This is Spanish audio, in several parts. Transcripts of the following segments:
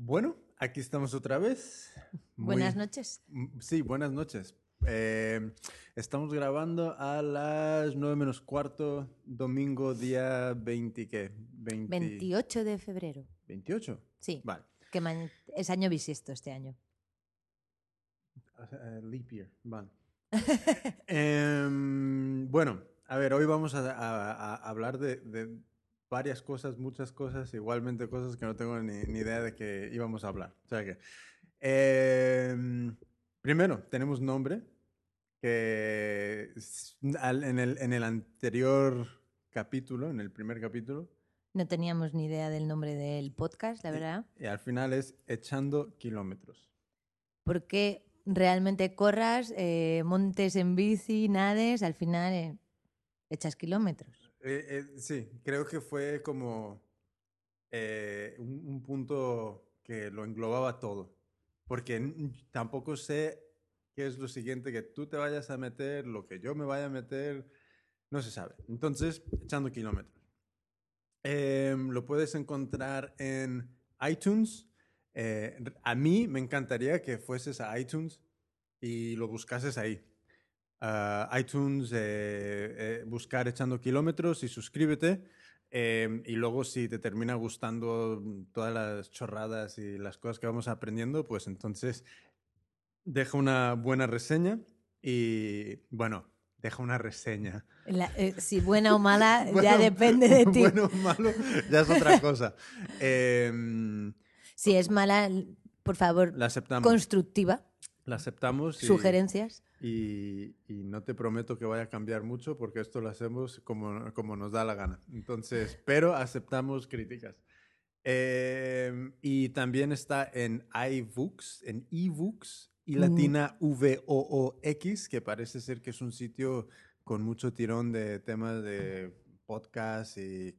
Bueno, aquí estamos otra vez. Muy... Buenas noches. Sí, buenas noches. Eh, estamos grabando a las 9 menos cuarto, domingo, día 20, ¿qué? 20... 28 de febrero. ¿28? Sí. Vale. Que man... es año bisiesto este año. Uh, leap year, vale. eh, bueno, a ver, hoy vamos a, a, a hablar de, de, varias cosas, muchas cosas, igualmente cosas que no tengo ni, ni idea de que íbamos a hablar. O sea que, eh, primero, tenemos nombre, que en el, en el anterior capítulo, en el primer capítulo. No teníamos ni idea del nombre del podcast, la verdad. Y, y al final es Echando Kilómetros. Porque realmente corras, eh, montes en bici, nades, al final eh, echas kilómetros. Eh, eh, sí, creo que fue como eh, un, un, punto que lo englobaba todo, porque tampoco sé qué es lo siguiente que tú te vayas a meter, lo que yo me vaya a meter, no se sabe. Entonces, echando kilómetros. lo puedes encontrar en iTunes. a mí me encantaría que fueses a iTunes y lo buscases ahí uh, iTunes, eh, eh, buscar echando kilómetros y suscríbete. Eh, y luego si te termina gustando todas las chorradas y las cosas que vamos aprendiendo, pues entonces deja una buena reseña y bueno, deja una reseña. La, eh, si buena o mala bueno, ya depende de ti. Bueno o malo ya es otra cosa. eh, si es mala, por favor, la aceptamos. constructiva. La aceptamos. Y, Sugerencias. Y, y, no te prometo que vaya a cambiar mucho porque esto lo hacemos como, como nos da la gana. Entonces, pero aceptamos críticas. Eh, y también está en iBooks, en eBooks y latina mm. V-O-O-X, que parece ser que es un sitio con mucho tirón de temas de podcast y...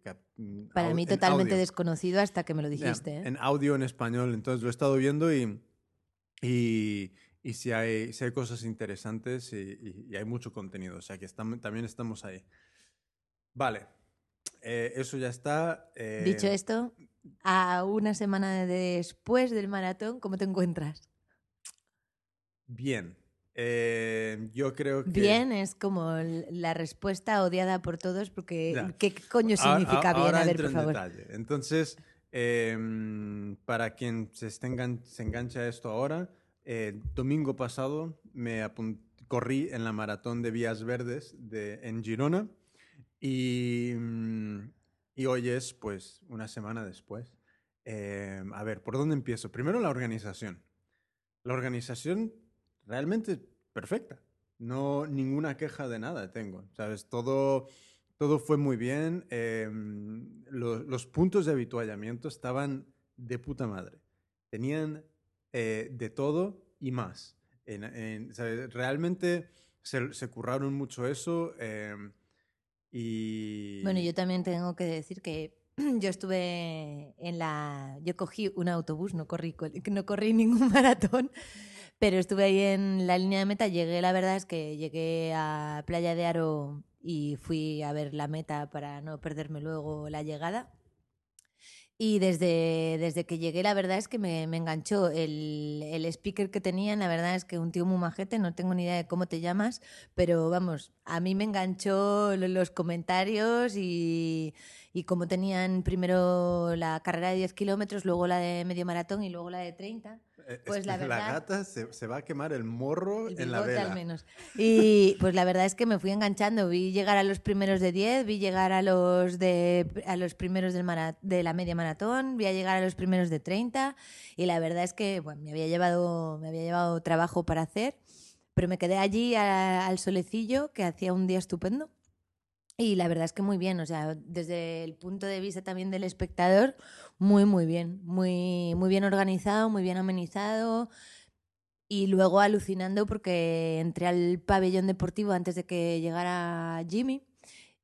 Para mí totalmente desconocido hasta que me lo dijiste. Yeah, ¿eh? En audio en español, entonces lo he estado viendo y... y y si hay, si hay cosas interesantes y, y, y, hay mucho contenido, o sea que estamos, también estamos ahí. Vale, eh, eso ya está. Eh... Dicho esto, a una semana después del maratón, ¿cómo te encuentras? Bien. Eh, yo creo que... Bien es como la respuesta odiada por todos porque ya. ¿qué coño significa bien? Ahora a ver, por favor. Detalle. Entonces, eh, para quien se, engan se engancha a esto ahora, eh, domingo pasado me corrí en la maratón de Vías Verdes de, en Girona y, y, hoy es pues una semana después. Eh, a ver, ¿por dónde empiezo? Primero la organización. La organización realmente perfecta. No, ninguna queja de nada tengo. ¿Sabes? Todo, todo fue muy bien. Lo, los puntos de habituallamiento estaban de puta madre. Tenían eh, de todo y más. Realmente se, se, curraron mucho eso. Eh, y... Bueno, yo también tengo que decir que yo estuve en la... Yo cogí un autobús, no corrí, no corrí ningún maratón, pero estuve ahí en la línea de meta. Llegué, la verdad es que llegué a Playa de Aro y fui a ver la meta para no perderme luego la llegada. Y desde, desde que llegué, la verdad es que me, me enganchó el, el, speaker que tenían. La verdad es que un tío muy majete, no tengo ni idea de cómo te llamas, pero vamos, a mí me enganchó los comentarios y, y como tenían primero la carrera de 10 kilómetros, luego la de medio maratón y luego la de 30. Pues la, verdad, la gata se, se, va a quemar el morro el en la vela. al menos. Y pues la verdad es que me fui enganchando. Vi llegar a los primeros de 10, vi llegar a los, de, a los primeros del de la media maratón, vi a llegar a los primeros de 30 y la verdad es que bueno, me, había llevado, me había llevado trabajo para hacer, pero me quedé allí a, al solecillo que hacía un día estupendo. Y la verdad es que muy bien, o sea, desde el punto de vista también del espectador, muy, muy bien, muy, muy bien organizado, muy bien amenizado. Y luego alucinando porque entré al pabellón deportivo antes de que llegara Jimmy.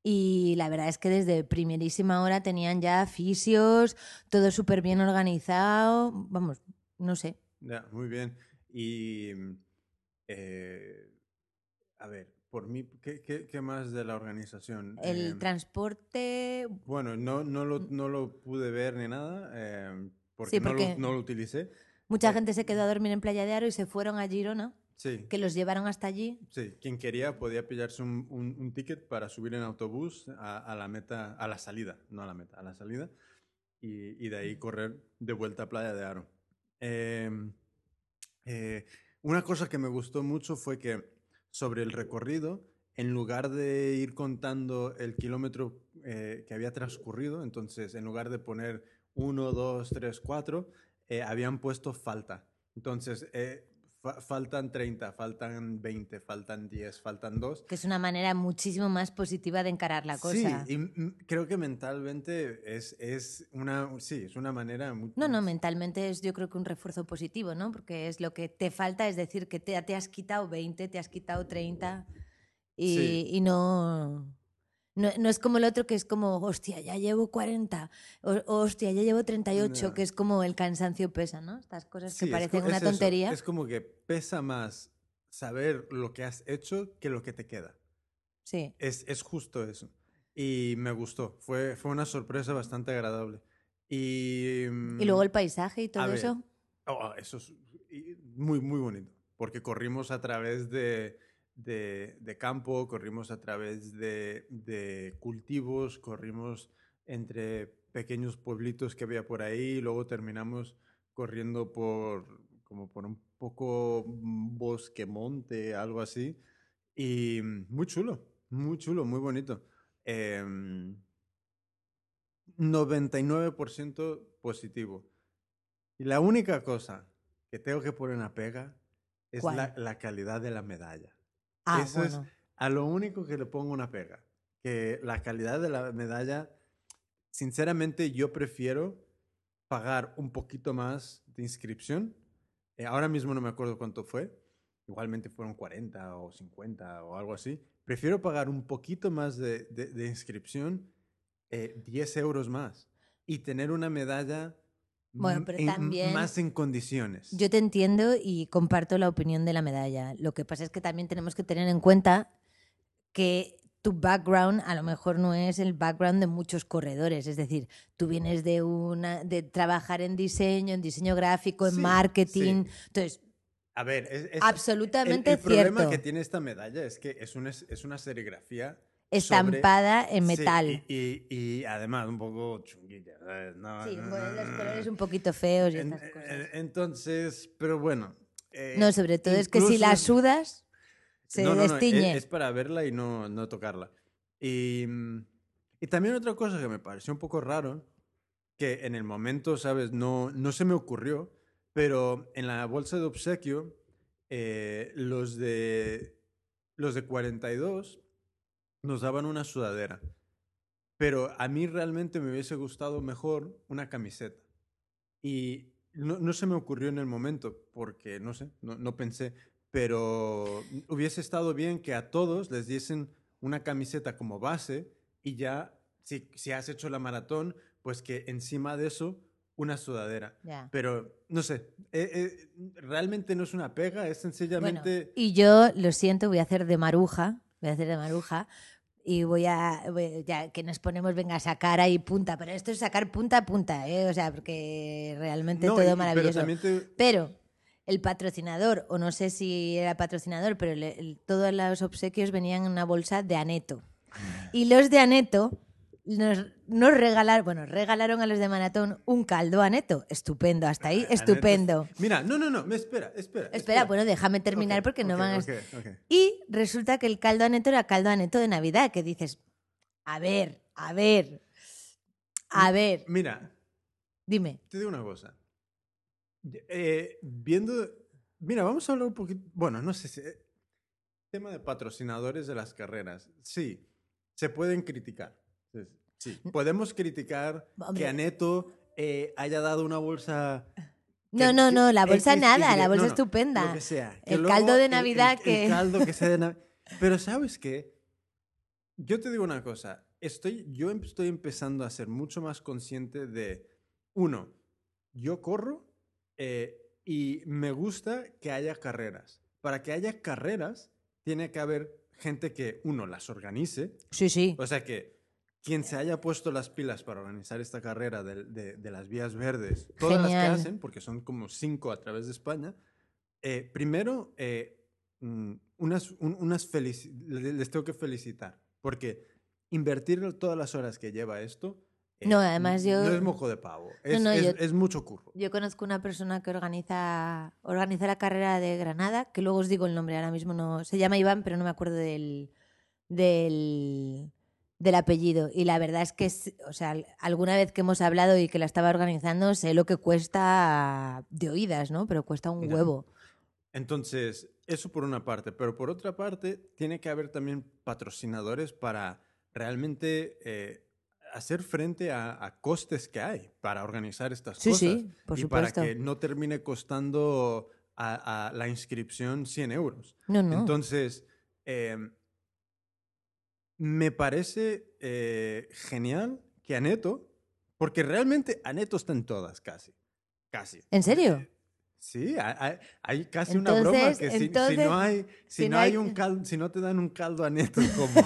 Y la verdad es que desde primerísima hora tenían ya fisios, todo súper bien organizado. Vamos, no sé. Ya, muy bien. Y, eh, a ver, por mí, ¿qué, qué, qué más de la organización? El eh, transporte. Bueno, no, no, lo, no lo pude ver ni nada, eh, porque, Sí, no, porque- lo, no lo utilicé. Mucha Eh, gente se quedó a dormir en Playa de Aro y se fueron a Girona, Sí, que los llevaron hasta allí. sí. Quien quería podía pillarse un, un- un ticket para subir en autobús a, a la meta, a la salida, no a la meta, a la salida, y, y de ahí correr de vuelta a Playa de Aro. Em, eh, una cosa que me gustó mucho fue que sobre el recorrido, en lugar de ir contando el kilómetro eh, que había transcurrido, entonces en lugar de poner 1, 2, 3, 4, eh, habían puesto falta. Entonces, eh, fa- faltan 30, faltan 20, faltan 10, faltan 2. Que es una manera muchísimo más positiva de encarar la cosa. Sí, y creo que mentalmente es, es una, sí, es una manera muy... No, no, mentalmente es yo creo que un refuerzo positivo, ¿no? Porque es lo que te falta, es decir, que te, te has quitado 20, te has quitado 30 y, Sí. y no, no... No es como el otro que es como, hostia, ya llevo 40, o, hostia, ya llevo 38, Ya. que es como el cansancio pesa, ¿no? Estas cosas Sí, que parecen una es eso, tontería. Es como que pesa más saber lo que has hecho que lo que te queda. Sí. Es, es justo eso. Y me gustó. Fue, fue una sorpresa bastante agradable. Y, Y luego el paisaje y todo ver, eso. Oh, eso es muy, muy bonito. Porque corrimos a través de, de, de campo, corrimos a través de, de cultivos, corrimos entre pequeños pueblitos que había por ahí, y luego terminamos corriendo por como por un poco mm, bosque, monte, algo así. Y muy chulo, muy chulo, muy bonito. Em, 99% positivo. Y la única cosa que tengo que poner una pega es la, la calidad de la medalla. Ah, Eso es a lo único que le pongo una pega. Que la calidad de la medalla, sinceramente yo prefiero pagar un poquito más de inscripción. Eh, ahora mismo no me acuerdo cuánto fue. Igualmente fueron 40 o 50 o algo así. Prefiero pagar un poquito más de, de- de inscripción, eh, 10 euros más, y tener una medalla Bueno, pero en- también- más en condiciones. Yo te entiendo y comparto la opinión de la medalla. Lo que pasa es que también tenemos que tener en cuenta que tu background a lo mejor no es el background de muchos corredores. Es decir, tú vienes de una de trabajar en diseño, en diseño gráfico, en Sí, marketing. sí. Entonces, A ver, es, es- absolutamente el, el problema cierto. que tiene esta medalla es que es una, es una serigrafía sobre- Estampada en Sí, metal. y, y- y además un poco chunguilla. ¿sabes? No, Sí, no, bueno, no, los colores un poquito feos y En- estas cosas. en- entonces, pero bueno. eh, No, sobre todo es que si la sudas, se No, no, no, e- destiñe. Es, para verla y no, no tocarla. Y, mm, y también otra cosa que me pareció un poco raro, que en el momento, ¿sabes? No, no se me ocurrió, pero en la bolsa de obsequio, eh, los, de, los de 42 nos daban una sudadera. Pero a mí realmente me hubiese gustado mejor una camiseta. Y no, no se me ocurrió en el momento, porque no sé, no, no pensé, pero hubiese estado bien que a todos les diesen una camiseta como base y ya, si, si has hecho la maratón, pues que encima de eso una sudadera. Pero no sé, eh, eh, realmente no es una pega, es Bueno, sencillamente... y yo lo siento, voy a hacer de maruja, voy a hacer de maruja y voy a, voy- ya que nos ponemos, venga, a sacar ahí punta, pero esto es sacar punta a punta, ¿eh? o sea, porque realmente No, todo maravilloso. te- Pero el patrocinador, o no sé si era patrocinador, pero le- el- todos los obsequios venían en una bolsa de Aneto. Y los de Aneto nos, nos regalaron, bueno, regalaron a los de Maratón un caldo Aneto. Estupendo, hasta ahí, estupendo. Mira, no, no, no, me espera, espera. Espera, bueno, déjame terminar porque no van a... ok, ok. Y resulta que el caldo aneto era caldo aneto de Navidad, que dices, a ver, a ver, a ver, Mira, dime. te digo una cosa. Eh, viendo. Mira, vamos a hablar un poquito. Bueno, no sé si. eh, Tema de patrocinadores de las carreras. Sí, se pueden criticar. Sí, podemos criticar Hombre. que Aneto eh, haya dado una bolsa. No, que- no, no, la bolsa X, nada, Y, la bolsa no, no, estupenda. Lo que sea. El luego caldo de el- el- Navidad el que- caldo que sea de Navidad. Pero ¿sabes qué? Yo te digo una cosa. Estoy, yo em- estoy empezando a ser mucho más consciente de, uno, yo corro eh, y me gusta que haya carreras. Para que haya carreras, tiene que haber gente que, uno, las organice. Sí, sí. O sea, que, quien se haya puesto las pilas para organizar esta carrera de, de- de las vías verdes, todas las Genial. que hacen, porque son como cinco a través de España, eh, primero, eh, mm, unas, un- unas les tengo que felicitar, porque invertir todas las horas que lleva esto, eh, No, además yo- no es mojo de pavo, es, no, es- yo- es mucho curro. Yo conozco una persona que organiza, organiza la carrera de Granada, que luego os digo el nombre, ahora mismo no. Se llama Iván, pero no me acuerdo del, del, del apellido. Y la verdad es que, o sea, alguna vez que hemos hablado y que la estaba organizando, sé lo que cuesta de oídas, ¿no? Pero cuesta un huevo. Entonces, eso por una parte, pero por otra parte, tiene que haber también patrocinadores para realmente eh, hacer frente a, a costes que hay para organizar estas Sí, cosas. sí, por y supuesto. para que no termine costando a, a la inscripción 100 euros. No, no. Entonces, eh, me parece eh, genial que Aneto, porque realmente Aneto está en todas casi. Casi. ¿En serio? Sí, hay, hay- casi una broma Entonces- que si, si entonces, no hay, si, si no hay hay- un caldo, si no te dan un caldo a neto como,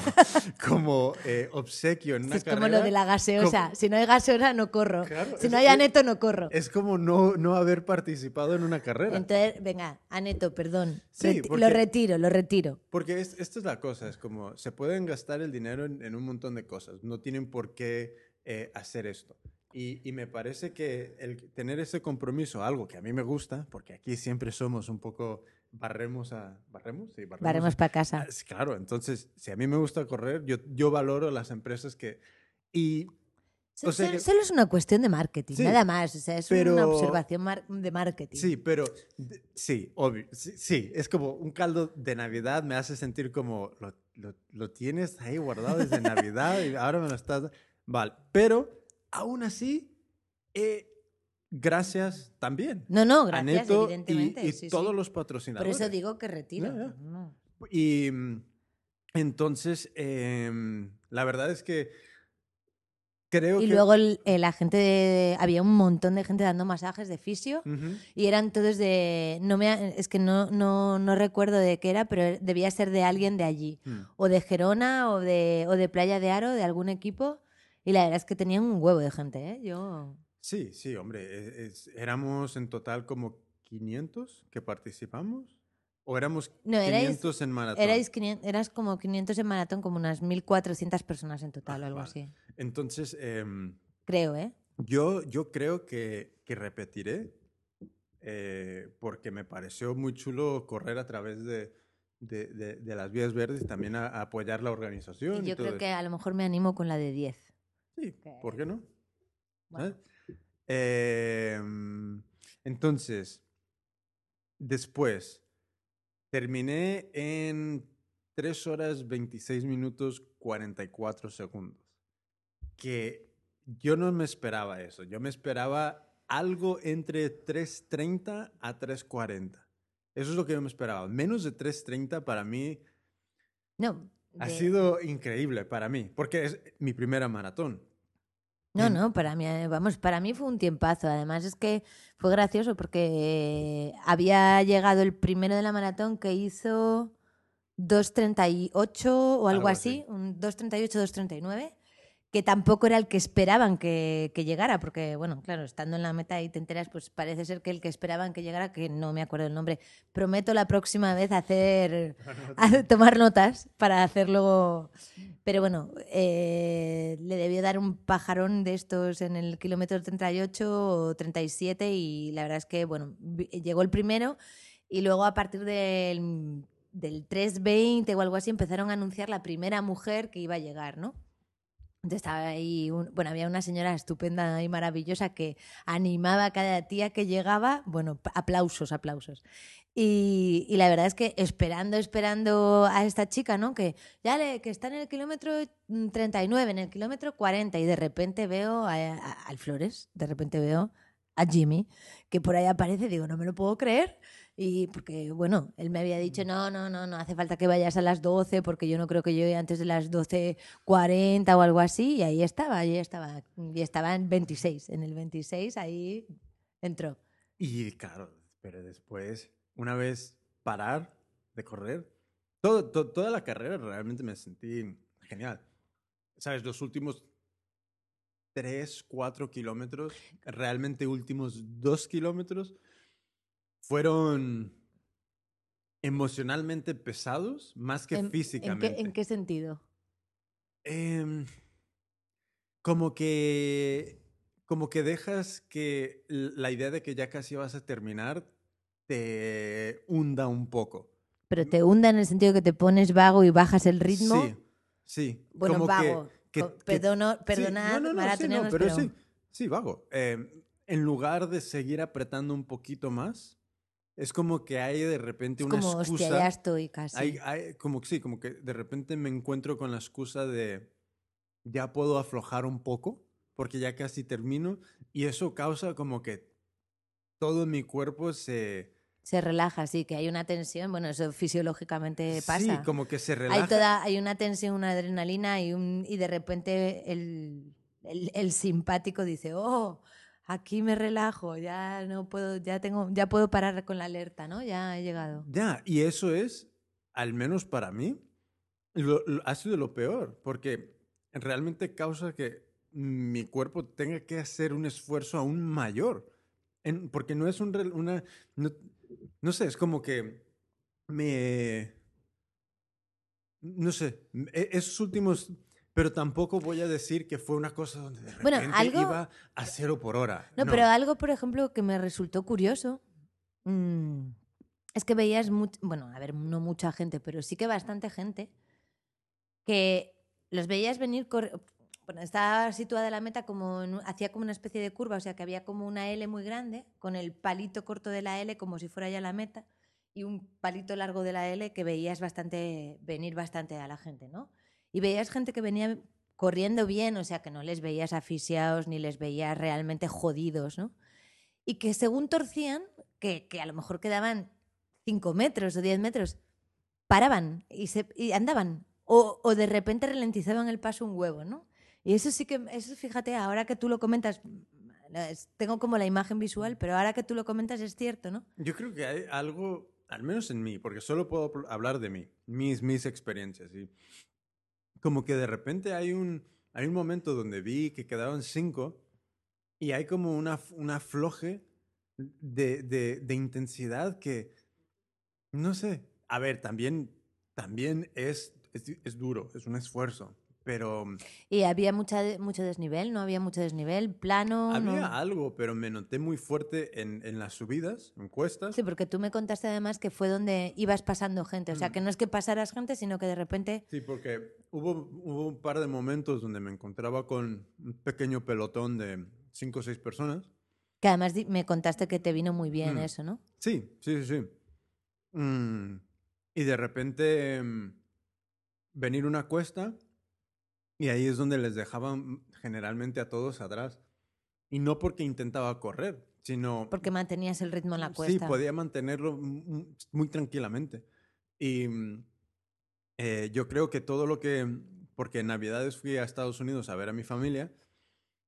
como eh, obsequio en una es como carrera, lo de la gaseosa. como- Si no hay gaseosa, no corro. Claro, si no hay aneto, no corro. es como no, no haber participado en una carrera. Entonces, venga, aneto, perdón. Sí, Reti- porque- Lo retiro, lo retiro. Porque es- esta es la cosa, es como se pueden gastar el dinero en, en un montón de cosas, no tienen por qué eh, hacer esto. Y, y me parece que el tener ese compromiso, algo que a mí me gusta, porque aquí siempre somos un poco, barremos a... ¿Barremos? Sí, barremos. Varemos para Ah, casa. sí, claro, entonces, si a mí me gusta correr, yo, yo valoro las empresas que... Y o sea so- que- Solo es una cuestión de marketing, Sí, nada más. O sea, es una pero- observación mar- de marketing. Sí, pero sí, obvio. Sí, sí, es como un caldo de Navidad me hace sentir como lo, lo- lo tienes ahí guardado desde Navidad y ahora me lo estás. Vale, pero aún así, eh, gracias también. No, no, a gracias, Neto evidentemente. y sí. todos los Por patrocinadores. eso digo que retiro. No. Y mm, entonces, em, la verdad es que creo Y que. luego el- eh, la gente, de- había un montón de gente dando masajes de fisio y eran todos de, no me, es que no, no, no recuerdo de qué era, pero debía ser de alguien de allí, Mm. o de Gerona o de, o de Playa de Aro, de algún equipo. Y la verdad es que tenían un huevo de gente, ¿eh? Yo... Sí, sí, hombre. es- éramos en total como 500 que participamos. ¿O éramos No, erais- 500 en maratón? Erais 500 eras como 500 en maratón, como unas 1.400 personas en total o algo vale. así. Entonces, em, Creo, ¿eh? yo, yo creo que, que repetiré eh, porque me pareció muy chulo correr a través de, de- de- de las vías verdes y también a, a apoyar la organización. Y y yo todo creo que a lo mejor me animo con la de 10. Sí, que- ¿por qué no? Bueno. Em, entonces, después, terminé en 3 horas 26 minutos 44 segundos. Que yo no me esperaba eso. Yo me esperaba algo entre 3.30 a 3.40. Eso es lo que yo me esperaba. Menos de 3.30 para mí No, ha de- sido increíble para mí, porque es mi primera maratón. No, En- no, para mí, eh, vamos, para mí fue un tiempazo. Además es que fue gracioso porque había llegado el primero de la maratón que hizo 2.38 o algo, Algo así, así. un 2.38, 2.39, que tampoco era el que esperaban que, que llegara, porque, bueno, claro, estando en la meta y te enteras, pues parece ser que el que esperaban que llegara, que no me acuerdo el nombre, prometo la próxima vez hacer, a tomar notas para hacerlo. Pero bueno, eh, le debió dar un pajarón de estos en el kilómetro 38 o 37 y la verdad es que, bueno, llegó el primero y luego a partir del, del 3.20 o algo así empezaron a anunciar la primera mujer que iba a llegar, ¿no? Estaba ahí, un- bueno, había una señora estupenda y maravillosa que animaba a cada tía que llegaba, bueno, aplausos, aplausos. Y, y la verdad es que esperando, esperando a esta chica, ¿no? Que ya le, que está en el kilómetro mm, 39, en el kilómetro 40, y de repente veo a, a- al Flores, de repente veo a Jimmy, que por ahí aparece, digo, no me lo puedo creer. Y porque, bueno, él me había dicho, no, no, no, no hace falta que vayas a las 12, porque yo no creo que llegue antes de las 12.40 o algo así. Y ahí estaba, ahí estaba. Y estaba en 26. En el 26, ahí entró. Y claro, pero después, una vez parar de correr, todo, to- toda la carrera realmente me sentí genial. ¿Sabes? Los últimos tres, cuatro kilómetros, realmente últimos dos kilómetros, fueron emocionalmente pesados más que ¿En- ¿En físicamente. qué, en qué sentido? Em, como que como que dejas que la idea de que ya casi vas a terminar te hunda un poco. Pero te hunda en el sentido que te pones vago y bajas el ritmo. Sí, sí. Bueno, como vago. que- que- perdono- sí, perdonad, no, no, no, sí, no, pero- sí, sí, vago. Em, en lugar de seguir apretando un poquito más, es como que hay de repente Es una como, excusa. hostia, ya estoy casi. Hay, hay- como que sí, como que de repente me encuentro con la excusa de ya puedo aflojar un poco porque ya casi termino y eso causa como que todo mi cuerpo se Se relaja, sí, que hay una tensión. Bueno, eso fisiológicamente pasa. sí, como que se relaja. Hay, toda, hay una tensión, una adrenalina y, un, y de repente el, el, el simpático dice, oh, aquí me relajo, ya no puedo, ya tengo, ya puedo parar con la alerta, ¿no? Ya he llegado. Ya, y eso es, al menos para mí, lo- lo- ha sido lo peor, porque realmente causa que mi cuerpo tenga que hacer un esfuerzo aún mayor. En- porque no es un, una... No, no sé, es como que me... No sé, e- esos últimos... Pero tampoco voy a decir que fue una cosa donde de Bueno, repente algo- iba a cero por hora. No, pero algo, por ejemplo, que me resultó curioso mm, es que veías, much- bueno, a ver, no mucha gente, pero sí que bastante gente que los veías venir, cor- bueno, estaba situada la meta como, en hacía como una especie de curva, o sea que había como una L muy grande, con el palito corto de la L como si fuera ya la meta, y un palito largo de la L que veías bastante, venir bastante a la gente, ¿no? Y veías gente que venía corriendo bien, o sea que no les veías asfixiados ni les veías realmente jodidos, ¿no? Y que según torcían, que, que a lo mejor quedaban 5 metros o 10 metros, paraban y, se, y andaban. O, o de repente ralentizaban el paso un huevo, ¿no? Y eso sí que, eso fíjate, ahora que tú lo comentas, tengo como la imagen visual, pero ahora que tú lo comentas es cierto, ¿no? Yo creo que hay algo, al menos en mí, porque solo puedo hablar de mí, mis, mis experiencias. Y como que de repente hay un, hay un momento donde vi que quedaban cinco y hay como una, f- una floje de, de, de intensidad que, no sé, a ver, también, también es, es, es duro, es un esfuerzo, pero Y había mucha, mucho desnivel, ¿no? Había mucho desnivel, plano. había no- algo, pero me noté muy fuerte en, en las subidas, en cuestas. Sí, porque tú me contaste además que fue donde ibas pasando gente. O sea, Mm. que no es que pasaras gente, sino que de repente. Sí, porque hubo, hubo un par de momentos donde me encontraba con un pequeño pelotón de cinco o seis personas. Que además me contaste que te vino muy bien Mm. eso, ¿no? Sí, sí, sí, sí. Mm, y de repente mm, venir una cuesta y ahí es donde les dejaban generalmente a todos atrás. Y no porque intentaba correr, sino Porque mantenías el ritmo en la Sí, cuesta. podía mantenerlo m- m- muy tranquilamente. Y mm, eh, yo creo que todo lo que, porque en Navidades fui a Estados Unidos a ver a mi familia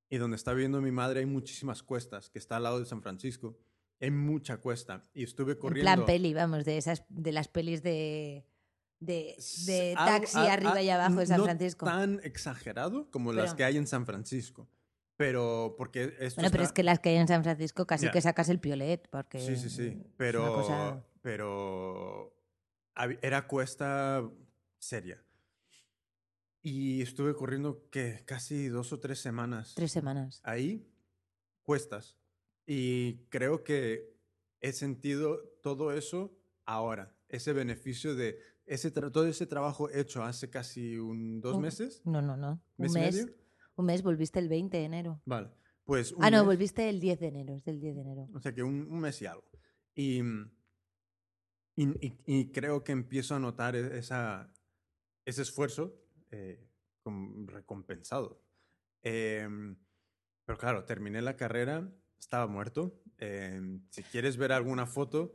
y donde está viviendo mi madre hay muchísimas cuestas, que está al lado de San Francisco. Hay mucha cuesta y estuve En corriendo. plan peli, vamos, de esas de las pelis de, de, de algo- taxi a- arriba a- y abajo de San no Francisco. tan exagerado como las Pero- que hay en San Francisco. Pero porque esto Bueno, pero es está- que las que hay en San Francisco casi Ya. que sacas el piolet, porque Sí, sí, sí. Pero, cosa- pero era cuesta seria. Y estuve corriendo que casi dos o tres semanas tres semanas. ahí, cuestas. Y creo que he sentido todo eso ahora, ese beneficio de ese todo ese trabajo hecho hace casi un, dos Un- meses, No, no, no. Un mes y mes. medio. Un mes, volviste el 20 de enero. Vale, pues un Ah, no, mes- volviste el 10 de enero, es del 10 de enero. O sea que un, un mes y algo. Y, y, y- y creo que empiezo a notar e- esa, ese esfuerzo eh, recompensado. Em, pero claro, terminé la carrera, estaba muerto. Em, si quieres ver alguna foto,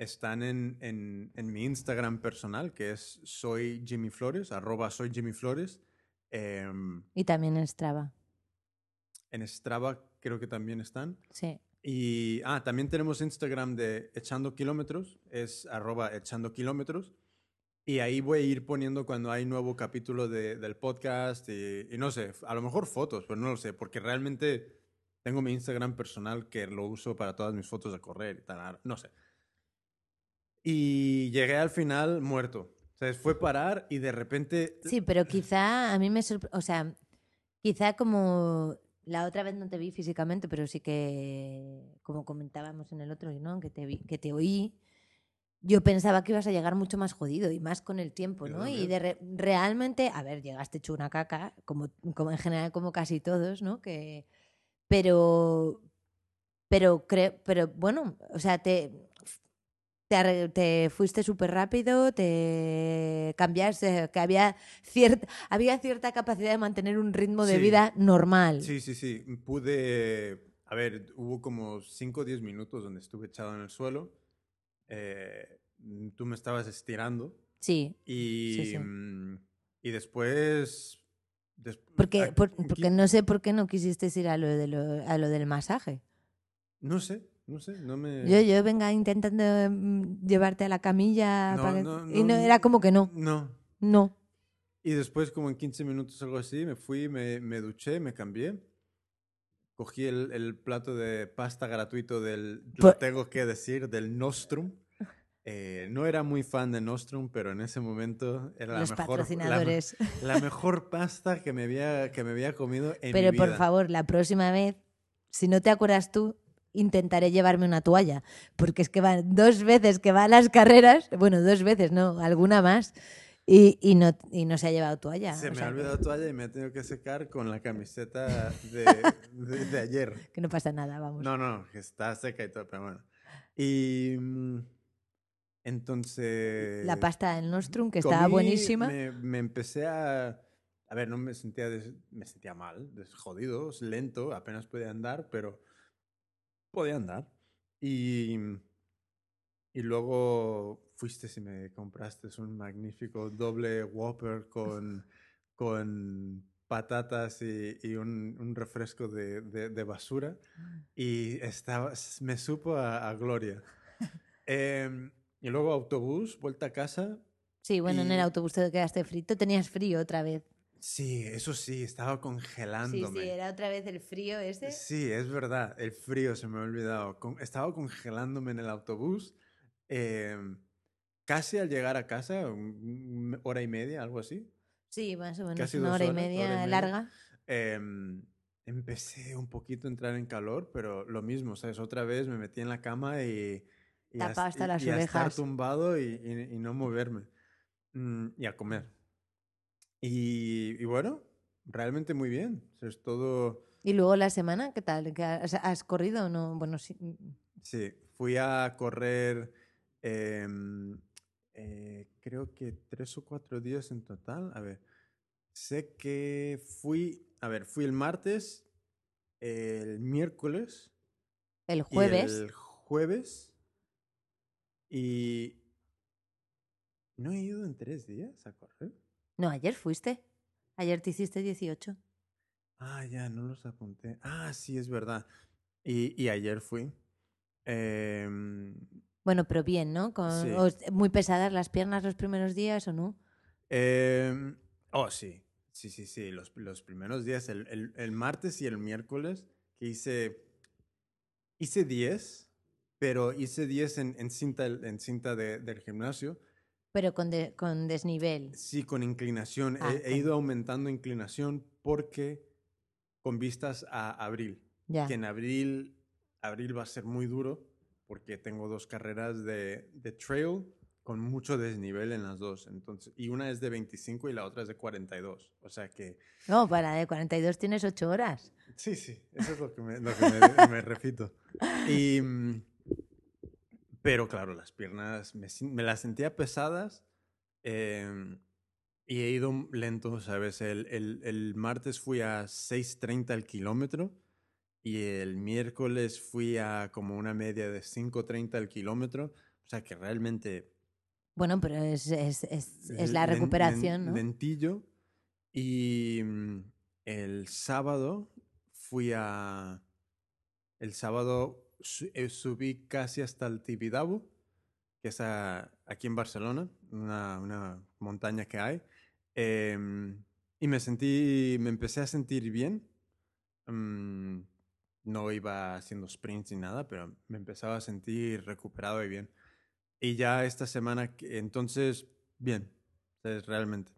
están en, en, en mi Instagram personal, que es soy Jimmy Flores, arroba soy Jimmy Flores. Em, Y también en Strava. en Strava creo que también están. Sí. Y ah, también tenemos Instagram de Echando Kilómetros, es arroba Echando Kilómetros. Y ahí voy a ir poniendo cuando hay nuevo capítulo de, del podcast y, y no sé, a lo mejor fotos, pero no lo sé, porque realmente tengo mi Instagram personal que lo uso para todas mis fotos de correr y tal, no sé. Y llegué al final muerto. O sea, fue parar y de repente... Sí, pero quizá a mí me sorprendió, o sea, quizá como la otra vez no te vi físicamente, pero sí que, como comentábamos en el otro, ¿no? que, te vi, que te oí, yo pensaba que ibas a llegar mucho más jodido y más con el tiempo, ¿no? Y de re- realmente, a ver, llegaste hecho una caca, como, como en general como casi todos, ¿no? Que, pero, pero creo, pero bueno, o sea, te, te, te fuiste súper rápido, te cambiaste, que había cierta, había cierta capacidad de mantener un ritmo de Sí. vida normal. Sí, sí, sí. Pude. A ver, hubo como 5 o 10 minutos donde estuve echado en el suelo. Eh, tú me estabas estirando. Sí, Y, Sí, sí. mm, y después. des- porque, aquí- por- porque no sé por qué no quisiste ir a lo, de lo, a lo del masaje. No sé, no sé. No me. Yo, yo venga intentando mm, llevarte a la camilla No, para que- no, y no, era como que no, No. no. Y después, como en 15 minutos, algo así, me fui, me, me duché, me cambié. Cogí el, el plato de pasta gratuito del, lo Por- tengo que decir, del Nostrum. Eh, no era muy fan de Nostrum, pero en ese momento era la Los mejor, la, patrocinadores. la mejor pasta que me había, que me había comido en Pero mi por vida. favor, la próxima vez, si no te acuerdas tú, intentaré llevarme una toalla. Porque es que van dos veces que va a las carreras, bueno, dos veces, no, alguna más, y, y no, y no se ha llevado toalla. Se me sea ha olvidado toalla y me he tenido que secar con la camiseta de, de- de ayer. que no pasa nada, vamos. No, no, que está seca y todo, pero bueno. Y mm, entonces... La pasta del Nostrum, que estaba comí, buenísima. Me, me empecé a... A ver, no me sentía, des- me sentía mal, des- jodido, lento, apenas podía andar, pero podía andar. Y, y luego fuiste y me compraste un magnífico doble Whopper con, con patatas y, y un, un refresco de, de- de basura. Y estaba, me supo a, a gloria. Em, y luego autobús, vuelta a casa. Sí, bueno, en el autobús te quedaste frito, tenías frío otra vez. Sí, eso sí, estaba Sí, congelándome. sí, era otra vez el frío ese. Sí, es verdad, el frío se me ha olvidado. Estaba congelándome en el autobús. em, casi al llegar a casa, hora y media, algo así. Sí, más o menos, Casi una hora y, horas, hora y media larga. em, empecé un poquito a entrar en calor, pero lo mismo, ¿sabes? Otra vez me metí en la cama y... y hasta las y a estar orejas. tumbado y no moverme. Mm, y a comer. Y, y bueno, realmente muy bien. O sea, es todo... Y luego la semana, ¿qué tal? ¿Qué has, has corrido o no? Bueno, sí. Sí, fui a correr, em, eh, creo que tres o cuatro días en total. A ver, sé que fui, a ver, fui el martes, el miércoles El y jueves. el jueves y no he ido en tres días a correr. No, ayer fuiste. Ayer te hiciste 18. Ah, ya, no los apunté. Ah, sí, es verdad. Y, y ayer fui. Em, Bueno, pero bien, ¿no? Con, Sí. muy pesadas las piernas los primeros días o no. Em, oh, sí. Sí, sí, sí. Los, los primeros días, el, el- el martes y el miércoles, que hice. Hice 10, pero hice 10 en, en cinta, en cinta de- del gimnasio. Pero con, de- con desnivel. Sí, con inclinación. Ah, he, he ido aumentando inclinación porque con vistas a abril. Ya. Que en abril, abril va a ser muy duro porque tengo dos carreras de, de trail con mucho desnivel en las dos. Entonces, y una es de 25 y la otra es de 42. O sea que, No, para de 42 tienes 8 horas. sí, sí, eso es lo que me, lo que me- me repito. Y, mm, pero claro, las piernas me, me las sentía pesadas em, y he ido lento, ¿sabes? El, el- el martes fui a 6.30 el kilómetro y el miércoles fui a como una media de 5.30 el kilómetro. O sea que realmente Bueno, pero es, es, es, es la len- len- recuperación, ¿no? Lentillo. Y mm, el sábado fui a. El sábado eh, subí casi hasta el Tibidabo que es a- aquí en Barcelona, una, una montaña que hay. em, y me sentí, me empecé a sentir bien. Mm, no iba haciendo sprints ni nada, pero me empezaba a sentir recuperado y bien. Y ya esta semana, entonces, bien, es realmente.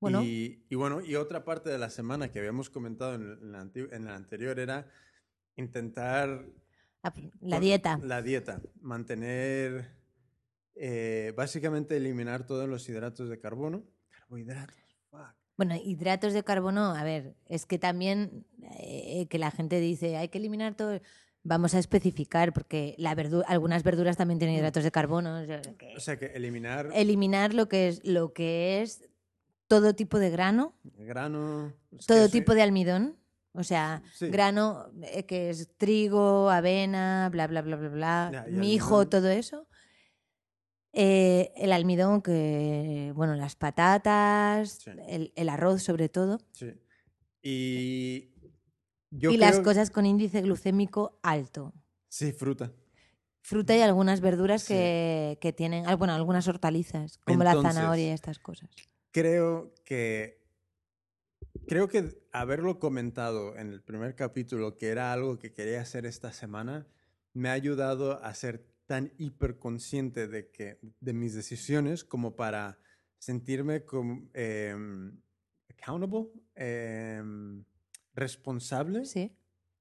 Bueno. Y, y bueno, y otra parte de la semana que habíamos comentado en, la, en la anterior era intentar Ah, La con- dieta. La dieta. Mantener. eh, básicamente eliminar todos los hidratos de carbono. Carbohidratos. Fuck. Bueno, hidratos de carbono, a ver, es que también eh, que la gente dice hay que eliminar todo. Vamos a especificar, porque la verdu- algunas verduras también tienen hidratos de carbono. o sea, que O sea que eliminar eliminar lo que es lo que es todo tipo de grano, grano. es que todo sí, tipo de almidón. O sea, Sí. grano eh, que es trigo, avena, bla, bla, bla, bla, bla, Ya, mijo, todo eso. Eh, el almidón, que, bueno, las patatas, Sí. el, el arroz sobre todo. Sí. Y. Yo y las cosas con índice glucémico alto. Sí, fruta. Fruta y algunas verduras Sí. que, que tienen, ah, bueno, algunas hortalizas, como la zanahoria y estas cosas. Creo que. Creo que haberlo comentado en el primer capítulo, que era algo que quería hacer esta semana, me ha ayudado a ser tan hiperconsciente de, que, de mis decisiones como para sentirme como, em, accountable, em, responsable, Sí.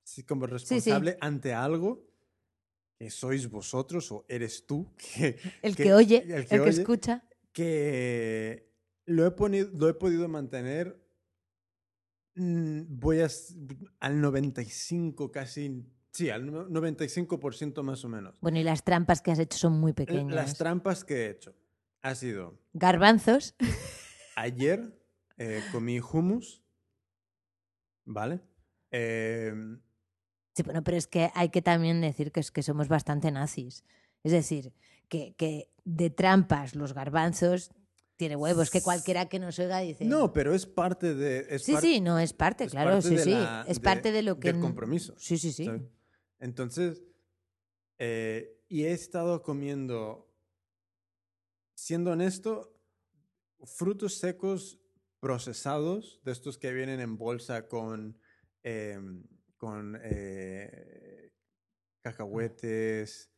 sí, como sí. responsable ante algo que sois vosotros o eres tú, que, El que, Que- oye, el el que que, oye. escucha. que lo he, poni- lo he podido mantener, voy a, al 95 casi, sí, al no- 95% más o menos. Bueno, y las trampas que has hecho son muy pequeñas. Las trampas que he hecho ha sido, Garbanzos. ayer eh, comí hummus, ¿vale? Em, Sí, bueno, pero es que hay que también decir que, es que somos bastante nazis. Es decir, que, que de trampas los garbanzos tiene huevos, que cualquiera que nos oiga dice... no, pero es parte de... es sí, par- sí, no, es parte, es claro, parte sí, sí. la- es parte de lo que... del compromiso. Sí, sí, sí. ¿sabes? Entonces, eh, y he estado comiendo, siendo honesto, frutos secos procesados, de estos que vienen en bolsa con, em, con eh, cacahuetes,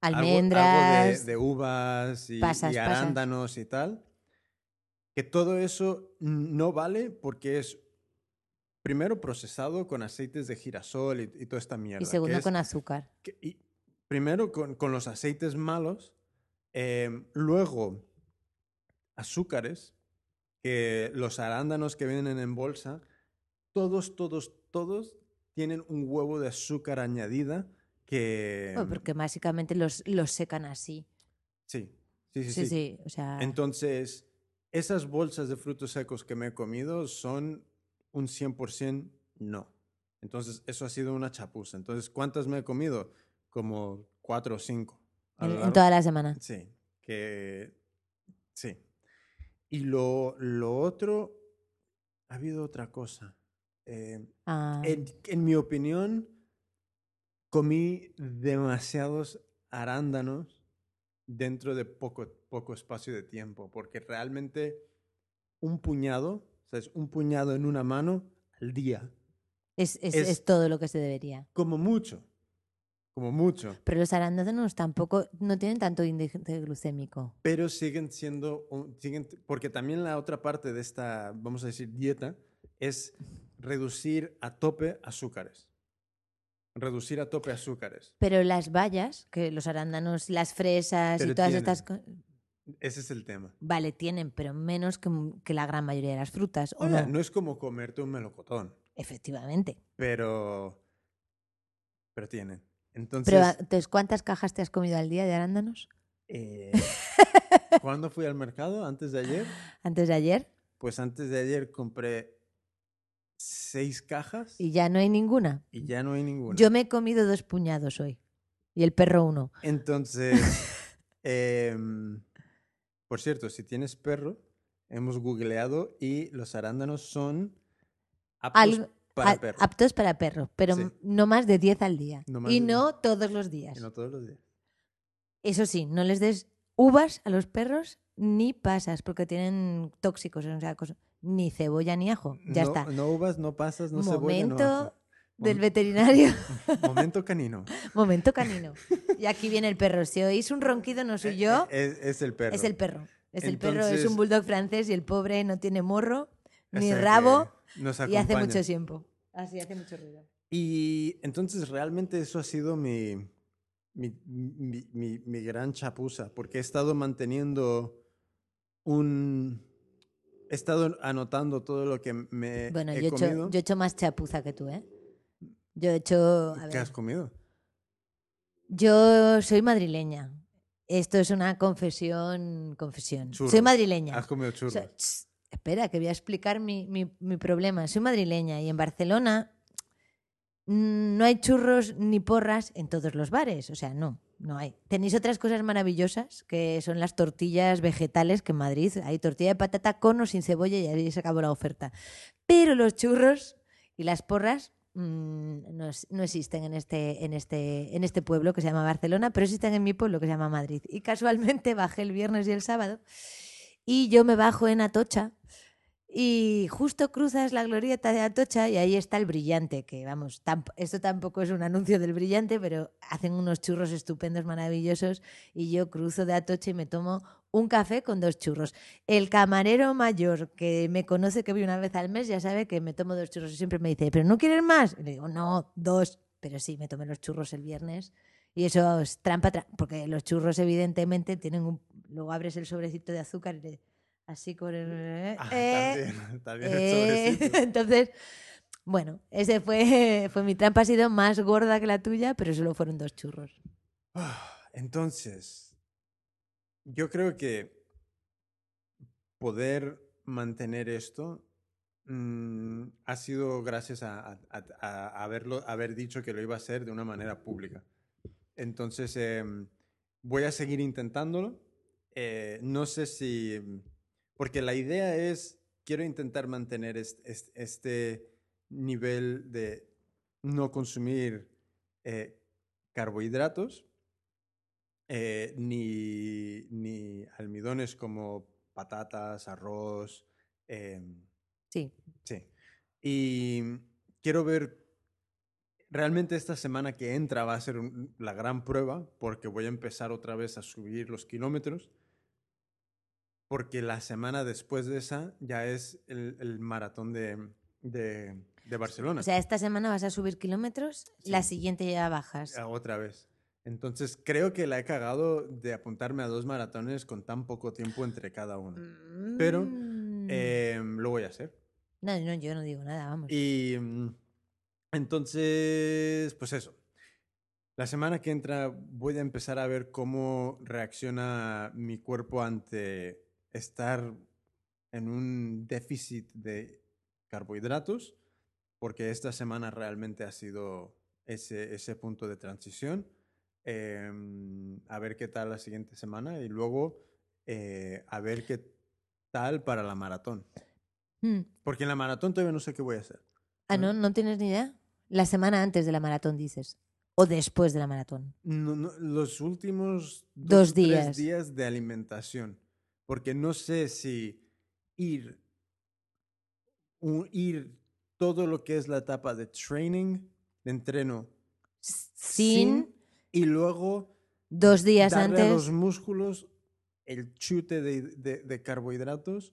algo- algo de- Almendras. de, uvas y, pasas, y pasas. arándanos y tal, que todo eso no vale porque es primero procesado con aceites de girasol y, y toda esta mierda. y segundo es- con azúcar. que- y primero con, con los aceites malos, em, luego azúcares, que los arándanos que vienen en bolsa, todos, todos, todos tienen un huevo de azúcar añadida que... Bueno, porque básicamente los, los secan así. Sí, sí, sí. Sí, sí. sí, o sea... Entonces, esas bolsas de frutos secos que me he comido son un 100% no. Entonces, eso ha sido una chapuza. Entonces, ¿cuántas me he comido? Como cuatro o cinco. en, toda la semana. Sí, que sí. Y lo, lo otro, ha habido otra cosa. Eh, Ah, en, en mi opinión, comí demasiados arándanos dentro de poco, poco espacio de tiempo, porque realmente un puñado, o sea, es un puñado en una mano al día, es, es- es- es todo lo que se debería. como mucho, como mucho, Pero los arándanos tampoco no tienen tanto índice glucémico. pero siguen siendo, siguen, porque también la otra parte de esta, vamos a decir, dieta, es reducir a tope azúcares. Reducir a tope azúcares. Pero las bayas, que los arándanos, las fresas Pero y todas tienen. estas cosas, Ese es el tema. vale, tienen, pero menos que, que la gran mayoría de las frutas, ¿o Oiga, no? no es como comerte un melocotón, Efectivamente. pero, pero tienen. Entonces, Pero, entonces, ¿cuántas cajas te has comido al día de arándanos? eh, ¿cuándo fui al mercado? ¿Antes de ayer? Antes de ayer Pues antes de ayer compré seis cajas y, y ya no hay ninguna. ya no hay ninguna. Yo me he comido dos puñados hoy y el perro uno. Entonces, em, por cierto, si tienes perro, hemos googleado y los arándanos son aptos, para A- perro. Aptos para perros, pero Sí. no más de 10 al día. No y no todos los días. Y no todos los días. Eso sí, no les des uvas a los perros ni pasas, porque tienen tóxicos, o sea, cosas- ni cebolla ni ajo. Ya no, está. No uvas, no pasas, no cebolla, no Momento ajo. del Mom- veterinario. Momento canino. Momento canino. Y aquí viene el perro. Si oís un ronquido, no soy yo, Eh, Es, es el perro. es el perro. Es el perro, es un bulldog francés y el pobre no tiene morro ni rabo nos y hace mucho tiempo. Así hace mucho ruido. Y entonces realmente eso ha sido mi, mi, mi, mi- mi gran chapuza, porque he estado manteniendo un... He estado anotando todo lo que me Bueno, he yo comido. yo he hecho más chapuza que tú, ¿eh? Yo he hecho... a ¿Qué ver, has comido? Yo soy madrileña. Esto es una confesión, confesión. Churros. Soy madrileña. Has comido churros. Espera, que voy a explicar mi, mi- mi problema. Soy madrileña y en Barcelona mm, no hay churros ni porras en todos los bares. O sea, no, no hay. Tenéis otras cosas maravillosas que son las tortillas vegetales, que en Madrid hay tortilla de patata con o sin cebolla y ahí se acabó la oferta. Pero los churros y las porras mm, no, no existen en este, en, este, en este pueblo que se llama Barcelona, pero existen en mi pueblo que se llama Madrid. Y casualmente bajé el viernes y el sábado y yo me bajo en Atocha y justo cruzas la glorieta de Atocha y ahí está el brillante, que vamos, esto tampoco es un anuncio del brillante, pero hacen unos churros estupendos, maravillosos, y yo cruzo de Atocha y me tomo un café con dos churros. El camarero mayor que me conoce que voy una vez al mes ya sabe que me tomo dos churros y siempre me dice, ¿pero no quieres más? Y le digo, no, dos, pero sí, me tomé los churros el viernes. Y eso es trampa, tra- porque los churros evidentemente tienen un... Luego abres el sobrecito de azúcar y le- así con el... Ah, eh, también, también el eh, sobrecito. entonces, bueno, ese fue, fue mi trampa, ha sido más gorda que la tuya, pero solo fueron dos churros. Ah, Entonces, yo creo que poder mantener esto mm, ha sido gracias a, a- a- a haberlo, haber dicho que lo iba a hacer de una manera pública. Entonces, em, voy a seguir intentándolo. Eh, no sé si, porque la idea es, quiero intentar mantener est- est- este nivel de no consumir eh, carbohidratos, eh, ni, ni almidones como patatas, arroz. em, Sí, sí. Y quiero ver, realmente esta semana que entra va a ser un- la gran prueba porque voy a empezar otra vez a subir los kilómetros. Porque la semana después de esa ya es el, el maratón de, de, de Barcelona. o sea, esta semana vas a subir kilómetros, la Sí. siguiente ya bajas. Otra vez. Entonces creo que la he cagado de apuntarme a dos maratones con tan poco tiempo entre cada uno. pero. Em, lo voy a hacer. no, no, yo no digo nada, vamos. Y mm, entonces, pues eso. La semana que entra voy a empezar a ver cómo reacciona mi cuerpo ante estar en un déficit de carbohidratos, porque esta semana realmente ha sido ese, ese punto de transición. Em, a ver qué tal la siguiente semana y luego eh, a ver qué tal para la maratón. Mm. Porque en la maratón todavía no sé qué voy a hacer. Ah, ¿no? ¿No tienes ni idea? La semana antes de la maratón, dices. O después de la maratón. No, no, los últimos Dos o tres días. días de alimentación. Porque no sé si ir, un- ir todo lo que es la etapa de training, de entreno, Sin, y luego dos días darle a antes. los músculos el chute de, de- de carbohidratos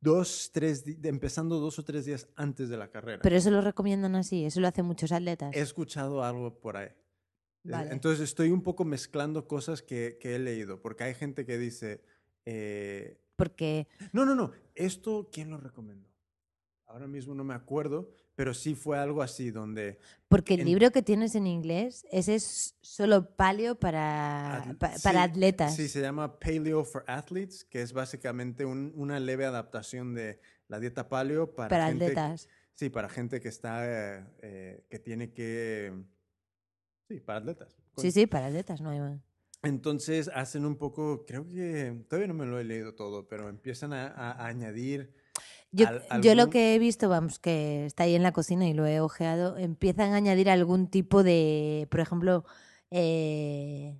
dos, tres, empezando dos o tres días antes de la carrera. Pero eso lo recomiendan así, eso lo hacen muchos atletas. He escuchado algo por ahí. Es- Vale. Entonces estoy un poco mezclando cosas que, que he leído, porque hay gente que dice, eh, Porque no, no, no, esto, ¿quién lo recomendó? Ahora mismo no me acuerdo, pero sí fue algo así, donde... Porque el En- libro que tienes en inglés, ese es solo paleo para, atl- pa- sí, para atletas. Sí, se llama Paleo for Athletes, que es básicamente un- una leve adaptación de la dieta paleo para, para gente, atletas. Sí, para gente que está, eh, eh, que tiene que... Sí, para atletas. Sí, sí, para atletas, no hay más. Entonces hacen un poco, creo que todavía no me lo he leído todo, pero empiezan a, añadir Yo, al- yo lo que he visto, vamos, que está ahí en la cocina y lo he ojeado, empiezan a añadir algún tipo de, por ejemplo, eh,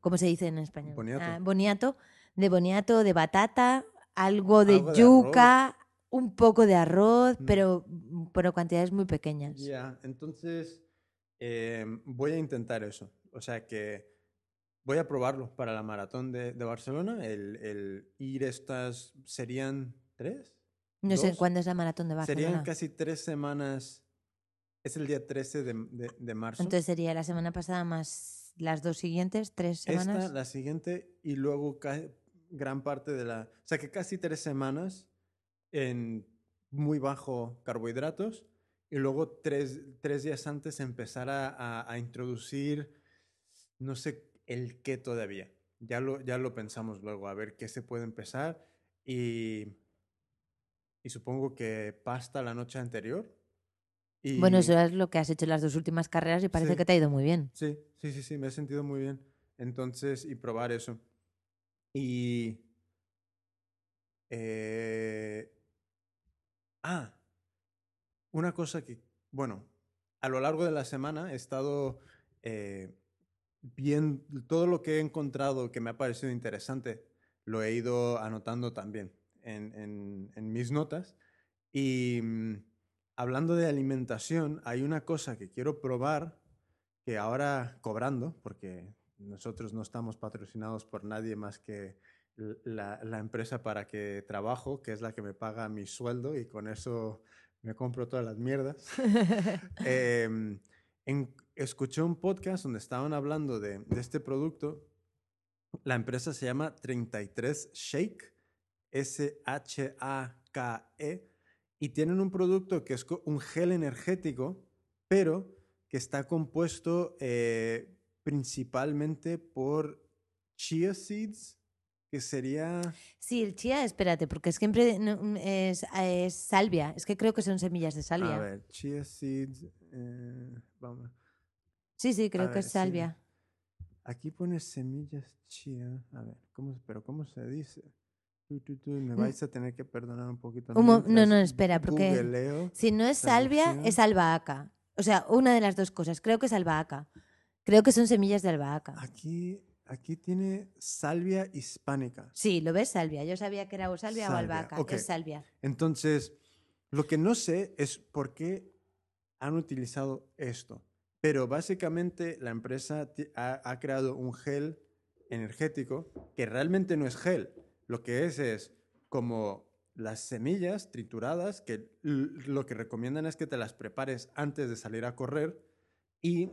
¿cómo se dice en español? Boniato. Ah, boniato, de boniato, de batata, algo de Algo de yuca, un poco de arroz, Mm. pero, pero cantidades muy pequeñas. Ya, entonces em, voy a intentar eso. O sea que voy a probarlo para la maratón de, de Barcelona. El, el ir estas serían tres. No sé dos. cuándo es la maratón de Barcelona. Serían casi tres semanas. Es el día 13 de, de- de marzo. Entonces sería la semana pasada más las dos siguientes, tres semanas. Esta, la siguiente y luego gran parte de la... O sea que casi tres semanas en muy bajo carbohidratos y luego tres, tres días antes empezar a, a- a introducir, no sé, el qué todavía. Ya lo, ya lo pensamos luego, a ver qué se puede empezar y, y supongo que pasta la noche anterior. Y, Bueno, eso es lo que has hecho en las dos últimas carreras y parece Sí. que te ha ido muy bien. Sí, sí, sí, sí, me he sentido muy bien. Entonces, y probar eso. Y... eh, ah, una cosa que, bueno, a lo largo de la semana he estado eh, bien, todo lo que he encontrado que me ha parecido interesante, lo he ido anotando también en, en- en mis notas. Y mm, hablando de alimentación, hay una cosa que quiero probar que ahora cobrando, porque nosotros no estamos patrocinados por nadie más que la, la empresa para que trabajo, que es la que me paga mi sueldo y con eso me compro todas las mierdas. Em, en- escuché un podcast donde estaban hablando de, de este producto. La empresa se llama 33 Shake, S-H-A-K-E, y tienen un producto que es un gel energético, pero que está compuesto eh, principalmente por chia seeds, que sería... Sí, el chía, espérate, porque siempre no, mm, es, es salvia. Es que creo que son semillas de salvia. A ver, chia seeds... eh, vamos. Sí, sí, creo a que ver, es sí. salvia. Aquí pone semillas chía. A ver, ¿cómo, pero ¿cómo se dice? Me vais a tener que perdonar un poquito. Mm. Un no, no, espera, porque. Si no es salvia, es albahaca. O sea, una de las dos cosas. Creo que es albahaca. Creo que son semillas de albahaca. Aquí, aquí tiene salvia hispánica. Sí, ¿lo ves? Salvia. Yo sabía que era o salvia, o albahaca. Es salvia. Entonces, lo que no sé es por qué han utilizado esto. Pero básicamente la empresa ha, ha creado un gel energético que realmente no es gel. Lo que es es como las semillas trituradas, que lo que recomiendan es que te las prepares antes de salir a correr y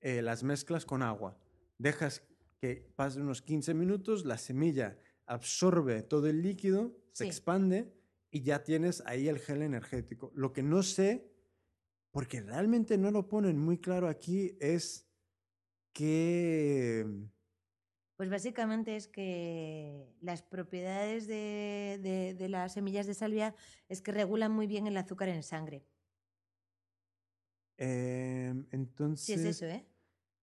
eh, las mezclas con agua. Dejas que pasen unos 15 minutos, la semilla absorbe todo el líquido, se Sí. expande y ya tienes ahí el gel energético. Lo que no sé, porque realmente no lo ponen muy claro aquí, es que... Pues básicamente es que las propiedades de, de- de las semillas de salvia es que regulan muy bien el azúcar en sangre. em, entonces... Sí, es eso, ¿eh?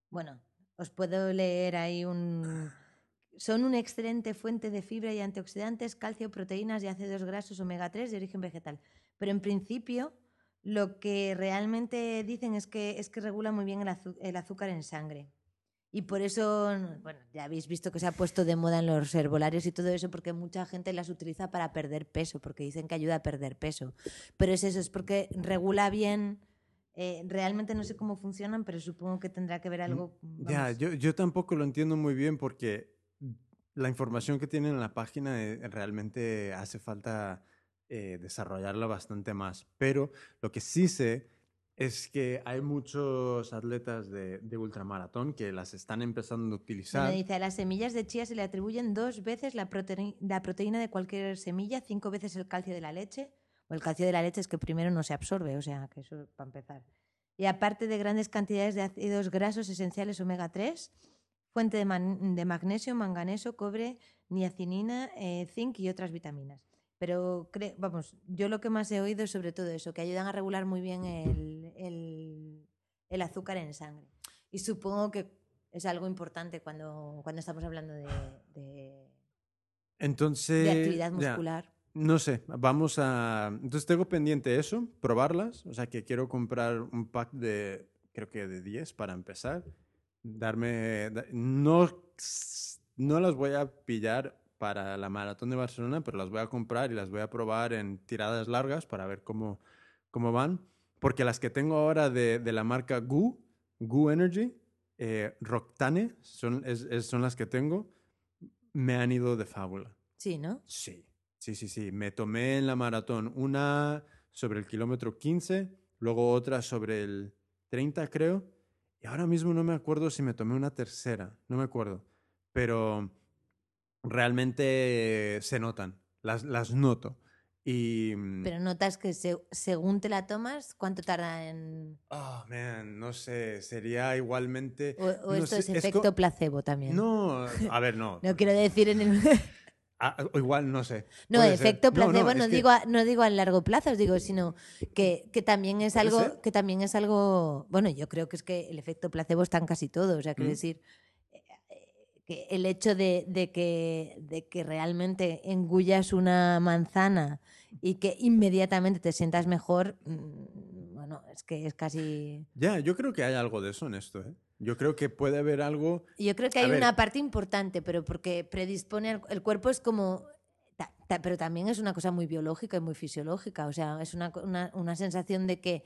Bueno, os puedo leer ahí un... Son una excelente fuente de fibra y antioxidantes, calcio, proteínas y ácidos grasos omega 3 de origen vegetal. Pero en principio, lo que realmente dicen es que, es que regula muy bien el, el azúcar en sangre. Y por eso, bueno, ya habéis visto que se ha puesto de moda en los herbolarios y todo eso, porque mucha gente las utiliza para perder peso, porque dicen que ayuda a perder peso. Pero es eso, es porque regula bien. eh, realmente no sé cómo funcionan, pero supongo que tendrá que ver algo. Ya, vamos. yo, yo tampoco lo entiendo muy bien porque la información que tienen en la página eh, realmente hace falta eh, desarrollarla bastante más. Pero lo que sí sé es que hay muchos atletas de, de ultramaratón que las están empezando a utilizar. dice, a las semillas de chía se le atribuyen dos veces la, proteí- la proteína de cualquier semilla, cinco veces el calcio de la leche. O el calcio de la leche es que primero no se absorbe, o sea, que eso para empezar. Y aparte de grandes cantidades de ácidos grasos esenciales omega 3, fuente de, man- de magnesio, manganeso, cobre, niacinina, eh, zinc y otras vitaminas. Pero, cre- vamos, yo lo que más he oído es sobre todo eso, que ayudan a regular muy bien el, el- el azúcar en sangre. Y supongo que es algo importante cuando, cuando estamos hablando de, de- Entonces, de actividad ya, muscular. no sé, vamos a... Entonces tengo pendiente eso, probarlas. O sea que quiero comprar un pack de, creo que de 10 para empezar. Darme... No, no las voy a pillar para la maratón de Barcelona, pero las voy a comprar y las voy a probar en tiradas largas para ver cómo, cómo van. Porque las que tengo ahora de, de la marca Goo, Goo Energy, eh, Roctane, son, es, son las que tengo, me han ido de fábula. Sí, ¿no? Sí, sí, sí, sí. Me tomé en la maratón una sobre el kilómetro 15, luego otra sobre el 30, creo. Y ahora mismo no me acuerdo si me tomé una tercera, no me acuerdo. Pero realmente se notan, las, las noto. Y, mm, Pero notas que según te la tomas, ¿cuánto tarda en...? Oh, man, no sé, sería igualmente... O, esto es efecto placebo también. No, a ver, no. no quiero decir en el... Ah, igual, no sé. No, efecto placebo no, digo a, no digo a largo plazo, os digo, sino que, que también es algo... Que también es algo... Bueno, yo creo que es que el efecto placebo está en casi todo, o sea, quiero mm. decir que el hecho de, que, de que realmente engullas una manzana y que inmediatamente te sientas mejor, mm, bueno, es que es casi... Ya, yo creo que hay algo de eso en esto, ¿eh? Yo creo que puede haber algo... Yo creo que hay una parte importante, pero porque predispone... el cuerpo es como... pero también es una cosa muy biológica y muy fisiológica, o sea, es una, una sensación de que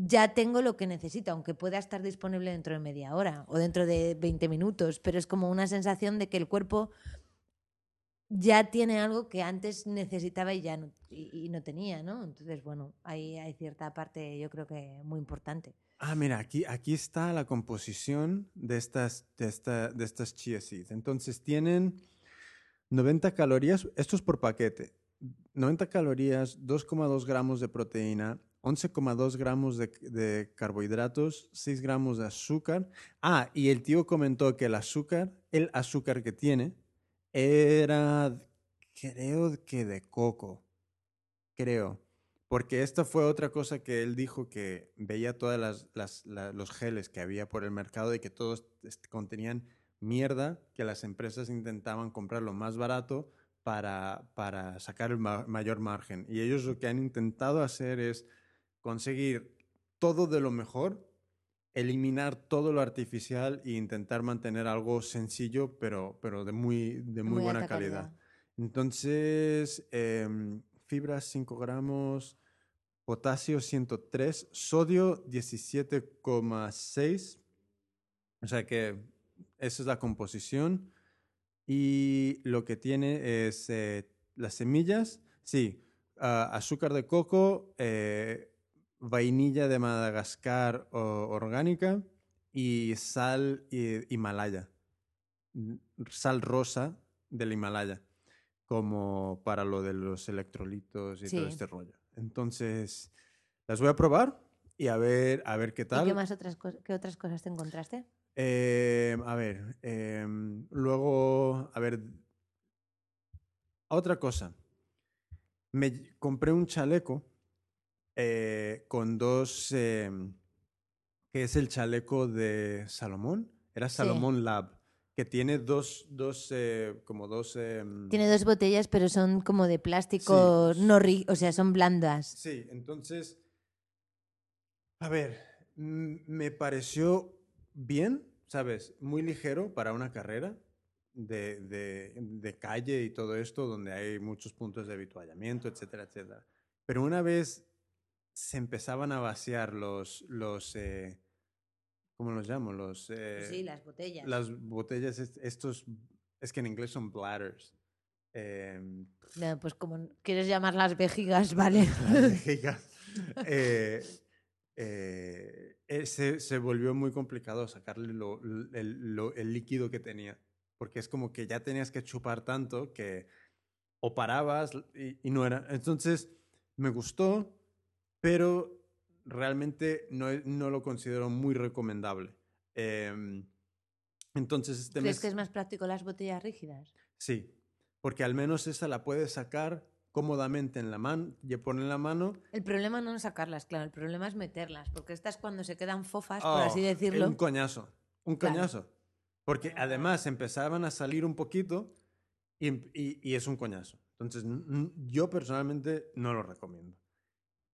ya tengo lo que necesito, aunque pueda estar disponible dentro de media hora o dentro de 20 minutos, pero es como una sensación de que el cuerpo ya tiene algo que antes necesitaba y ya no, y, no tenía, ¿no? Entonces, bueno, ahí hay cierta parte, yo creo que muy importante. Ah, mira, aquí, aquí está la composición de estas, de, esta, de estas chia seeds. Entonces, tienen 90 calorías, esto es por paquete, 90 calorías, 2,2 gramos de proteína, 11,2 gramos de, carbohidratos, 6 gramos de azúcar. Ah, y el tío comentó que el azúcar, el azúcar que tiene, era, creo que de coco. Creo. Porque esta fue otra cosa que él dijo que veía todas las, los geles que había por el mercado y que todos contenían mierda, que las empresas intentaban comprar lo más barato para, para sacar el mayor margen. Y ellos lo que han intentado hacer es conseguir todo de lo mejor, eliminar todo lo artificial e intentar mantener algo sencillo, pero, pero de muy, de muy, buena calidad. Entonces, em, fibras 5 gramos, potasio 103, sodio 17,6. O sea que esa es la composición. Y lo que tiene es eh, las semillas, sí, ah, azúcar de coco, eh, vainilla de Madagascar orgánica y sal Himalaya, sal rosa del Himalaya, como para lo de los electrolitos y todo este rollo. Entonces, las voy a probar y a ver, a ver qué tal. ¿Y qué más otras, qué otras cosas te encontraste? Em, a ver, em, luego, a ver, otra cosa. Me compré un chaleco eh, con dos, em, que es el chaleco de Salomón, era Salomón Lab, que tiene dos, dos eh, como dos... Em, tiene dos botellas, pero son como de plástico, no o sea, son blandas. Sí, entonces, a ver, me pareció bien, ¿sabes? Muy ligero para una carrera. De, de, de, calle y todo esto, donde hay muchos puntos de habituallamiento, etcétera, etcétera. Pero una vez se empezaban a vaciar los, los eh, ¿cómo los llamo? Los, eh, sí, las botellas. Las botellas, estos, es que en inglés son bladders. Em, pues como quieres llamar las vejigas, vale. Las vejigas. Eh, se, se, volvió muy complicado sacarle lo, el, el, líquido que tenía, porque es como que ya tenías que chupar tanto que o parabas y, y no era. Entonces, me gustó, pero realmente no, no lo considero muy recomendable. Em, entonces, este ¿Crees que es más práctico las botellas rígidas? Sí, porque al menos esa la puedes sacar cómodamente en la mano, y poner en la mano. El problema no es sacarlas, claro, el problema es meterlas, porque estas cuando se quedan fofas, por así oh, decirlo. Un coñazo, un coñazo. Porque además empezaban a salir un poquito y, y, y, es un coñazo. Entonces, yo personalmente no lo recomiendo.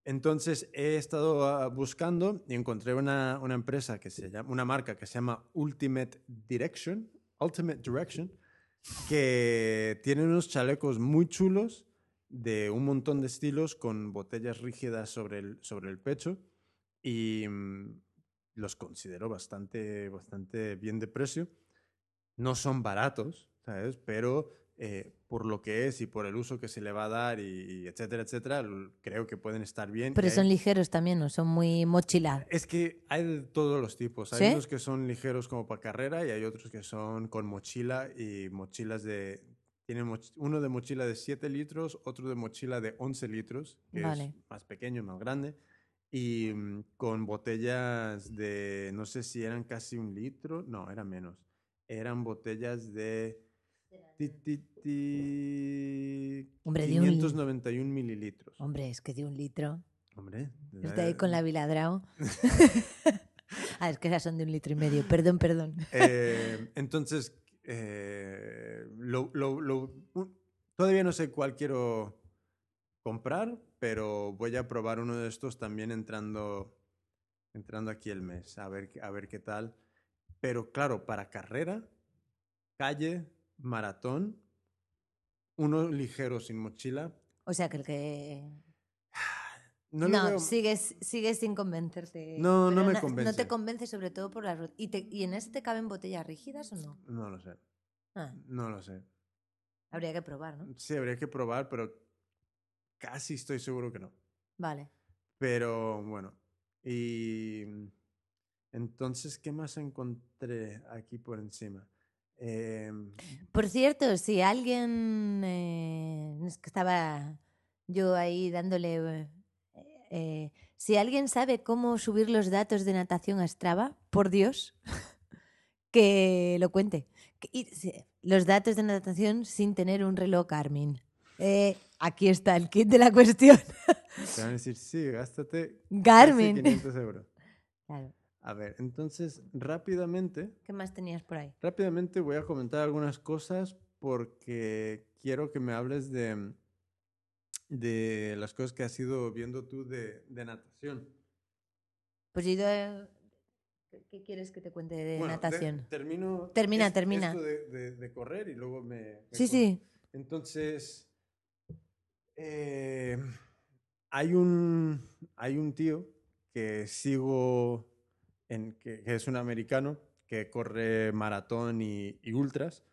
Entonces, he estado ah, buscando y encontré una, una empresa que se llama, una marca que se llama Ultimate Direction, Ultimate Direction, que tiene unos chalecos muy chulos de un montón de estilos con botellas rígidas sobre el, sobre el pecho y mm, los considero bastante, bastante bien de precio. No son baratos, ¿sabes? Pero eh, por lo que es y por el uso que se le va a dar y, y etcétera, etcétera, creo que pueden estar bien. Pero Y hay- son ligeros también, ¿no? Son muy mochila. es que hay de todos los tipos. Hay ¿Sí? unos que son ligeros como para carrera y hay otros que son con mochila y mochilas de... Tienen moch- uno de mochila de 7 litros, otro de mochila de 11 litros, que Vale. es más pequeño más grande. Y mm, con botellas de, no sé si eran casi un litro, no, era menos. Eran botellas de... ti, ti, ti, Hombre, de un li- 591 mililitros. Hombre, es que de un litro. Hombre, Está ahí con la Viladrao. ah, es que esas son de un litro y medio. Perdón, perdón. Eh, entonces, eh, lo- lo- lo- un- todavía no sé cuál quiero comprar, pero voy a probar uno de estos también entrando, entrando aquí el mes, a ver, a ver qué tal. Pero claro, para carrera, calle, maratón, uno ligero sin mochila. O sea, que el que... No, No, veo- sigues, sigues sin convencerte. No, no me No convence. te convence sobre todo por rot- ¿Y, te- ¿Y en ese te caben botellas rígidas o no? no lo sé, Ah, no lo sé. habría que probar, ¿no? Sí, habría que probar, pero casi estoy seguro que no. Vale. Pero bueno, y entonces, ¿qué más encontré aquí por encima? Em, Por cierto, si alguien... eh, es que estaba yo ahí dándole... eh, si alguien sabe cómo subir los datos de natación a Strava, por Dios, que lo cuente. Y los datos de natación sin tener un reloj Garmin. Eh, aquí está el kit de la cuestión. te van a decir, sí, gástate Garmin. 500 euros. Claro. A ver, entonces, rápidamente, ¿Qué más tenías por ahí? rápidamente voy a comentar algunas cosas porque quiero que me hables de, de las cosas que has ido viendo tú de, de natación. Pues yo he ido, ¿Qué- ¿Qué quieres que te cuente de Bueno, de- natación? termino. Termina, es- termina. Esto de, correr y luego me. me Sí, sí. Entonces. eh, hay, un, hay un tío que sigo, en, que, que es un americano que corre maratón y, y ultras,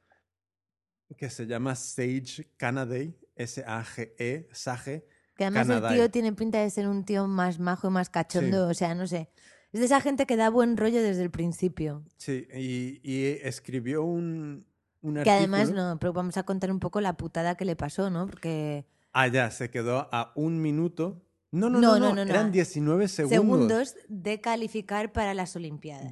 que se llama Sage Canaday, S-A-G-E, Sage. Que además Canadá. el tío tiene pinta de ser un tío más majo y más cachondo, o sea, no sé. Es de esa gente que da buen rollo desde el principio. Sí, y, y escribió un, un Que además, no, pero vamos a contar un poco la putada que le pasó, ¿no? Porque Ah, ya, se quedó a un minuto. No, no, No, no, no, eran 19 segundos. segundos de calificar para las Olimpiadas.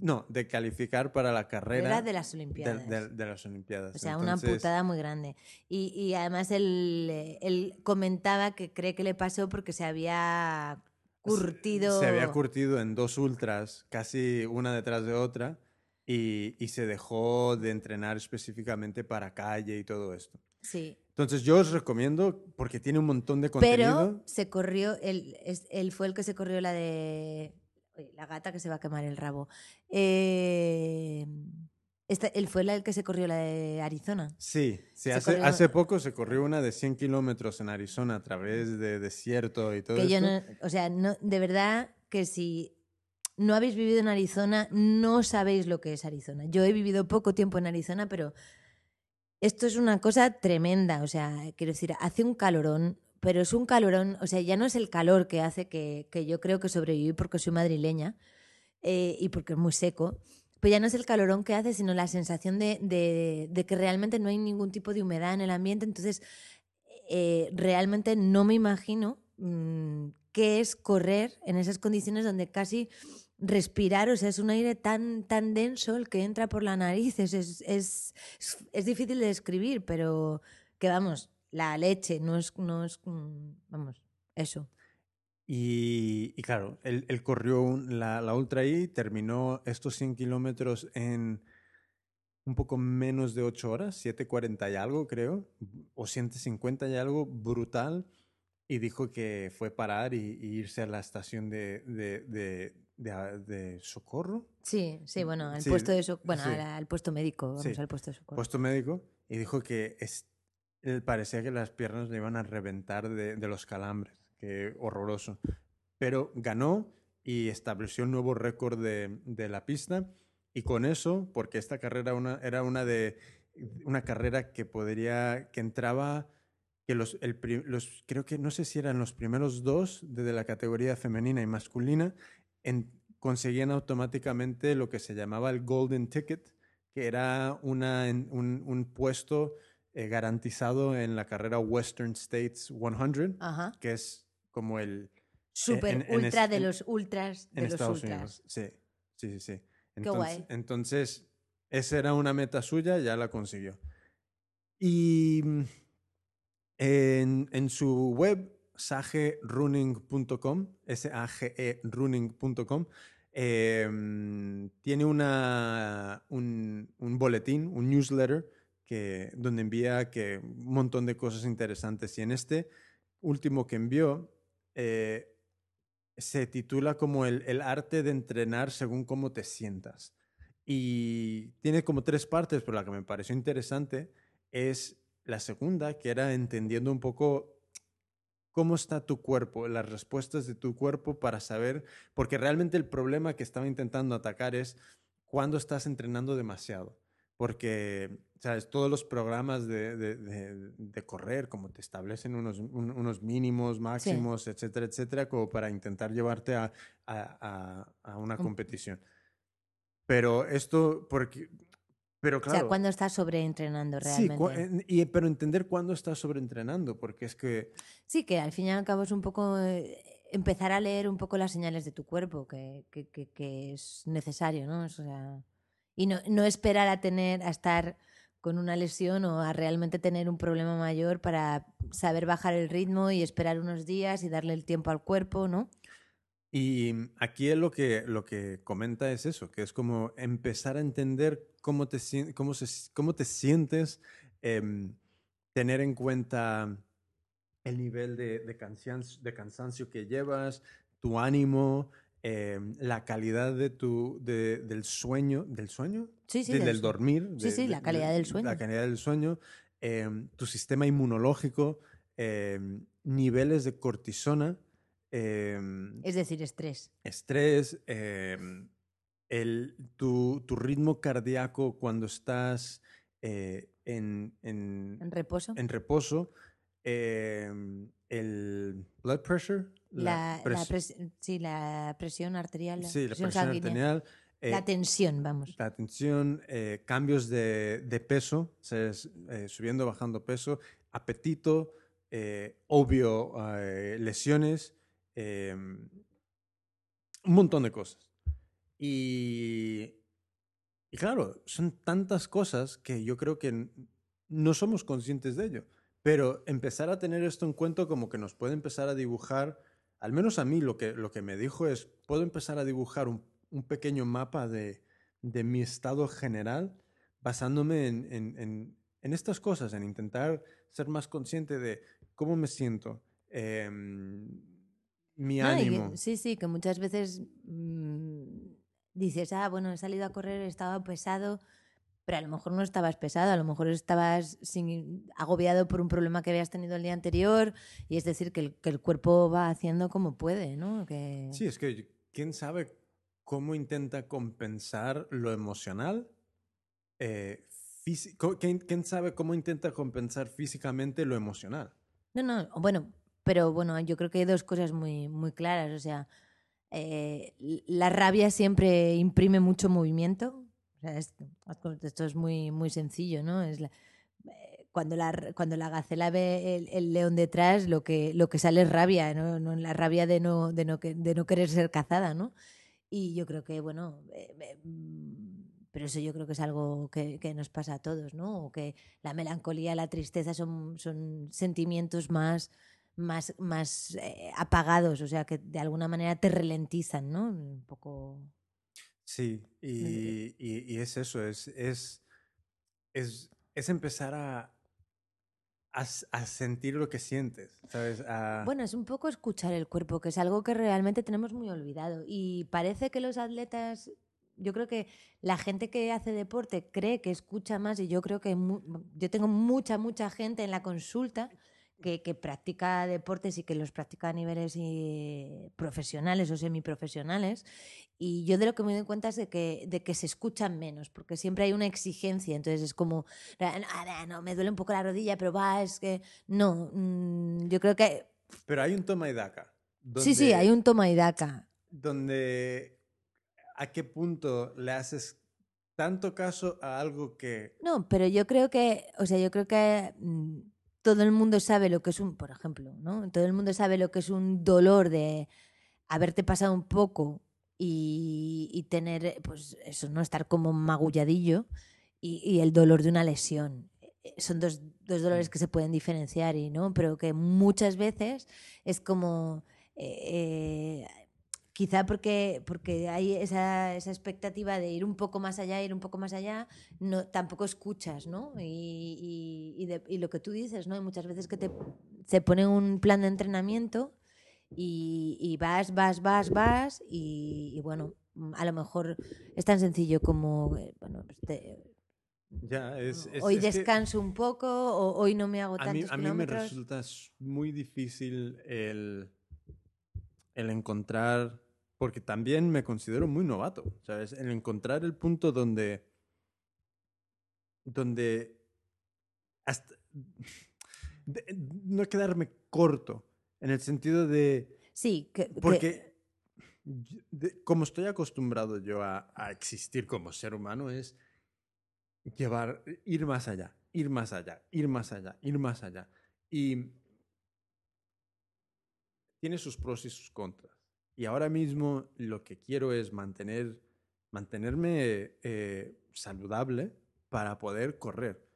no, de calificar para la carrera Era de las Olimpiadas. de- las Olimpiadas. O sea, una putada muy grande. Y, y además él, él comentaba que cree que le pasó porque se había curtido. Se había curtido en dos ultras, casi una detrás de otra, y, y se dejó de entrenar específicamente para calle y todo esto. Sí. Entonces yo os recomiendo, porque tiene un montón de contenido. Pero se corrió, él, fue el que se corrió la de. La gata que se va a quemar el rabo. Eh, esta- él fue el que se corrió la de Arizona. Sí, sí hace, corrió- hace poco se corrió una de 100 kilómetros en Arizona a través de desierto y todo Que yo no, o sea, no, de verdad que si no habéis vivido en Arizona, no sabéis lo que es Arizona. Yo he vivido poco tiempo en Arizona, pero esto es una cosa tremenda. O sea, quiero decir, hace un calorón, pero es un calorón, o sea, ya no es el calor que hace que, que yo creo que sobreviví porque soy madrileña eh, y porque es muy seco. Pero ya no es el calorón que hace, sino la sensación de, de- de que realmente no hay ningún tipo de humedad en el ambiente. Entonces, eh, realmente no me imagino mm, qué es correr en esas condiciones donde casi respirar, o sea, es un aire tan, tan denso el que entra por la nariz, es, es, es, es- difícil de describir, pero que vamos, la leche, no es, no es mm, vamos, eso. Y, y claro, él, él corrió un- la, la ultra y terminó estos 100 kilómetros en un poco menos de 8 horas, 7.40 y algo creo, o 150 y algo, brutal, y dijo que fue parar y, irse a la estación de, de, de, socorro. Sí, sí, bueno, al puesto de bueno, al, puesto médico, vamos al puesto de socorro. Puesto médico, y dijo que es, parecía que las piernas le iban a reventar de, los calambres, que horroroso. Pero ganó y estableció un nuevo récord de, de la pista y con eso, porque esta carrera una, era una de una carrera que podría, que entraba, que los, el, los, creo que no sé si eran los primeros dos desde la categoría femenina y masculina, en, conseguían automáticamente lo que se llamaba el Golden Ticket, que era una, un, un puesto eh, garantizado en la carrera Western States 100, que es como el... Super ultra de los ultras de los ultras. Sí, sí, sí, sí. Entonces, Qué guay. Entonces, esa era una meta suya, ya la consiguió. Y mm, en, en su web, sagerunning.com, S-A-G-E running.com, em, tiene una, un, boletín, un newsletter, que, donde envía que, un montón de cosas interesantes. Y en este último que envió, eh, se titula como el, el, arte de entrenar según cómo te sientas. Y tiene como tres partes, pero la que me pareció interesante es la segunda, que era entendiendo un poco cómo está tu cuerpo, las respuestas de tu cuerpo para saber, porque realmente el problema que estaba intentando atacar es cuando estás entrenando demasiado porque ¿sabes? todos los programas de, de, de, correr, como te establecen unos, unos mínimos, máximos, etcétera, etcétera, como para intentar llevarte a, a, a, una competición. Pero esto, porque, pero claro. O sea, cuando estás sobreentrenando realmente. Sí, y, pero entender cuándo estás sobreentrenando, porque es que. Sí, que al fin y al cabo es un poco. Eh, empezar a leer un poco las señales de tu cuerpo, que, que, que, que es necesario, ¿no? O sea y no, no esperar a tener, a estar con una lesión o a realmente tener un problema mayor para saber bajar el ritmo y esperar unos días y darle el tiempo al cuerpo, ¿no? Y aquí lo que, lo que comenta es eso, que es como empezar a entender cómo te, cómo se, cómo te sientes, em, tener en cuenta el nivel de, de, cansancio, de cansancio que llevas, tu ánimo, Em, la calidad de tu, del sueño, ¿del sueño? Sí, sí. del, dormir. Sí, sí, la calidad del sueño. La calidad del sueño, tu sistema inmunológico, em, niveles de cortisona. Es decir, estrés. Estrés, el, tu, tu, ritmo cardíaco cuando estás eh, en, en, en, reposo. En reposo el blood pressure. La, sí, la presión arterial. La sí, presión la presión arterial. la tensión, vamos. La tensión, eh, cambios de, de peso, eh, subiendo, bajando peso, apetito, eh, obvio, lesiones, em, un montón de cosas. Y, y claro, son tantas cosas que yo creo que no somos conscientes de ello. Pero empezar a tener esto en cuenta como que nos puede empezar a dibujar, al menos a mí lo que, lo que me dijo es, puedo empezar a dibujar un, un pequeño mapa de, de, mi estado general basándome en, en, en, estas cosas, en intentar ser más consciente de cómo me siento, em, mi ánimo. sí, sí, que muchas veces mmm, dices, ah, bueno, he salido a correr, he estado pesado, pero a lo mejor no estabas pesado, a lo mejor estabas sin, agobiado por un problema que habías tenido el día anterior y es decir, que el, que el cuerpo va haciendo como puede, ¿no? Que... Sí, es que quién sabe cómo intenta compensar lo emocional. Eh, ¿quién, ¿Quién sabe cómo intenta compensar físicamente lo emocional? No, no, bueno, pero bueno, yo creo que hay dos cosas muy, muy claras. O sea, eh, la rabia siempre imprime mucho movimiento, esto, es muy, muy sencillo, ¿no? Es eh, cuando, la, cuando la gacela ve el, león detrás, lo que, lo que sale es rabia, ¿no? no la rabia de no, de, no, de no querer ser cazada, ¿no? Y yo creo que, bueno, eh, mm, pero eso yo creo que es algo que, que, nos pasa a todos, ¿no? O que la melancolía, la tristeza son, son sentimientos más, más, más eh, apagados, o sea, que de alguna manera te ralentizan, ¿no? Un poco Sí, y, y, es eso, es, es es, es empezar a, a, sentir lo que sientes, ¿sabes? A- Bueno, es un poco escuchar el cuerpo, que es algo que realmente tenemos muy olvidado. Y parece que los atletas, yo creo que la gente que hace deporte cree que escucha más y yo creo que yo tengo mucha, mucha gente en la consulta que, que practica deportes y que los practica a niveles eh, profesionales o semiprofesionales. Y yo de lo que me doy cuenta es de que, de que se escuchan menos, porque siempre hay una exigencia. Entonces es como, "Ah, no, me duele un poco la rodilla, pero va, es que no. mm, yo creo que Pero hay un toma y daca. Sí, sí, hay un toma y daca. Donde, ¿a qué punto le haces tanto caso a algo que... No, pero yo creo que, o sea, yo creo que mm, todo el mundo sabe lo que es un, por ejemplo, ¿no? Todo el mundo sabe lo que es un dolor de haberte pasado un poco y, tener, pues eso, no estar como magulladillo y, y el dolor de una lesión. Eh, Son dos, dos dolores que se pueden diferenciar y no, pero que muchas veces es como eh, eh, quizá porque, porque hay esa, esa expectativa de ir un poco más allá, ir un poco más allá, no, tampoco escuchas, ¿no? Y, y- y de- y lo que tú dices, ¿no? Hay muchas veces que te, se pone un plan de entrenamiento y, y vas, vas, vas, vas y, bueno, a lo mejor es tan sencillo como, eh, bueno, pues te- Ya, es, es- hoy es que descanso un poco o hoy no me hago a mí, tantos a mí me resulta muy difícil el, el encontrar, porque también me considero muy novato, ¿sabes? El encontrar el punto donde, donde hasta, de- no quedarme corto, en el sentido de, Sí, que, que- porque de- como estoy acostumbrado yo a, a existir como ser humano, es llevar, ir más allá, ir más allá, ir más allá, ir más allá. Y tiene sus pros y sus contras. Y ahora mismo lo que quiero es mantener, mantenerme eh, saludable para poder correr.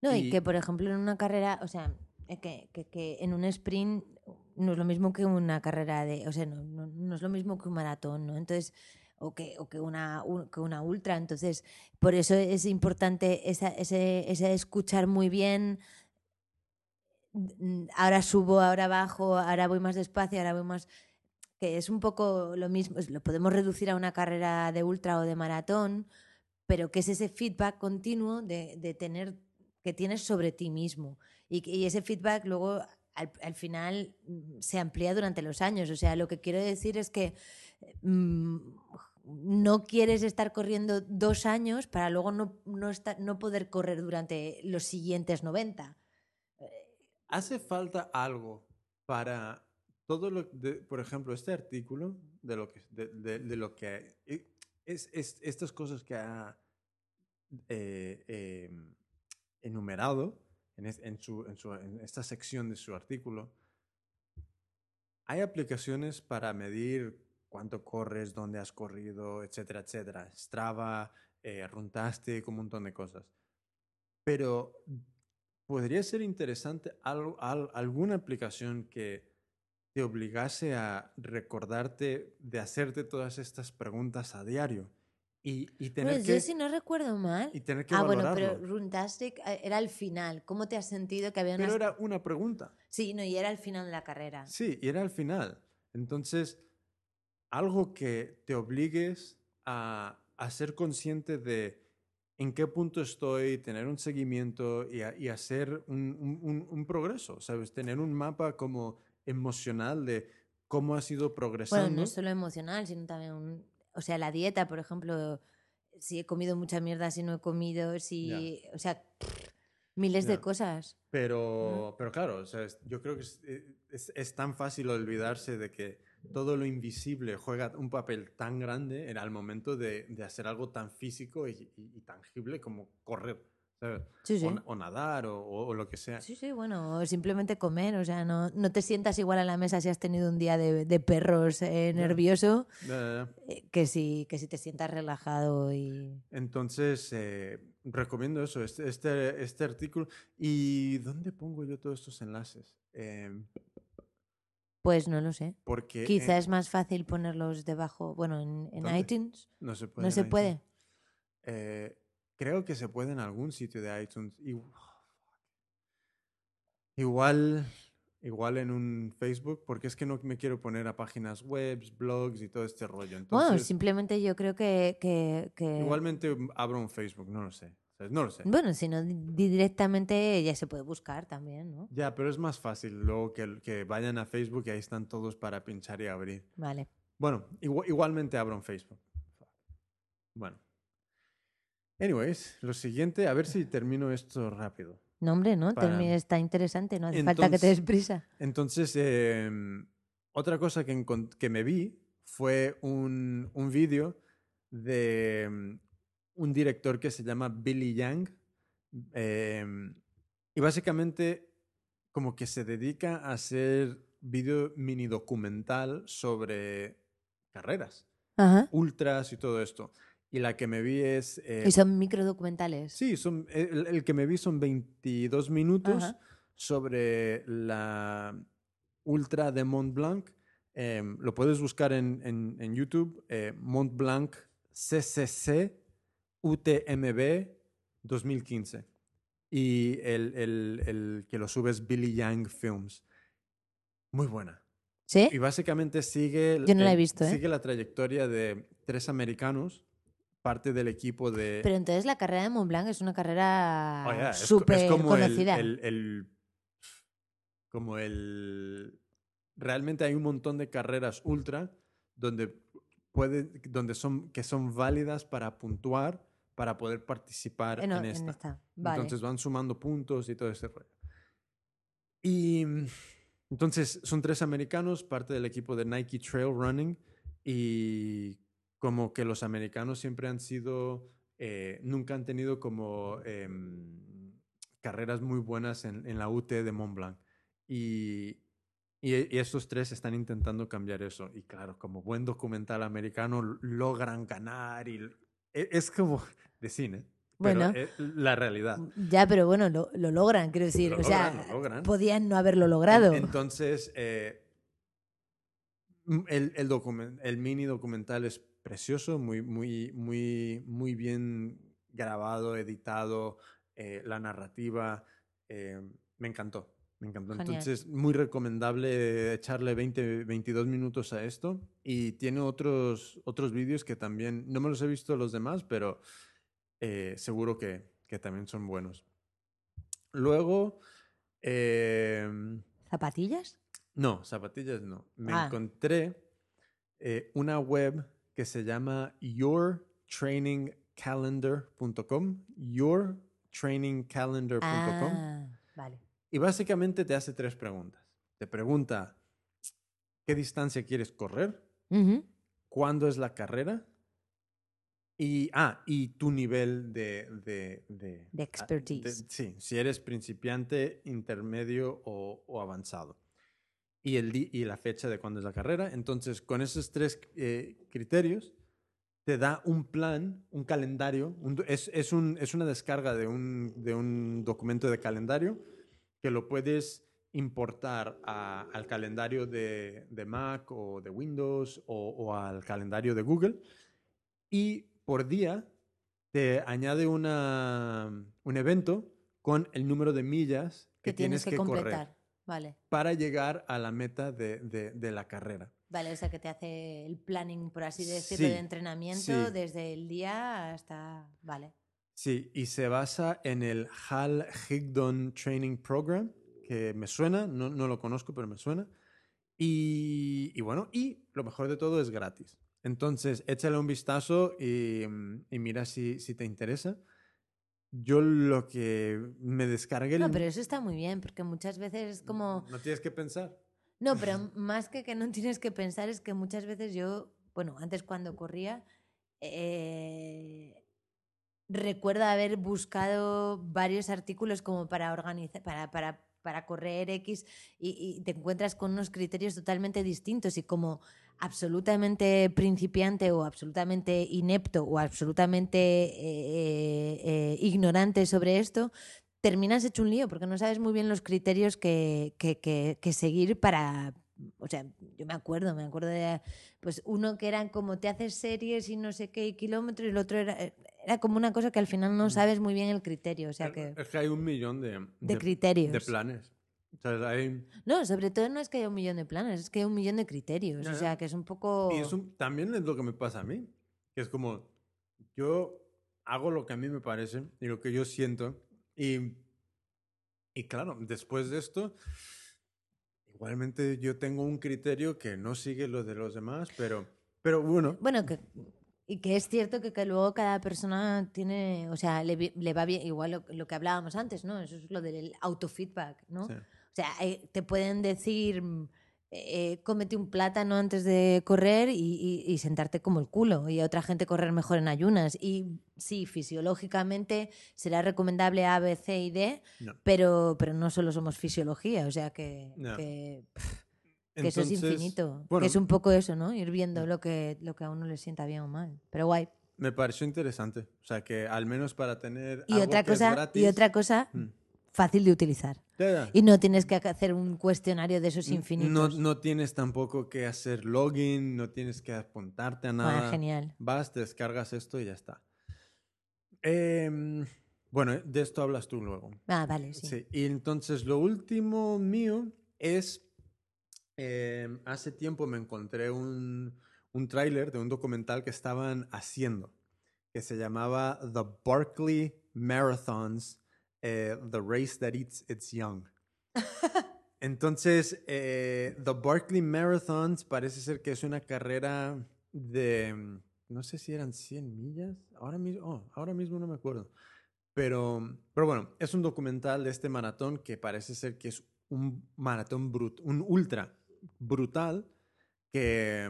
No, y, Y- que por ejemplo en una carrera, o sea, eh, que, que- que en un sprint no es lo mismo que una carrera de, o sea, no, no- no es lo mismo que un maratón, ¿no? Entonces, o que, o que, una, un- que una ultra. Entonces, por eso es importante esa- ese, ese escuchar muy bien. mm, Ahora subo, ahora bajo, ahora voy más despacio, ahora voy más. Que es un poco lo mismo, lo podemos reducir a una carrera de ultra o de maratón, pero que es ese feedback continuo de, de tener que tienes sobre ti mismo. Y, y ese feedback luego al, al final mm, se amplía durante los años. O sea, lo que quiero decir es que mm, no quieres estar corriendo dos años para luego no, no, estar- no poder correr durante los siguientes 90. ¿Hace falta algo para todo lo de, por ejemplo, este artículo de lo que de, de- de lo que eh, es, es estas cosas que ha eh, eh, enumerado en, es- en su, en su- en esta sección de su artículo? Hay aplicaciones para medir cuánto corres, dónde has corrido, etcétera, etcétera. Strava, eh, Runtastic, un montón de cosas. Pero podría ser interesante al- al- alguna aplicación que te obligase a recordarte de hacerte todas estas preguntas a diario y, y tener Pues que, yo si no recuerdo mal... y tener que Ah, bueno, valorarlo. pero Runtastic eh, era al final. ¿Cómo te has sentido que había Pero unas... era una pregunta. Sí, no, y era al final de la carrera. Sí, y era al final. Entonces, algo que te obligues a, a ser consciente de en qué punto estoy, tener un seguimiento y, a- y hacer un, un- un- un progreso, ¿sabes? Tener un mapa como emocional de cómo has ido progresando. Bueno, no solo emocional, sino también un... O sea, la dieta, por ejemplo, si he comido mucha mierda, si no he comido, si... O sea, miles de cosas. Pero, pero claro, o sea, yo creo que es, eh, es- es tan fácil olvidarse de que todo lo invisible juega un papel tan grande en al momento de, de hacer algo tan físico y, y- y tangible como correr, ¿sabes? Sí, sí. O, na- o nadar o, lo que sea. Sí, sí, bueno, o simplemente comer, o sea, no, no te sientas igual a la mesa si has tenido un día de, de perros eh, nervioso eh, que, si, que si te sientas relajado y... Entonces, eh, recomiendo eso, este, este, este artículo. ¿Y dónde pongo yo todos estos enlaces? Em, Pues no lo sé. porque... Quizá en- es más fácil ponerlos debajo, bueno, en, en iTunes. No se puede. No se iTunes. puede. Eh, creo que se puede en algún sitio de iTunes. Y- Igual, igual en un Facebook, porque es que no me quiero poner a páginas web, blogs y todo este rollo. Bueno, Entonces, simplemente yo creo que... que- que- igualmente abro un Facebook, no lo sé. No lo sé. Bueno, si no, di- directamente ya se puede buscar también, ¿no? Ya, pero es más fácil luego que, que vayan a Facebook y ahí están todos para pinchar y abrir. Vale. Bueno, igua- igualmente abro un Facebook. Bueno. Anyways, lo siguiente, a ver si termino esto rápido. No, hombre, ¿no? Para- Está interesante, no hace falta que te des Entonces- prisa. Entonces, eh, otra cosa que, que me vi fue un, un vídeo de mm, un director que se llama Billy Yang. eh, y básicamente como que se dedica a hacer vídeo mini documental sobre carreras, Ajá. ultras y todo esto. Y la que me vi es... eh, Y son microdocumentales. Sí, son, el, el que me vi son 22 minutos Ajá. sobre la Ultra de Mont Blanc. Em, lo puedes buscar en, en- en YouTube, eh, Mont Blanc CCC UTMB 2015. Y el, el- el que lo sube es Billy Yang Films. Muy buena. ¿Sí? Y básicamente sigue, Yo no la he visto, ¿eh? sigue la trayectoria de tres americanos, parte del equipo de... Pero entonces la carrera de Montblanc es una carrera Oh, es co- es súper como el- conocida. El, el- como el. Realmente hay un montón de carreras ultra donde puede, donde son, que son válidas para puntuar, para poder participar en en esta. esta. Vale. Entonces van sumando puntos y todo ese rollo. Y entonces son tres americanos, parte del equipo de Nike Trail Running, y como que los americanos siempre han sido, eh, nunca han tenido como em, carreras muy buenas en, en la UT de Mont Blanc. Y, y, y estos tres están intentando cambiar eso. Y claro, como buen documental americano, logran ganar y e- es como de cine. Pero Bueno. es la realidad. Ya, pero bueno, lo, lo logran, quiero decir. Lo o sea, logran, lo logran. podían no haberlo logrado. Entonces, eh, mm, el, el, el mini documental es precioso, muy, muy, muy, muy bien grabado, editado, eh, la narrativa, eh, me encantó. Me encantó. Genial. Entonces, muy recomendable echarle 20, 22 minutos a esto. Y tiene otros, otros vídeos que también, no me los he visto los demás, pero eh, seguro que, que también son buenos. Luego, em, ¿Zapatillas? no, zapatillas no. Me Ah. encontré una web que se llama yourtrainingcalendar.com. Yourtrainingcalendar.com. Ah, vale. Y básicamente te hace tres preguntas. Te pregunta qué distancia quieres correr, cuándo es la carrera y, ah, y tu nivel de... De, de, De ah, expertise. sí, si eres principiante, intermedio o, o avanzado. Y, el y la fecha de cuándo es la carrera. Entonces, con esos tres eh, criterios, te da un plan, un calendario. un es, es, un- es una descarga de un, de un documento de calendario que lo puedes importar a- al calendario de, de Mac o de Windows o, o al calendario de Google y por día te añade una, un evento con el número de millas que, Que tienes que, correr completar. Vale. para llegar a la meta de, de- de la carrera. Vale, o sea que te hace el planning, por así decirlo, Sí, de entrenamiento sí. desde el día hasta. Vale. Sí, y se basa en el Hal Higdon Training Program, que me suena, no, no lo conozco, pero me suena. Y, y bueno, y lo mejor de todo es gratis. Entonces, échale un vistazo y, y mira si, si te interesa. Yo lo que me descargué... el- No, pero eso está muy bien, porque muchas veces es como. No tienes que pensar. No, pero más que que no tienes que pensar es que muchas veces yo, bueno, antes cuando corría, eh, recuerdo haber buscado varios artículos como para organizar, para, para, para correr X y, y te encuentras con unos criterios totalmente distintos y como absolutamente principiante o absolutamente inepto o absolutamente eh, eh, ignorante sobre esto, terminas hecho un lío porque no sabes muy bien los criterios que, que, que- que seguir para... O sea, yo me acuerdo, me acuerdo de pues uno que eran como te haces series y no sé qué y kilómetros y el otro era, era como una cosa que al final no sabes muy bien el criterio, o sea que... Es que hay un millón de, De criterios. de planes. Sea, hay- No, sobre todo no es que haya un millón de planes, es que hay un millón de criterios, o sea que es un poco... Y también es lo que me pasa a mí. Que es como, yo hago lo que a mí me parece y lo que yo siento. Y, y claro, después de esto, igualmente yo tengo un criterio que no sigue lo de los demás, pero, pero bueno. Bueno, que, y que es cierto que, que luego cada persona tiene, o sea, le, le va bien, igual lo, lo que hablábamos antes, ¿no? Eso es lo del autofeedback, ¿no? sí. O sea, eh, te pueden decir, mm, eh, cómete un plátano antes de correr y, y- y sentarte como el culo. Y a otra gente correr mejor en ayunas. Y sí, fisiológicamente será recomendable A, B, C y D, No. pero, pero no solo somos fisiología. O sea que, No. que, que eso es infinito. bueno, que es un poco eso, ¿no? Ir viendo lo que, lo que a uno le sienta bien o mal. Pero guay. me pareció interesante. O sea, que al menos para tener. Y algo otra que es cosa, y gratis- otra cosa Mm. Fácil de utilizar. Ya, ya. Y no tienes que hacer un cuestionario de esos infinitos. No, no tienes tampoco que hacer login, no tienes que apuntarte a Ah, nada. genial. Vas, te descargas esto y ya está. Em, bueno, de esto hablas tú luego. Ah, vale, sí. Sí. Y entonces lo último mío es, em, hace tiempo me encontré un, un tráiler de un documental que estaban haciendo, que se llamaba The Barkley Marathons, eh, The Race That Eats Its Young. Entonces, eh, The Barkley Marathons parece ser que es una carrera de, no sé si eran 100 millas, ahora mismo, oh, ahora mismo no me acuerdo. Pero, pero bueno, es un documental de este maratón que parece ser que es un maratón brut, un ultra brutal que,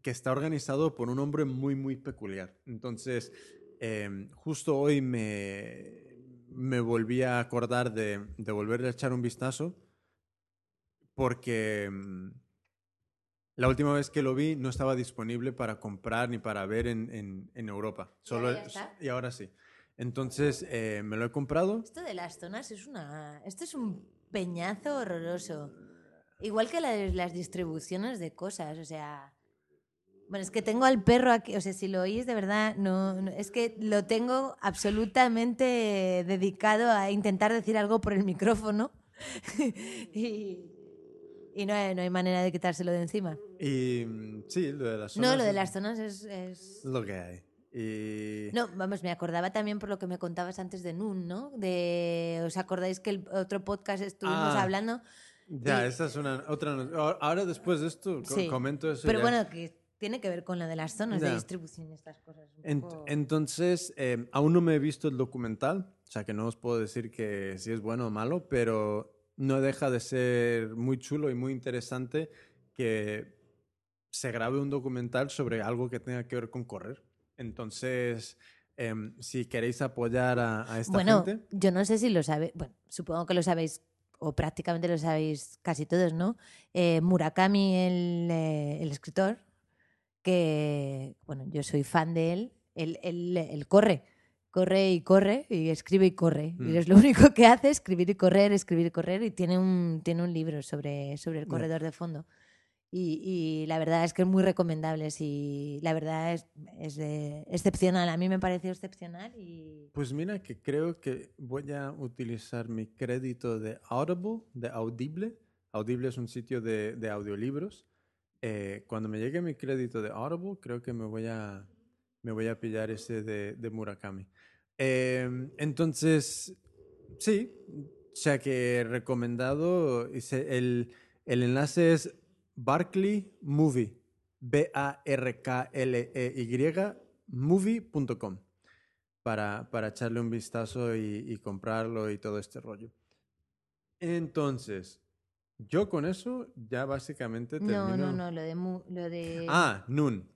que está organizado por un hombre muy, muy peculiar. Entonces, em, justo hoy me, me volví a acordar de, de volver a echar un vistazo porque mm, la última vez que lo vi no estaba disponible para comprar ni para ver en, en- en Europa. Solo, ya está? y ahora sí. Entonces eh, me lo he comprado. Esto de las zonas es una. Esto es un peñazo horroroso. Igual que la de las distribuciones de cosas, o sea. Bueno, es que tengo al perro aquí, o sea, si lo oís de verdad, no, no- es que lo tengo absolutamente dedicado a intentar decir algo por el micrófono y, y no, hay, no hay manera de quitárselo de encima. Y sí, lo de las No, zonas lo de las zonas es- es... lo que hay. Y No, vamos, me acordaba también por lo que me contabas antes de Nun, ¿no? De, ¿Os acordáis que el otro podcast estuvimos Ah, hablando? ya, y- esa es una otra. no- Ahora después de esto Sí. comento eso. Pero ya. bueno, que tiene que ver con lo de las zonas de distribución y estas cosas. un Ent- poco- entonces, eh, aún no me he visto el documental, o sea que no os puedo decir que si es bueno o malo, pero no deja de ser muy chulo y muy interesante que se grabe un documental sobre algo que tenga que ver con correr. Entonces, em, si queréis apoyar a, a esta bueno, gente, yo no sé si lo sabéis, bueno, supongo que lo sabéis, o prácticamente lo sabéis casi todos, ¿no? Eh, Murakami, el, eh, el escritor, que, bueno, yo soy fan de él, él, él- él corre, corre y corre, y escribe y corre. Mm. Y es lo único que hace, escribir y correr, escribir y correr, y tiene un, tiene un libro sobre, sobre el corredor de fondo. Y, y la verdad es que es muy recomendable, y la verdad es, es de- excepcional, a mí me pareció excepcional y... pues mira que creo que voy a utilizar mi crédito de Audible, de Audible. Audible es un sitio de, de audiolibros. Eh, cuando me llegue mi crédito de Audible, creo que me voy a, me voy a pillar ese de, Murakami. Em, entonces, sí, o sea que recomendado, el, el enlace es Barkley Movie, B-A-R-K-L-E-Y, movie.com, para, para echarle un vistazo y comprarlo y todo este rollo. Entonces, yo con eso ya básicamente termino. No, no, no, lo de... mu- Lo de... Ah, Nun.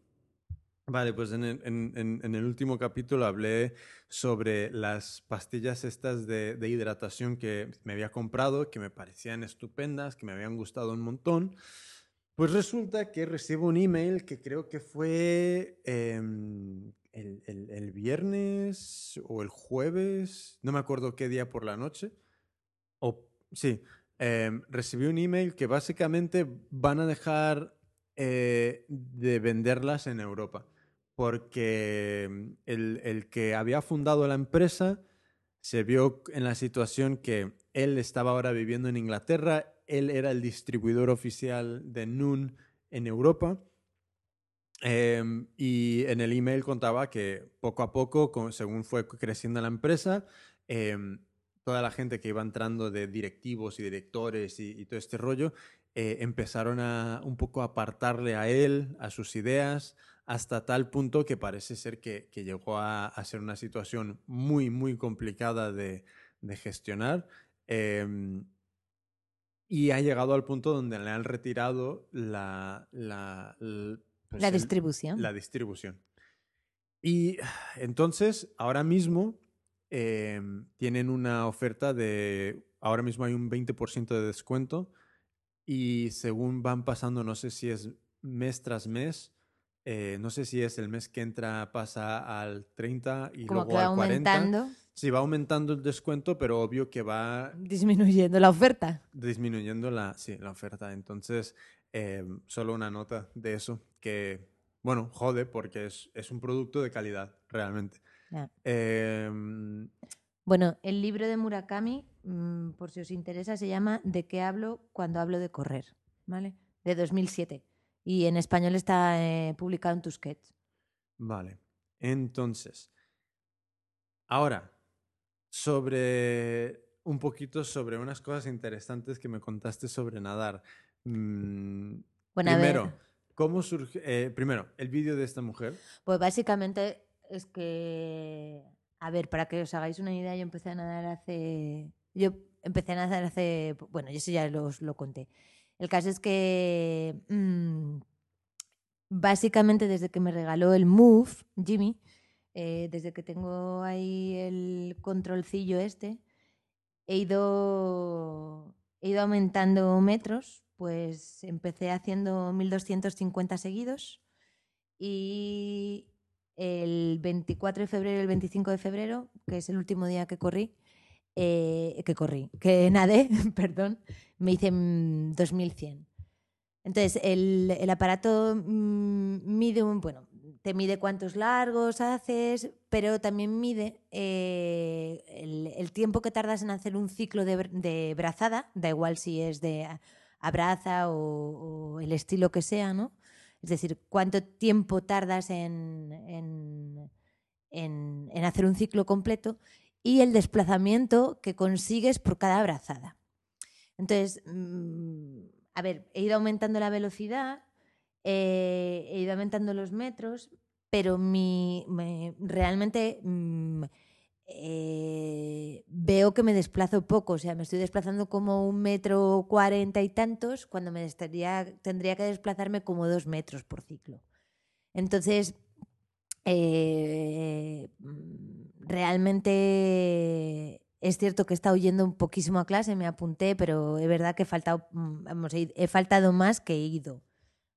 Vale, pues en el, en- en- en el último capítulo hablé sobre las pastillas estas de, de hidratación que me había comprado, que me parecían estupendas, que me habían gustado un montón. Pues resulta que recibo un email que creo que fue em, el, el- el viernes o el jueves, no me acuerdo qué día por la noche. O sí, em, recibí un email que básicamente van a dejar eh, de venderlas en Europa. porque mm, el, que había fundado la empresa se vio en la situación que él estaba ahora viviendo en Inglaterra, él era el distribuidor oficial de Noon en Europa. em, y en el email contaba que poco a poco, según fue creciendo la empresa, em, toda la gente que iba entrando de directivos y directores y, y todo este rollo, eh, empezaron a un poco apartarle a él, a sus ideas, hasta tal punto que parece ser que, que llegó a, a ser una situación muy, muy complicada de, de gestionar. em, y ha llegado al punto donde le han retirado la, la, pues la el- distribución. la distribución. Y entonces, ahora mismo em, tienen una oferta de, ahora mismo hay un 20% de descuento y según van pasando, no sé si es mes tras mes, eh, no sé si es el mes que entra pasa al 30 y Como luego que va al 40. aumentando, Sí, va aumentando el descuento, pero obvio que va disminuyendo la oferta. disminuyendo la, sí, la oferta. Entonces, eh, solo una nota de eso, que, bueno, jode porque es, es un producto de calidad, realmente. Em, Bueno, el libro de Murakami, mm, por si os interesa, se llama ¿De qué hablo cuando hablo de correr? ¿Vale? De 2007. Y en español está eh, publicado en Tusquets. vale. Entonces, ahora, sobre un poquito sobre unas cosas interesantes que me contaste sobre nadar. Mm, Bueno, a ver, primero, ¿cómo surge? eh, primero, el vídeo de esta mujer. pues básicamente es que, a ver, para que os hagáis una idea, yo empecé a nadar hace, yo empecé a nadar hace, bueno, yo eso ya os lo conté. El caso es que mm, básicamente desde que me regaló el Move, Jimmy, eh, desde que tengo ahí el controlcillo este, he ido, he ido aumentando metros, pues empecé haciendo 1250 seguidos y el 24 de febrero y el 25 de febrero, que es el último día que corrí, eh, que corrí, que nadé, perdón, me hice mm, 2100. Entonces, el, el aparato mm, mide un, bueno, te mide cuántos largos haces, pero también mide eh, el, tiempo que tardas en hacer un ciclo de, de brazada, da igual si es de abraza o, o el estilo que sea, ¿no? Es decir, cuánto tiempo tardas en, en- hacer un ciclo completo y el desplazamiento que consigues por cada brazada. Entonces, mm, a ver, he ido aumentando la velocidad, eh, he ido aumentando los metros, pero mi, me- realmente mm, eh, veo que me desplazo poco, o sea, me estoy desplazando como un metro cuarenta y tantos cuando me estaría- tendría que desplazarme como dos metros por ciclo. Entonces, eh, realmente es cierto que he estado yendo un poquísimo a clase, me apunté, pero es verdad que he faltado, mm, vamos, he faltado más que he ido.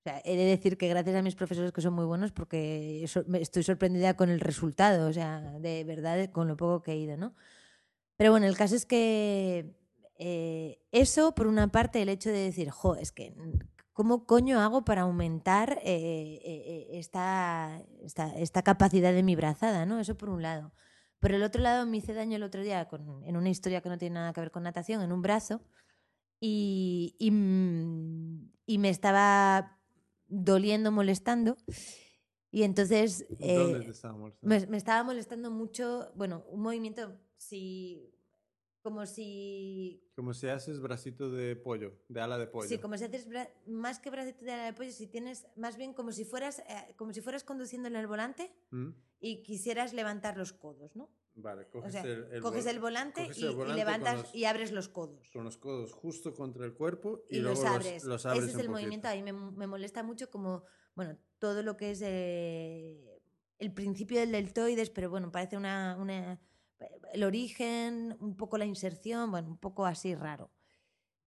Sea, he de decir que gracias a mis profesores que son muy buenos porque estoy sorprendida con el resultado, o sea, de verdad con lo poco que he ido, ¿no? Pero bueno, el caso es que eh, eso, por una parte, el hecho de decir, jo, es que, ¿cómo coño hago para aumentar eh, eh, esta, esta, esta capacidad de mi brazada, ¿no? Eso por un lado. Por el otro lado, me hice daño el otro día con- en una historia que no tiene nada que ver con natación, en un brazo, y, y, y me estaba doliendo, molestando. Y entonces eh, ¿Dónde te estaba molestando? me, me estaba molestando mucho, bueno, un movimiento, si, como si, Como si haces bracito de pollo, de ala de pollo. sí, como si haces bra- más que bracito de ala de pollo, si tienes, más bien como si fueras, eh, como si fueras conduciendo en el volante ¿Mm? y quisieras levantar los codos, ¿no? Vale, O coges, sea, el, el coges vol- el volante, coges y, el y volante con levantas los- y abres los codos. con los codos justo contra el cuerpo y, y, luego los abres. los, abres Ese es el poquito. movimiento. Ahí me, me molesta mucho como, bueno, todo lo que es eh, el principio del deltoides, pero bueno, parece una, una- el origen, un poco la inserción, bueno, un poco así raro.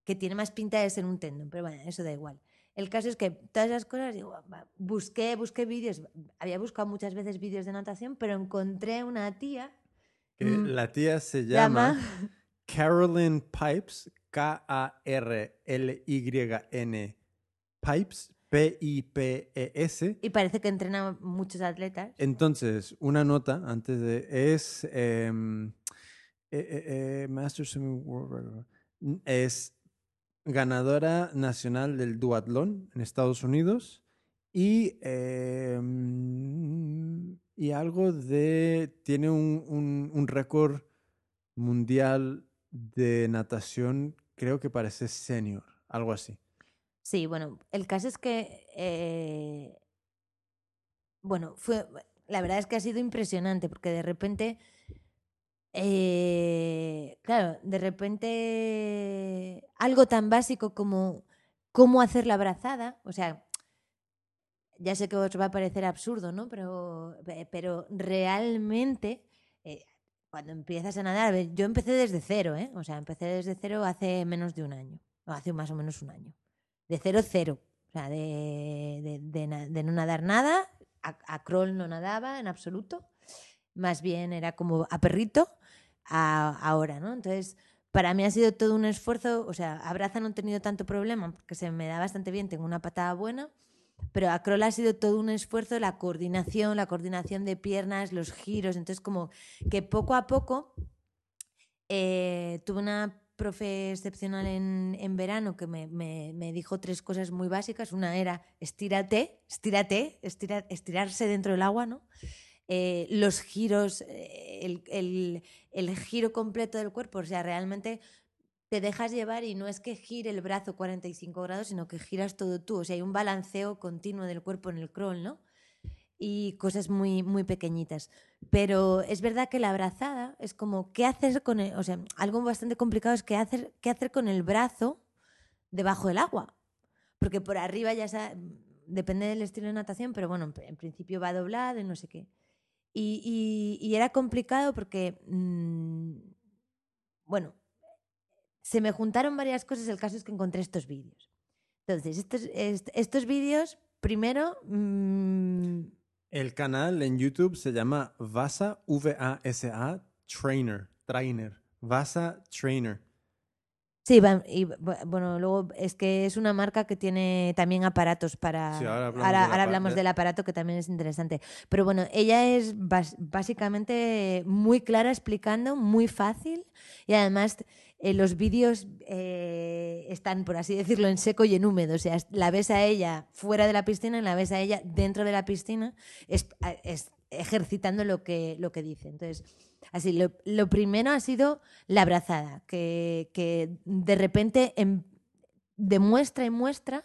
Que tiene más pinta de ser un tendón, pero bueno, eso da igual. El caso es que todas esas cosas, digo, busqué, busqué vídeos, había buscado muchas veces vídeos de natación, pero encontré una tía Que Mm. la tía se llama, llama Carolyn Pipes, K-A-R-L-Y-N Pipes, P-I-P-E-S. Y parece que entrena muchos atletas. Entonces, una nota antes de. Es. em, eh, eh, eh, Master Swimming World Record. Es ganadora nacional del duatlón en Estados Unidos. Y. em, y algo de. Tiene un, un- un récord mundial de natación, creo que parece senior, algo así. Sí, bueno, el caso es que, eh, bueno, fue, la verdad es que ha sido impresionante porque de repente, eh, claro, de repente algo tan básico como cómo hacer la abrazada, o sea, ya sé que os va a parecer absurdo, ¿no? Pero, pe- pero realmente, eh, cuando empiezas a nadar, yo empecé desde cero, ¿eh? O sea, empecé desde cero hace menos de un año, o hace más o menos un año de cero cero. O sea, de, de- no nadar nada. A, a crawl no nadaba en absoluto. Más bien era como a perrito a, ahora, ¿no? Entonces, para mí ha sido todo un esfuerzo. O sea, a no he tenido tanto problema porque se me da bastante bien, tengo una patada buena. Pero a crawl ha sido todo un esfuerzo, la coordinación, la coordinación de piernas, los giros. Entonces, como que poco a poco eh, tuve una profe excepcional en, en verano que me, me- me dijo tres cosas muy básicas. Una era estírate, estírate, estira- estirarse dentro del agua, ¿no? Eh, los giros, eh, el, el- el giro completo del cuerpo, o sea, realmente te dejas llevar y no es que gire el brazo 45 grados, sino que giras todo tú. O sea, hay un balanceo continuo del cuerpo en el crawl, ¿no? y cosas muy, muy pequeñitas. Pero es verdad que la abrazada es como, ¿qué hacer con el, o sea, algo bastante complicado es qué hacer, qué hacer con el brazo debajo del agua? Porque por arriba ya sa- depende del estilo de natación, pero bueno, en, pr- en principio va doblado y no sé qué. Y, y- y era complicado porque, mm, bueno, se me juntaron varias cosas, el caso es que encontré estos vídeos. Entonces, estos, est- estos vídeos, primero, mm, El canal en YouTube se llama Vasa, V-A-S-A, Trainer, Trainer, Vasa Trainer. Sí, y bu- bueno, luego es que es una marca que tiene también aparatos para... Sí, ahora hablamos ahora, del ahora hablamos de- del aparato que también es interesante. Pero bueno, ella es básicamente muy clara explicando, muy fácil y además eh, los vídeos eh, están, por así decirlo, en seco y en húmedo. O sea, la ves a ella fuera de la piscina y la ves a ella dentro de la piscina es, es ejercitando lo que, lo que dice. Entonces, así, lo, primero ha sido la abrazada, que, de repente em- demuestra y muestra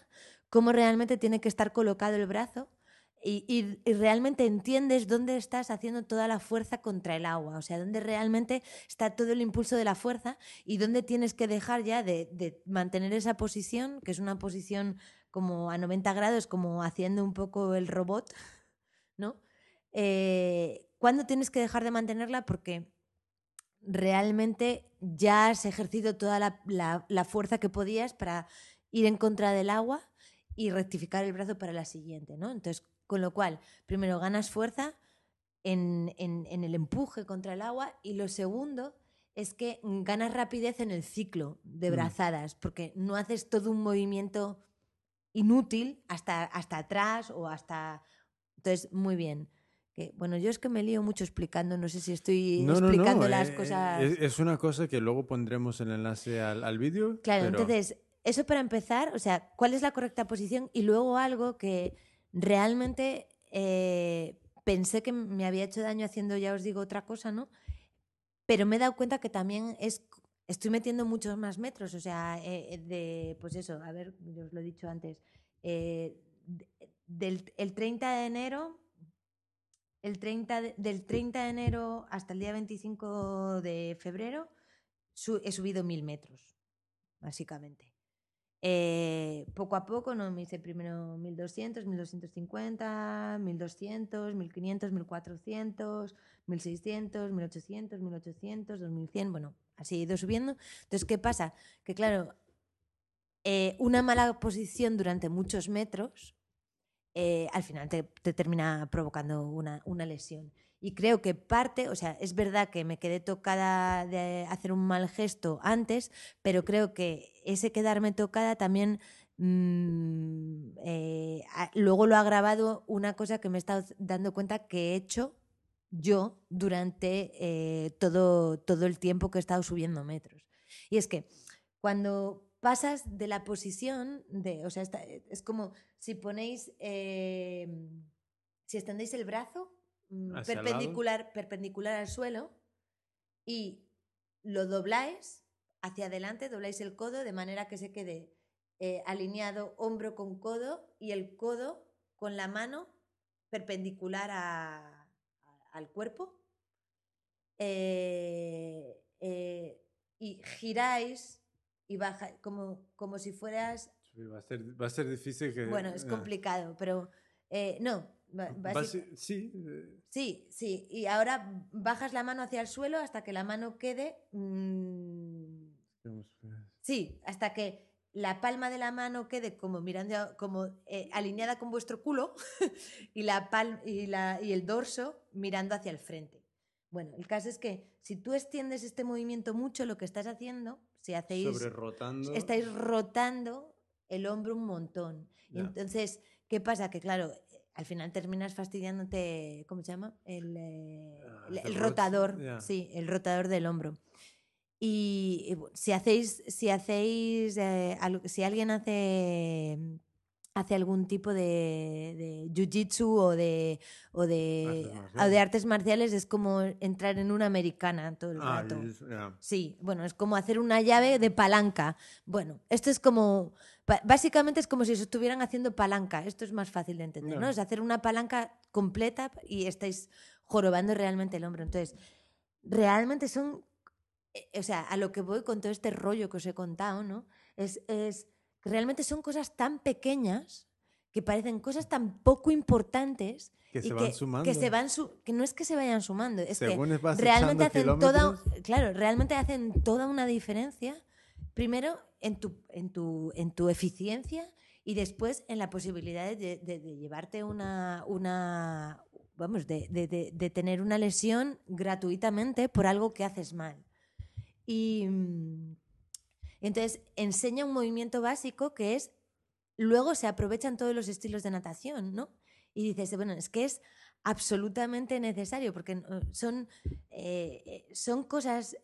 cómo realmente tiene que estar colocado el brazo y, realmente entiendes dónde estás haciendo toda la fuerza contra el agua, o sea, dónde realmente está todo el impulso de la fuerza y dónde tienes que dejar ya de, de mantener esa posición, que es una posición como a 90 grados, como haciendo un poco el robot, ¿no? Eh, ¿Cuándo tienes que dejar de mantenerla? Porque realmente ya has ejercido toda la, la- la fuerza que podías para ir en contra del agua y rectificar el brazo para la siguiente, ¿no? Entonces, con lo cual, primero ganas fuerza en, en- en el empuje contra el agua y lo segundo es que ganas rapidez en el ciclo de Mm. brazadas, porque no haces todo un movimiento inútil hasta, hasta atrás o hasta... Entonces, muy bien. Que, bueno, yo es que me lío mucho explicando, no sé si estoy No, no, no, explicando las eh, cosas... Es, es una cosa que luego pondremos el enlace al, al vídeo. Claro, pero- entonces, eso para empezar, o sea, ¿cuál es la correcta posición? Y luego algo que realmente eh, pensé que me había hecho daño haciendo, ya os digo, otra cosa, ¿no? Pero me he dado cuenta que también es, estoy metiendo muchos más metros, o sea, eh, de, pues eso, a ver, yo os lo he dicho antes, eh, de- del el 30 de enero, el 30 de- del 30 de enero hasta el día 25 de febrero, su- he subido mil metros, básicamente. Eh, poco a poco, no me hice primero 1200, 1250, 1200, 1500, 1400, 1600, 1800, 1800, 2100, bueno, así he ido subiendo. Entonces, ¿qué pasa? Que claro, eh, una mala posición durante muchos metros eh, al final te, te termina provocando una, una lesión. Y creo que parte, o sea, es verdad que me quedé tocada de hacer un mal gesto antes, pero creo que ese quedarme tocada también mm, eh, luego lo ha grabado una cosa que me he estado dando cuenta que he hecho yo durante eh, todo, todo el tiempo que he estado subiendo metros. Y es que cuando pasas de la posición de, o sea, esta- es como si ponéis, eh, si extendéis el brazo mm, perpendicular, perpendicular al suelo y lo dobláis hacia adelante, dobláis el codo de manera que se quede eh, alineado hombro con codo y el codo con la mano perpendicular a- a- al cuerpo. Eh, eh, y giráis y baja como, como si fueras... Va, a ser, va a ser difícil que... Bueno, es ah, complicado, pero eh, no. ba- basic- basi- sí, eh, Sí, sí. Y ahora bajas la mano hacia el suelo hasta que la mano quede... mm, digamos, Sí, hasta que la palma de la mano quede como mirando, a- como eh, alineada con vuestro culo y, la pal- y, la- y el dorso mirando hacia el frente. Bueno, el caso es que si tú extiendes este movimiento mucho, lo que estás haciendo, si hacéis, sobre rotando. estáis rotando el hombro un montón. Y entonces, ¿qué pasa? Que claro, al final terminas fastidiándote, ¿cómo se llama? El, eh, Ah, el- el el rot- rotador, sí, el rotador del hombro. Y, si hacéis, si hacéis, eh, si alguien hace hace algún tipo de, de jiu-jitsu o de, o, de, Artes o de marciales. artes marciales, es como entrar en una americana todo el Ah, rato. Sí, bueno, es como hacer una llave de palanca. Bueno, esto es como, básicamente es como si os estuvieran haciendo palanca. Esto es más fácil de entender, ¿no? Es hacer una palanca completa y estáis jorobando realmente el hombro. Entonces, realmente son, eh, o sea, a lo que voy con todo este rollo que os he contado, ¿no? Es, es que realmente son cosas tan pequeñas que parecen cosas tan poco importantes Que y se que, van sumando. que se van su- que no es que se vayan sumando, es que Según vas realmente hacen toda, claro, realmente hacen toda una diferencia. Primero en tu, en tu, en tu eficiencia y después en la posibilidad de, llevarte una, una vamos, de, de- tener una lesión gratuitamente por algo que haces mal. Y mm, entonces enseña un movimiento básico que es, luego se aprovechan todos los estilos de natación, ¿no? Y dices, bueno, es que es absolutamente necesario, porque eh, son, eh, eh, son cosas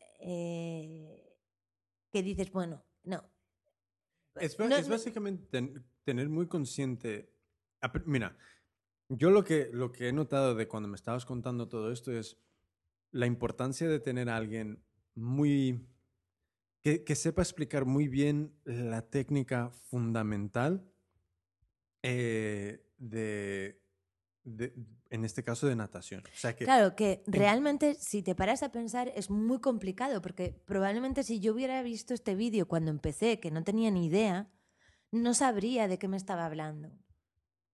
que dices, bueno, no. Es, no- básicamente ten- tener muy consciente. Mira, yo lo que, lo que he notado de cuando me estabas contando todo esto es la importancia de tener a alguien muy. que, que sepa explicar muy bien la técnica fundamental eh, de, de- En este caso, de natación. O sea que. Claro, que realmente si te paras a pensar es muy complicado, porque probablemente si yo hubiera visto este vídeo cuando empecé, que no tenía ni idea, no sabría de qué me estaba hablando.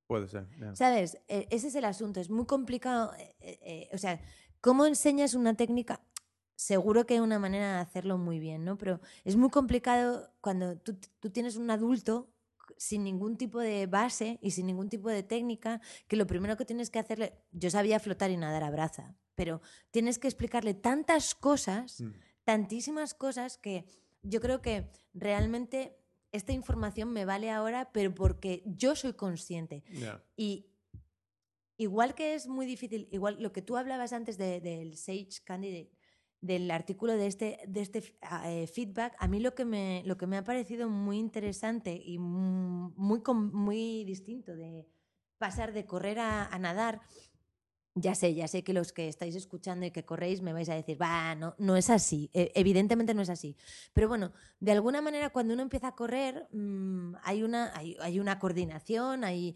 Puede ser. ¿Sabes? E- Ese es el asunto. Es muy complicado. eh, o sea, ¿cómo enseñas una técnica? Seguro que hay una manera de hacerlo muy bien, ¿no? Pero es muy complicado cuando tú, tú tienes un adulto sin ningún tipo de base y sin ningún tipo de técnica, que lo primero que tienes que hacerle, yo sabía flotar y nadar a braza, pero tienes que explicarle tantas cosas Mm. tantísimas cosas que yo creo que realmente esta información me vale ahora, pero porque yo soy consciente. Y igual que es muy difícil, igual lo que tú hablabas antes de- del Sage Candidate, del artículo de este, de este ah, eh, feedback, a mí lo que, me, lo que me ha parecido muy interesante y mu- muy, muy distinto de pasar de correr a, a nadar, ya sé, ya sé que los que estáis escuchando y que corréis me vais a decir, va, no, no es así, E- evidentemente no es así. Pero bueno, de alguna manera cuando uno empieza a correr mm, hay, una, hay, hay una coordinación, hay...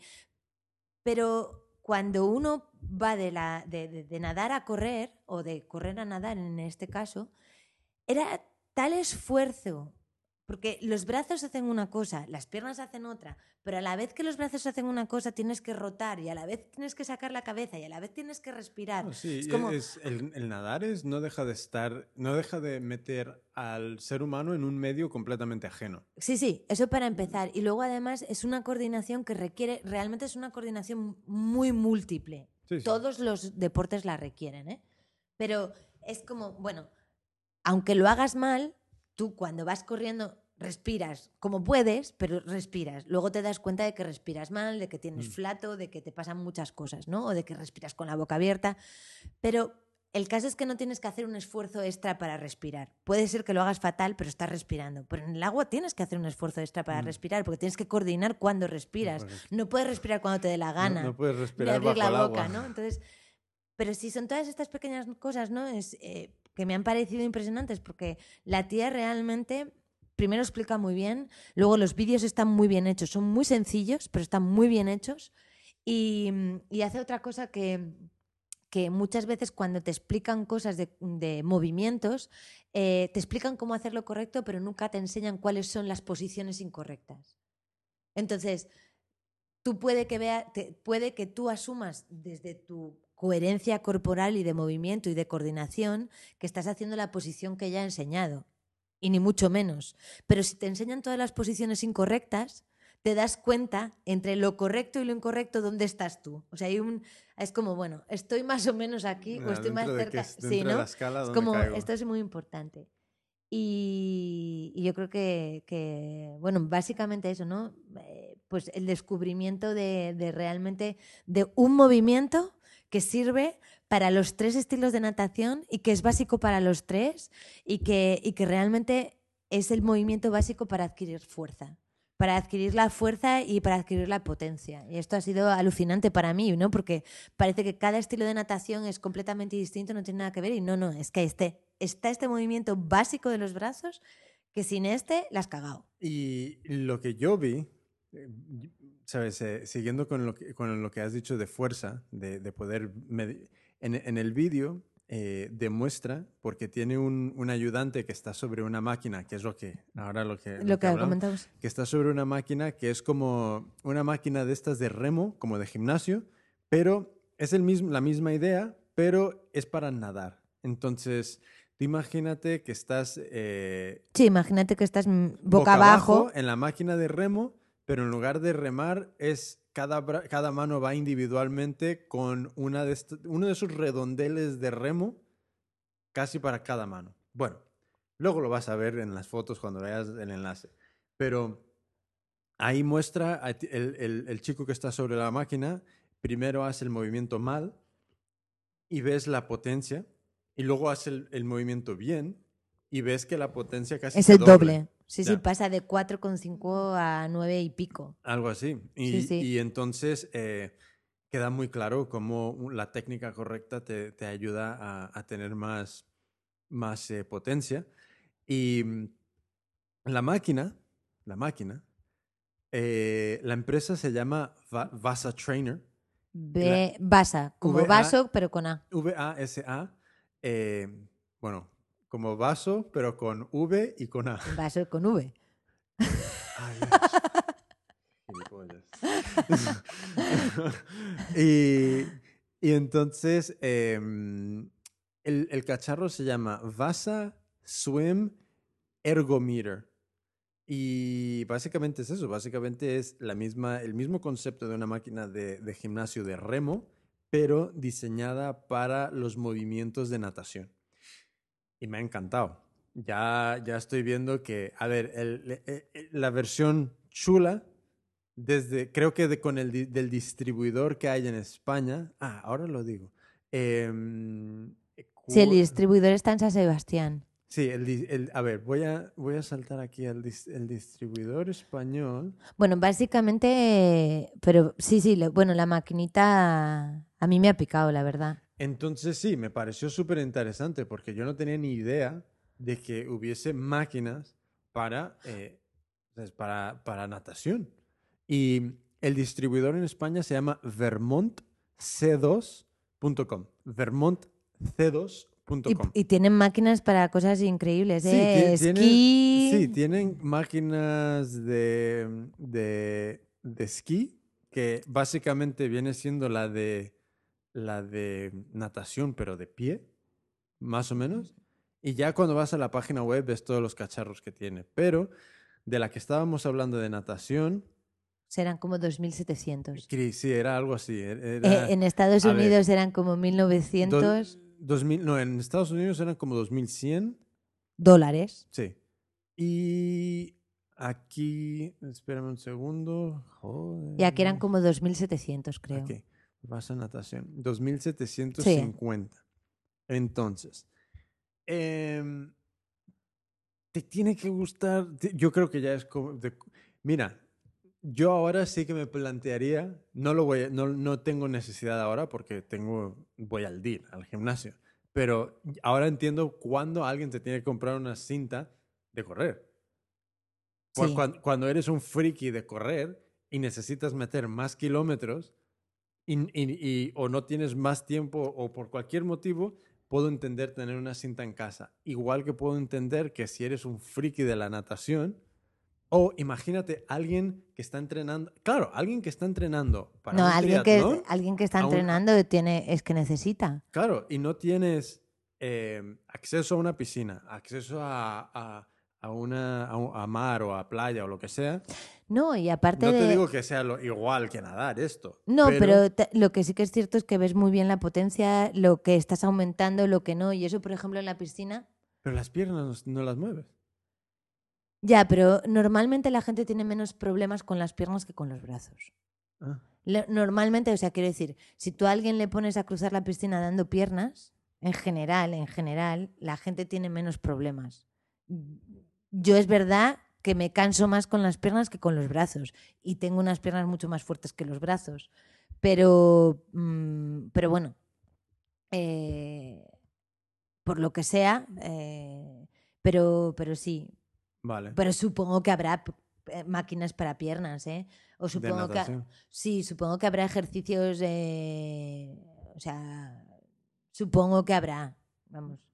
pero cuando uno va de, la, de, de- nadar a correr, o de correr a nadar en este caso, era tal esfuerzo, porque los brazos hacen una cosa, las piernas hacen otra, pero a la vez que los brazos hacen una cosa tienes que rotar y a la vez tienes que sacar la cabeza y a la vez tienes que respirar. No, sí, es e- como- es- el, el nadar es, no deja de estar, no deja de meter al ser humano en un medio completamente ajeno. Sí, sí, eso para empezar. Y luego además es una coordinación que requiere, realmente es una coordinación muy múltiple. Sí, sí. Todos los deportes la requieren, ¿eh? Pero es como, bueno, aunque lo hagas mal, tú cuando vas corriendo respiras como puedes, pero respiras. Luego te das cuenta de que respiras mal, de que tienes Mm. flato, de que te pasan muchas cosas, ¿no? O de que respiras con la boca abierta. Pero el caso es que no tienes que hacer un esfuerzo extra para respirar. Puede ser que lo hagas fatal, pero estás respirando. Pero en el agua tienes que hacer un esfuerzo extra para Mm. respirar, porque tienes que coordinar cuándo respiras. Correcto. No puedes respirar cuando te dé la gana. No, no puedes ni respirar abrir bajo la el boca, agua. ¿no? Entonces, pero sí son todas estas pequeñas cosas, ¿no? Es, eh, que me han parecido impresionantes porque la tía realmente primero explica muy bien, luego los vídeos están muy bien hechos, son muy sencillos, pero están muy bien hechos y, y hace otra cosa que, que muchas veces cuando te explican cosas de, de movimientos, eh, te explican cómo hacerlo correcto, pero nunca te enseñan cuáles son las posiciones incorrectas. Entonces, tú puede que, vea, te- puede que tú asumas desde tu coherencia corporal y de movimiento y de coordinación que estás haciendo la posición que ella ha enseñado. Y ni mucho menos. Pero si te enseñan todas las posiciones incorrectas, te das cuenta entre lo correcto y lo incorrecto dónde estás tú. O sea, hay un, es como, bueno, estoy más o menos aquí o Ah, estoy más cerca. es- Sí, de ¿no? la escala, Es ¿dónde como, caigo? esto es muy importante. Y, y yo creo que, que, bueno, básicamente eso, ¿no? Eh, pues el descubrimiento de, de realmente de un movimiento que sirve para los tres estilos de natación y que es básico para los tres y que, y que realmente es el movimiento básico para adquirir fuerza para adquirir la fuerza y para adquirir la potencia. Y esto ha sido alucinante para mí, ¿no? Porque parece que cada estilo de natación es completamente distinto, no tiene nada que ver. Y no, no, es que este, está este movimiento básico de los brazos que sin este la has cagado. Y lo que yo vi, eh, sabes, Eh, siguiendo con lo, que, con lo que has dicho de fuerza, de, de poder... En, en el vídeo eh, demuestra, porque tiene un, un ayudante que está sobre una máquina, que es lo que ahora lo que... Lo que hablamos, comentamos. que está sobre una máquina que es como una máquina de estas de remo, como de gimnasio, pero es el mismo, la misma idea, pero es para nadar. Entonces, imagínate que estás eh, Sí, imagínate que estás mm, boca, abajo. en la máquina de remo, pero en lugar de remar es cada, cada mano va individualmente con una de uno de esos redondeles de remo casi para cada mano. Bueno, luego lo vas a ver en las fotos cuando veas el enlace. Pero ahí muestra el, el- el chico que está sobre la máquina, primero hace el movimiento mal y ves la potencia, y luego hace el, el movimiento bien y ves que la potencia casi Es el doble. doble. Sí, sí, pasa de 4,5 a 9 y pico. Algo así. Y, Sí, sí. y entonces eh, queda muy claro cómo la técnica correcta te, te ayuda a, a tener más, más eh, potencia. Y mm, la máquina, la máquina, eh, la empresa se llama Va- Vasa Trainer, B, Basa, como VA. vaso, pero con A. V-A-S-A. eh, bueno, como vaso, pero con V y con A. Vaso con V. Ay, y, y entonces em, el, el cacharro se llama Vasa Swim Ergometer. Y básicamente es eso, básicamente es la misma, el mismo concepto de una máquina de, de gimnasio de remo, pero diseñada para los movimientos de natación. Y me ha encantado. Ya, ya estoy viendo que, a ver, el- eh, eh, la versión chula, desde, creo que de- con el del distribuidor que hay en España, ah, ahora lo digo. Em, Sí, el distribuidor está en San Sebastián. Sí, el, a ver, voy a, voy a saltar aquí al dis- el distribuidor español. Bueno, básicamente, pero sí, sí, lo- bueno, la maquinita a mí me ha picado, la verdad. Entonces sí, me pareció súper interesante porque yo no tenía ni idea de que hubiese máquinas para, eh, ¿sabes? para, para natación. Y el distribuidor en España se llama vermontc2.com. Vermontc2.com. Y, y tienen máquinas para cosas increíbles, Sí, ¿eh? tienen- Esquí. sí, tienen máquinas de, de, de esquí que básicamente viene siendo la de, la de natación, pero de pie, más o menos. Y ya cuando vas a la página web ves todos los cacharros que tiene. Pero de la que estábamos hablando de natación, Serán como 2.700. Cri- sí, era algo así. Eh, Era, en Estados a ver, Unidos eran como 1.900 dos- 2000, no, en Estados Unidos eran como 2100. dólares. Sí. Y Aquí, espérame un segundo. Joder. Y aquí eran como 2.700, creo. Ok, vas a natación. 2750. Entonces, em, te tiene que gustar. Yo creo que ya es como. de- mira, yo ahora sí que me plantearía. No lo voy a- no, no tengo necesidad ahora porque tengo. Voy al DIR, al gimnasio. Pero ahora entiendo cuándo alguien te tiene que comprar una cinta de correr. Cu- Sí. cuan- Cuando, eres un friki de correr y necesitas meter más kilómetros y, y- y- o no tienes más tiempo o por cualquier motivo, puedo entender tener una cinta en casa. Igual que puedo entender que si eres un friki de la natación, o imagínate alguien que está entrenando, claro, alguien que está entrenando para No, un alguien que, alguien que está un- entrenando tiene, es que necesita. Claro, y no tienes eh, acceso a una piscina, acceso a, a- a una, a, un- a mar o a playa o lo que sea. No, y aparte No de... te digo que sea lo, igual que nadar esto. No, pero, lo que sí que es cierto es que ves muy bien la potencia, lo que estás aumentando, lo que no. Y eso, por ejemplo, en la piscina. pero las piernas no, no las mueves. Ya, pero normalmente la gente tiene menos problemas con las piernas que con los brazos. Ah, Normalmente, o sea, quiero decir, si tú a alguien le pones a cruzar la piscina dando piernas, en general, en general, la gente tiene menos problemas. Yo es verdad que me canso más con las piernas que con los brazos y tengo unas piernas mucho más fuertes que los brazos. Pero, mm, pero bueno, eh, por lo que sea, eh, pero, pero sí, vale. pero supongo que habrá eh, máquinas para piernas, ¿eh? O supongo que sí, supongo que habrá ejercicios, eh, o sea, supongo que habrá, vamos.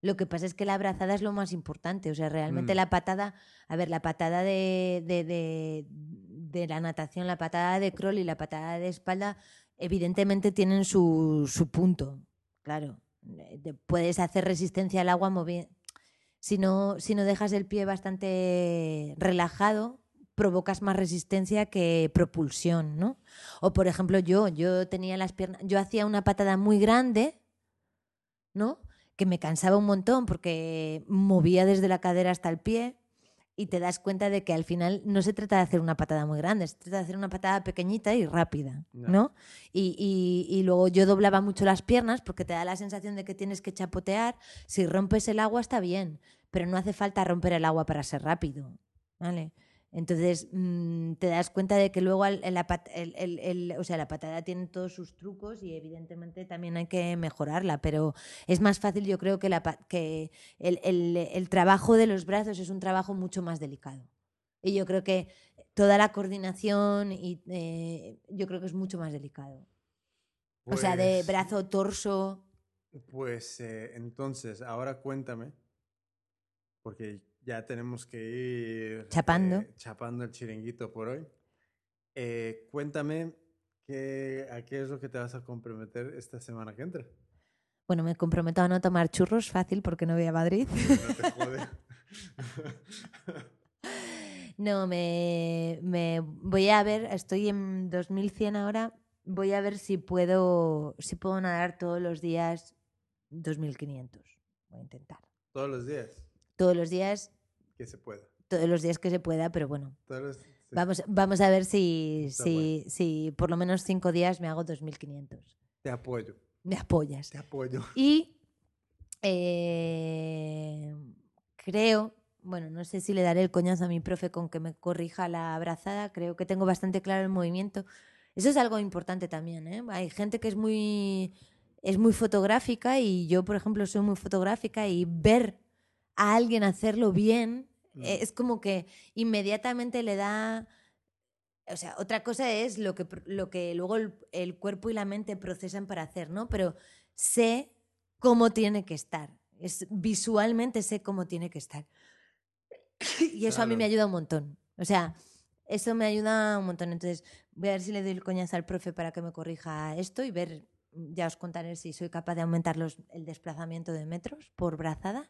Lo que pasa es que la brazada es lo más importante, o sea, realmente Mm. la patada, a ver, la patada de, de, de, de la natación, la patada de crawl y la patada de espalda, evidentemente tienen su, su punto, claro. Eh, Puedes hacer resistencia al agua moviendo. Si no, si no dejas el pie bastante relajado, provocas más resistencia que propulsión, ¿no? O por ejemplo, yo, yo tenía las piernas, yo hacía una patada muy grande, ¿no? Que me cansaba un montón porque movía desde la cadera hasta el pie y te das cuenta de que al final no se trata de hacer una patada muy grande, se trata de hacer una patada pequeñita y rápida. ¿no? Y, y- y luego yo doblaba mucho las piernas porque te da la sensación de que tienes que chapotear. Si rompes el agua está bien, pero no hace falta romper el agua para ser rápido, ¿vale? Entonces mm, te das cuenta de que luego el- el- el- o sea, la patada tiene todos sus trucos y evidentemente también hay que mejorarla, pero es más fácil yo creo que, la, que el, el- el trabajo de los brazos es un trabajo mucho más delicado. Y yo creo que toda la coordinación y eh, yo creo que es mucho más delicado. o sea, de Pues- brazo, torso. Pues eh, entonces, ahora cuéntame, porque ya tenemos que ir Chapando. eh, chapando el chiringuito por hoy. Eh, cuéntame qué, a qué es lo que te vas a comprometer esta semana que entra. Bueno, me comprometo a no tomar churros fácil porque no voy a Madrid. No te jode. No, me, me voy a ver, estoy en 2100 ahora, voy a ver si puedo, si puedo nadar todos los días 2500. Voy a intentar. Todos los días, Todos los días, que se pueda. todos los días que se pueda, pero bueno, Todos los- sí. vamos, vamos a ver si, si, si por lo menos cinco días me hago 2500. Te apoyo, Me apoyas. te apoyo. Y eh, creo, bueno, no sé si le daré el coñazo a mi profe con que me corrija la abrazada, creo que tengo bastante claro el movimiento. Eso es algo importante también, ¿eh? Hay gente que es muy, es muy fotográfica y yo, por ejemplo, soy muy fotográfica y ver a alguien hacerlo bien Mm. eh, es como que inmediatamente le da... O sea, otra cosa es lo que, lo que luego el, el cuerpo y la mente procesan para hacer, ¿no? Pero sé cómo tiene que estar. Es, visualmente sé cómo tiene que estar. Y eso a mí me ayuda un montón. O sea, eso me ayuda un montón. Entonces, voy a ver si le doy el coñazo al profe para que me corrija esto y ver, ya os contaré si soy capaz de aumentar los, el desplazamiento de metros por brazada.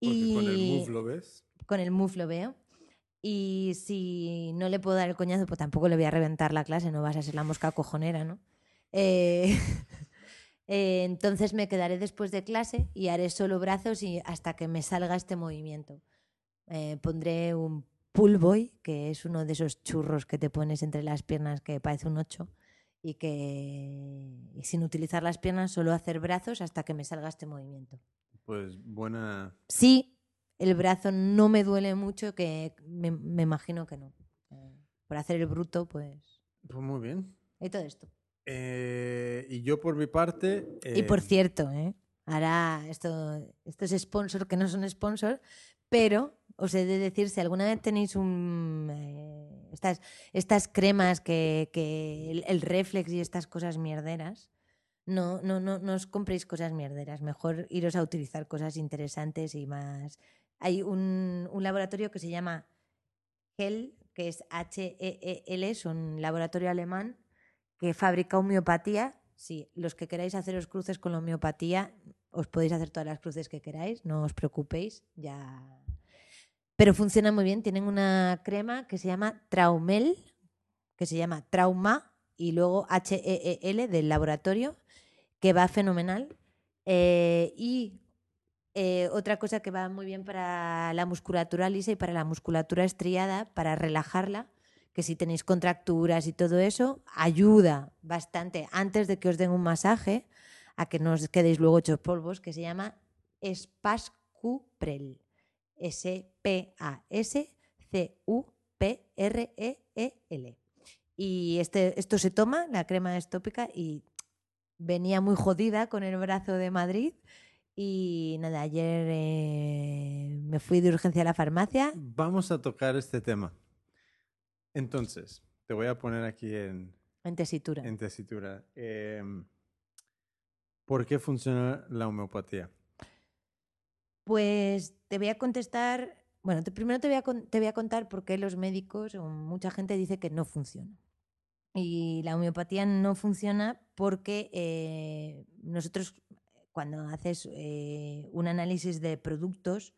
Y con el move lo ves. con el move lo veo. Y si no le puedo dar el coñazo, pues tampoco le voy a reventar la clase, no vas a ser la mosca cojonera, ¿no? Eh, eh, entonces me quedaré después de clase y haré solo brazos y hasta que me salga este movimiento. Eh, pondré un Pull Boy, que es uno de esos churros que te pones entre las piernas que parece un 8 y que y sin utilizar las piernas solo hacer brazos hasta que me salga este movimiento. Pues buena. Sí, el brazo no me duele mucho, que me, me imagino que no. Eh, Por hacer el bruto, pues... Pues muy bien. Y todo esto. Eh, y yo por mi parte. Y por eh, cierto, ¿eh? ahora esto, esto es sponsor que no son sponsor, pero os he de decir, si alguna vez tenéis un, eh, estas, estas cremas que, que el, el reflex y estas cosas mierderas, no, no, no, no os compréis cosas mierderas, mejor iros a utilizar cosas interesantes y más. Hay un, laboratorio que se llama HEL, que es H-E-E-L, es un laboratorio alemán que fabrica homeopatía. Sí, los que queráis haceros cruces con la homeopatía, os podéis hacer todas las cruces que queráis, no os preocupéis, ya. Pero funciona muy bien. Tienen una crema que se llama Traumel, que se llama Trauma, y luego H-E-E-L del laboratorio, que va fenomenal. Eh, y eh, otra cosa que va muy bien para la musculatura lisa y para la musculatura estriada, para relajarla, que si tenéis contracturas y todo eso, ayuda bastante antes de que os den un masaje a que no os quedéis luego hechos polvos, que se llama Spascuprel. S-P-A-S-C-U-P-R-E-E-L. Y este, esto se toma, la crema es tópica, y venía muy jodida con el brazo de Madrid. Y nada, ayer eh, me fui de urgencia a la farmacia. Vamos a tocar este tema. Entonces, te voy a poner aquí en, En tesitura. en tesitura. Em, ¿Por qué funciona la homeopatía? Pues te voy a contestar. Bueno, te- primero te voy, a, te voy a contar por qué los médicos o mucha gente dice que no funciona. Y la homeopatía no funciona porque eh, nosotros, cuando haces eh, un análisis de productos,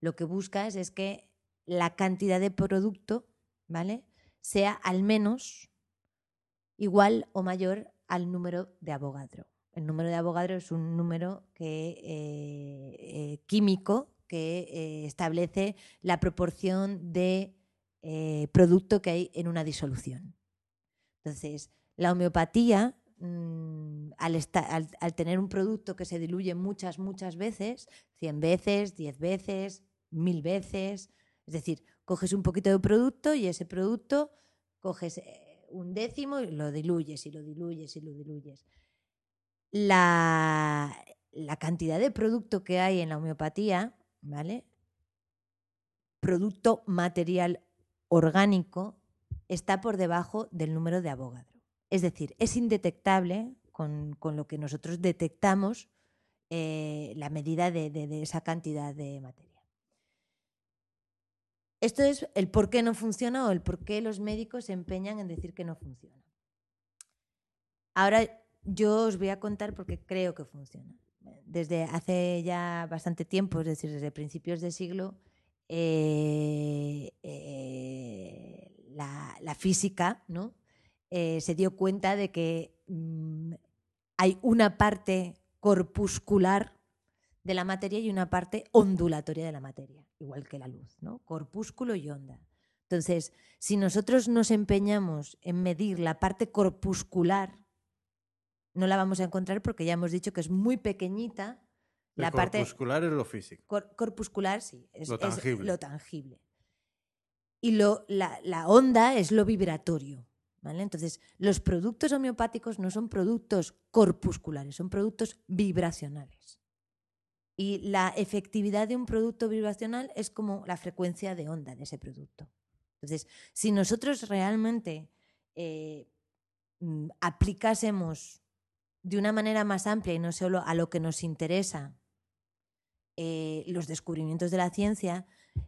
lo que buscas es que la cantidad de producto, ¿vale? Sea al menos igual o mayor al número de Avogadro. El número de Avogadro es un número que, eh, eh, químico que eh, establece la proporción de eh, producto que hay en una disolución. Entonces, la homeopatía, mm, al, tener un producto que se diluye muchas, muchas veces, 100 veces, 10 veces, 1000 veces, es decir, coges un poquito de producto y ese producto coges eh, un décimo y lo diluyes y lo diluyes y lo diluyes. La cantidad de producto que hay en la homeopatía, ¿vale? Producto material orgánico está por debajo del número de Avogadro. Es decir, es indetectable con, con lo que nosotros detectamos eh, la medida de, de- esa cantidad de materia. Esto es el por qué no funciona o el por qué los médicos se empeñan en decir que no funciona. Ahora yo os voy a contar porque creo que funciona. Desde hace ya bastante tiempo, es decir, desde principios de siglo, eh, eh, la, la física ¿no? Eh, se dio cuenta de que mm, hay una parte corpuscular de la materia y una parte ondulatoria de la materia, igual que la luz, ¿no? Corpúsculo y onda. Entonces, si nosotros nos empeñamos en medir la parte corpuscular, no la vamos a encontrar porque ya hemos dicho que es muy pequeñita. La parte corpuscular es lo físico. cor- corpuscular, sí, es Lo es tangible. lo tangible. Y lo, la, onda es lo vibratorio. ¿vale? Entonces, los productos homeopáticos no son productos corpusculares, son productos vibracionales. Y la efectividad de un producto vibracional es como la frecuencia de onda de ese producto. Entonces, si nosotros realmente eh, mm, aplicásemos de una manera más amplia y no solo a lo que nos interesa eh, los descubrimientos de la ciencia,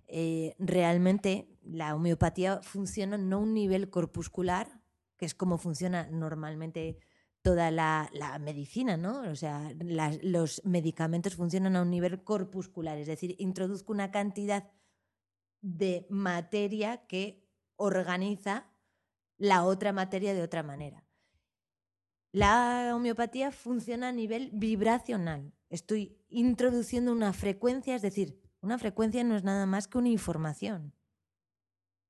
eh, realmente la homeopatía funciona no a un nivel corpuscular, que es como funciona normalmente toda la, medicina, ¿no? O sea, los medicamentos funcionan a un nivel corpuscular, es decir, introduzco una cantidad de materia que organiza la otra materia de otra manera. La homeopatía funciona a nivel vibracional. Estoy introduciendo una frecuencia, es decir, una frecuencia no es nada más que una información.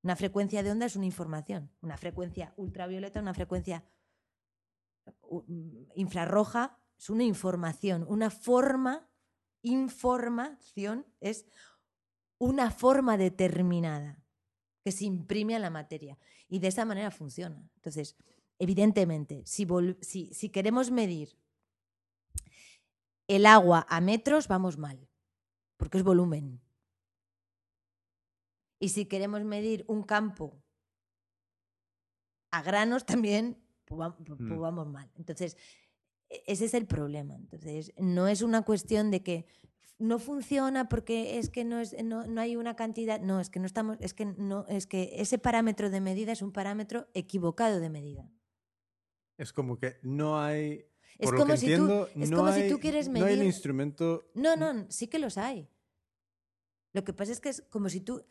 Una frecuencia de onda es una información. Una frecuencia ultravioleta, una frecuencia mm, infrarroja es una información. Una forma, información es una forma determinada que se imprime a la materia. Y de esa manera funciona. Entonces, evidentemente, si, si, si queremos medir el agua a metros, vamos mal, porque es volumen. Y si queremos medir un campo a granos, también pues va- pues Mm. vamos mal. Entonces, e- ese es el problema. Entonces, no es una cuestión de que no funciona porque es que no, es, no, no hay una cantidad. No, es que no estamos. Es que no, es que ese parámetro de medida es un parámetro equivocado de medida. Es como que no hay. Es lo como que si tú- es no como si hay- tú quieres No hay medir- instrumento. No, no, sí que los hay. Lo que pasa es que es como si tú,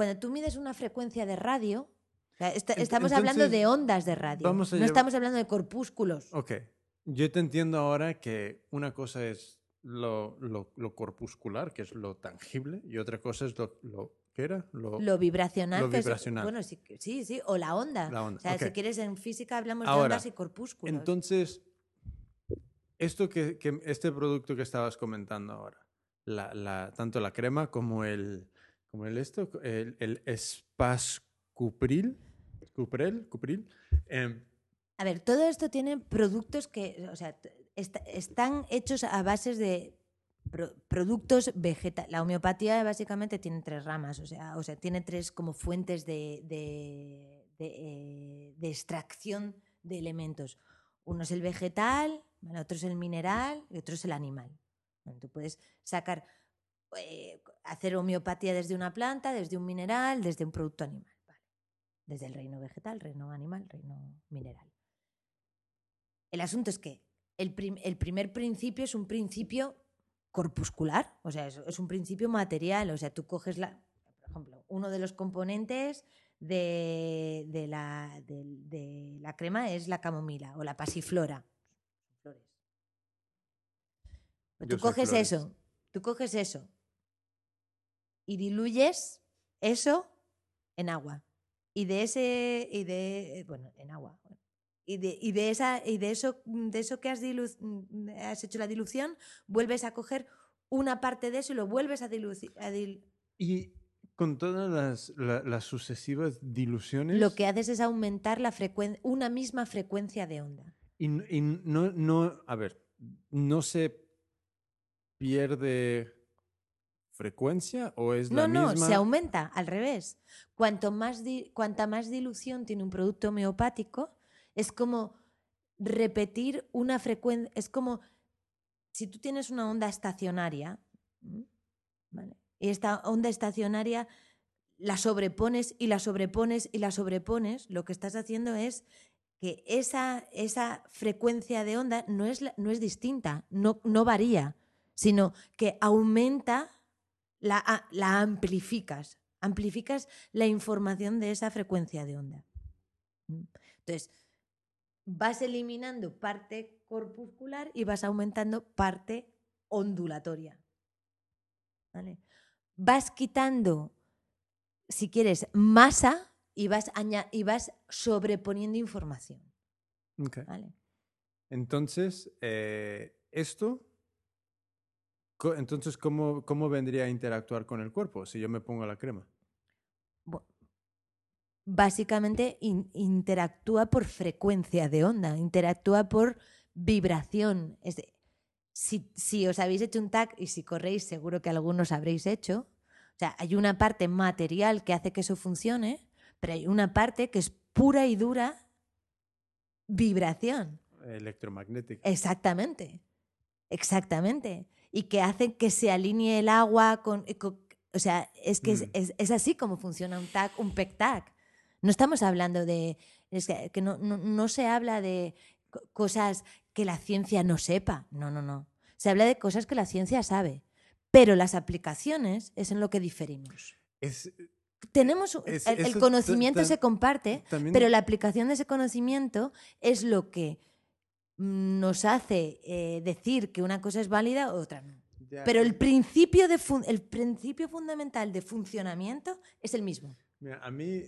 cuando tú mides una frecuencia de radio, o sea, estamos hablando de ondas de radio, no llevar- estamos hablando de corpúsculos. Ok. Yo te entiendo ahora que una cosa es lo, lo- lo corpuscular, que es lo tangible, y otra cosa es lo. lo ¿Qué era? Lo, Lo vibracional. Lo es- vibracional. bueno, sí, sí, sí, o la onda. La onda, O sea, si quieres en física hablamos de ondas y corpúsculos. Entonces, esto que, que- este producto que estabas comentando ahora, la, la- tanto la crema como el, como el esto, el, el Spascupril, Cuprel, Cupril, em, A ver, todo esto tiene productos que, o sea, están hechos a bases de pro- productos vegetales. La homeopatía básicamente tiene tres ramas, o sea, o sea tiene tres como fuentes de, de- de, eh, extracción de elementos. Uno es el vegetal, ¿vale? otro es el mineral y otro es el animal. Tú puedes sacar, eh, hacer homeopatía desde una planta, desde un mineral, desde un producto animal. ¿vale? Desde el reino vegetal, reino animal, reino mineral. El asunto es que el, prim- el primer principio es un principio corpuscular, o sea, es, es un principio material, o sea, tú coges la, por ejemplo, uno de los componentes de, de la, del- de la crema es la camomila o la pasiflora. Flores. Pues Yo tú coges eso, tú coges eso y diluyes eso en agua. Y de ese, y de, bueno, en agua. Y de, y de esa, y de eso, de eso que has, dilu- has hecho la dilución, vuelves a coger una parte de eso y lo vuelves a diluir. y con todas las, la- las sucesivas diluciones. Lo que haces es aumentar la una misma frecuencia de onda. Y, y no, no, a ver, no se pierde frecuencia o es No, la no, misma. se aumenta al revés. Cuanto más di- cuanta más dilución tiene un producto homeopático, es como repetir una frecuencia. Es como si tú tienes una onda estacionaria, y esta onda estacionaria la sobrepones y la sobrepones y la sobrepones, lo que estás haciendo es que esa, esa frecuencia de onda no es, no es distinta, no, no varía, sino que aumenta la, amplificas. Amplificas la información de esa frecuencia de onda. ¿Mm? Entonces, vas eliminando parte corpuscular y vas aumentando parte ondulatoria. ¿Vale? Vas quitando, si quieres, masa y vas, y vas sobreponiendo información. Entonces, eh, esto. Entonces, ¿cómo, ¿cómo vendría a interactuar con el cuerpo si yo me pongo la crema? Básicamente in- interactúa por frecuencia de onda, interactúa por vibración. Es de- si, si os habéis hecho un tag y si corréis, seguro que algunos habréis hecho. O sea, hay una parte material que hace que eso funcione, pero hay una parte que es pura y dura vibración. Electromagnética. Exactamente, exactamente. Y que hace que se alinee el agua con... eh, con- o sea, es que es, Mm. es- es así como funciona un tag, un PEC-tag. No estamos hablando de... Es que, que no, no- no se habla de co- cosas que la ciencia no sepa. No, no, no. Se habla de cosas que la ciencia sabe. Pero las aplicaciones es en lo que diferimos. Es, Tenemos... Es- el, el conocimiento se comparte, pero la aplicación de ese conocimiento es lo que nos hace eh, decir que una cosa es válida o otra no. ya, Pero el principio, de el principio fundamental de funcionamiento es el mismo. Mira, a mí,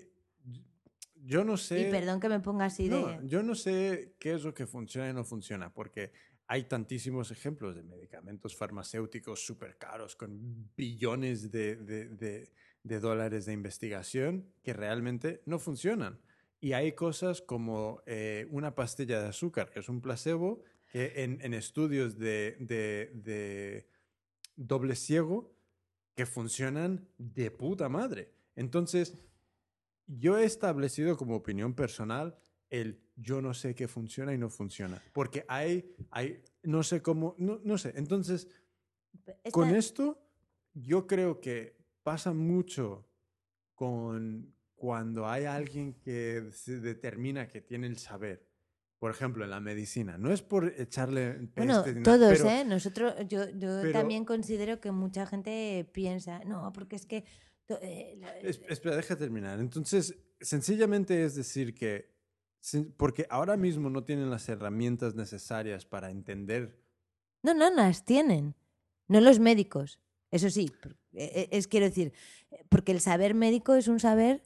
yo no sé... Y perdón que me ponga así No, de... yo no sé qué es lo que funciona y no funciona, porque hay tantísimos ejemplos de medicamentos farmacéuticos súper caros con billones de, de- de- de dólares de investigación que realmente no funcionan. Y hay cosas como eh, una pastilla de azúcar, que es un placebo, que en, en estudios de, de- de doble ciego, que funcionan de puta madre. Entonces, yo he establecido como opinión personal el yo no sé qué funciona y no funciona. Porque hay, hay no sé cómo, no, no sé. Entonces, Esta- con esto, yo creo que pasa mucho con cuando hay alguien que se determina que tiene el saber. Por ejemplo, en la medicina. No es por echarle Bueno, peste nada, todos, pero- ¿eh? Nosotros, yo, yo pero- también considero que mucha gente piensa, no, porque es que... to- eh, la- Es- espera, deja terminar. Entonces, sencillamente es decir que, porque ahora mismo no tienen las herramientas necesarias para entender. No, no, las tienen. No los médicos. Eso sí, eh, eh, es quiero decir, eh, porque el saber médico es un saber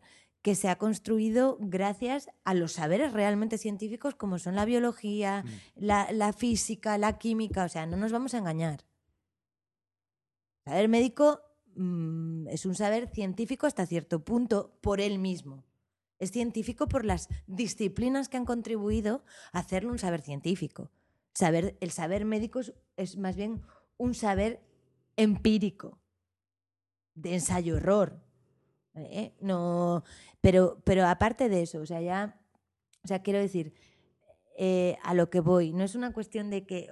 que se ha construido gracias a los saberes realmente científicos como son la biología, la, la física, la química, o sea, no nos vamos a engañar. Saber médico mm, es un saber científico hasta cierto punto por él mismo. Es científico por las disciplinas que han contribuido a hacerlo un saber científico. Saber, el saber médico es, es más bien un saber empírico, de ensayo-error. ¿Eh? No, pero, pero aparte de eso, o sea, ya, o sea, quiero decir, eh, a lo que voy, no es una cuestión de que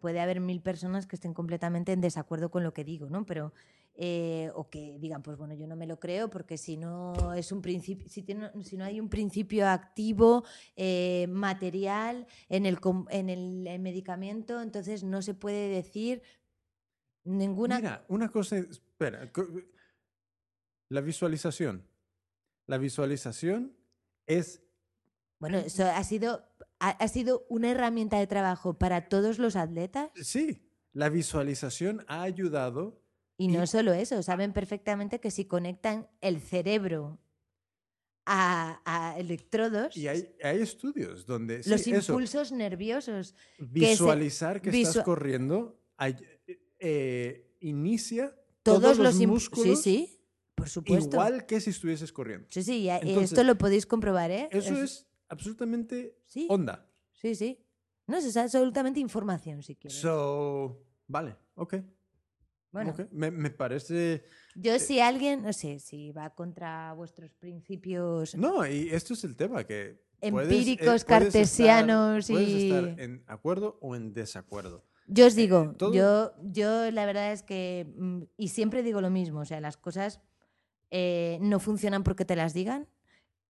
puede haber mil personas que estén completamente en desacuerdo con lo que digo, ¿no? Pero eh, o que digan, pues bueno, yo no me lo creo porque si no es un principio, si, tiene- si no hay un principio activo eh, material en el, en el medicamento, entonces no se puede decir ninguna. Mira, una cosa, espera, la visualización. La visualización es, Bueno, eso ha sido, ha, ha sido una herramienta de trabajo para todos los atletas sí, la visualización ha ayudado. y no solo eso, saben perfectamente que si conectan el cerebro a, a electrodos, Y hay, hay estudios donde sí, los eso, impulsos nerviosos se- visualizar que estás corriendo eh, inicia todos, los, los músculos Sí, sí, por supuesto. igual que si estuvieses corriendo. Sí, sí, ya- Entonces, esto lo podéis comprobar, ¿eh? Eso es absolutamente Sí, onda. sí, sí. No, eso es absolutamente información, si quieres. So, vale, ok. bueno. Me, me parece... yo si alguien, no sé, si va contra vuestros principios No, y esto es el tema, que... puedes, eh, empíricos, puedes estar- cartesianos puedes y... estar en acuerdo o en desacuerdo. Yo os digo, todo- yo, yo la verdad es que, mm, y siempre digo lo mismo, o sea, las cosas eh, no funcionan porque te las digan.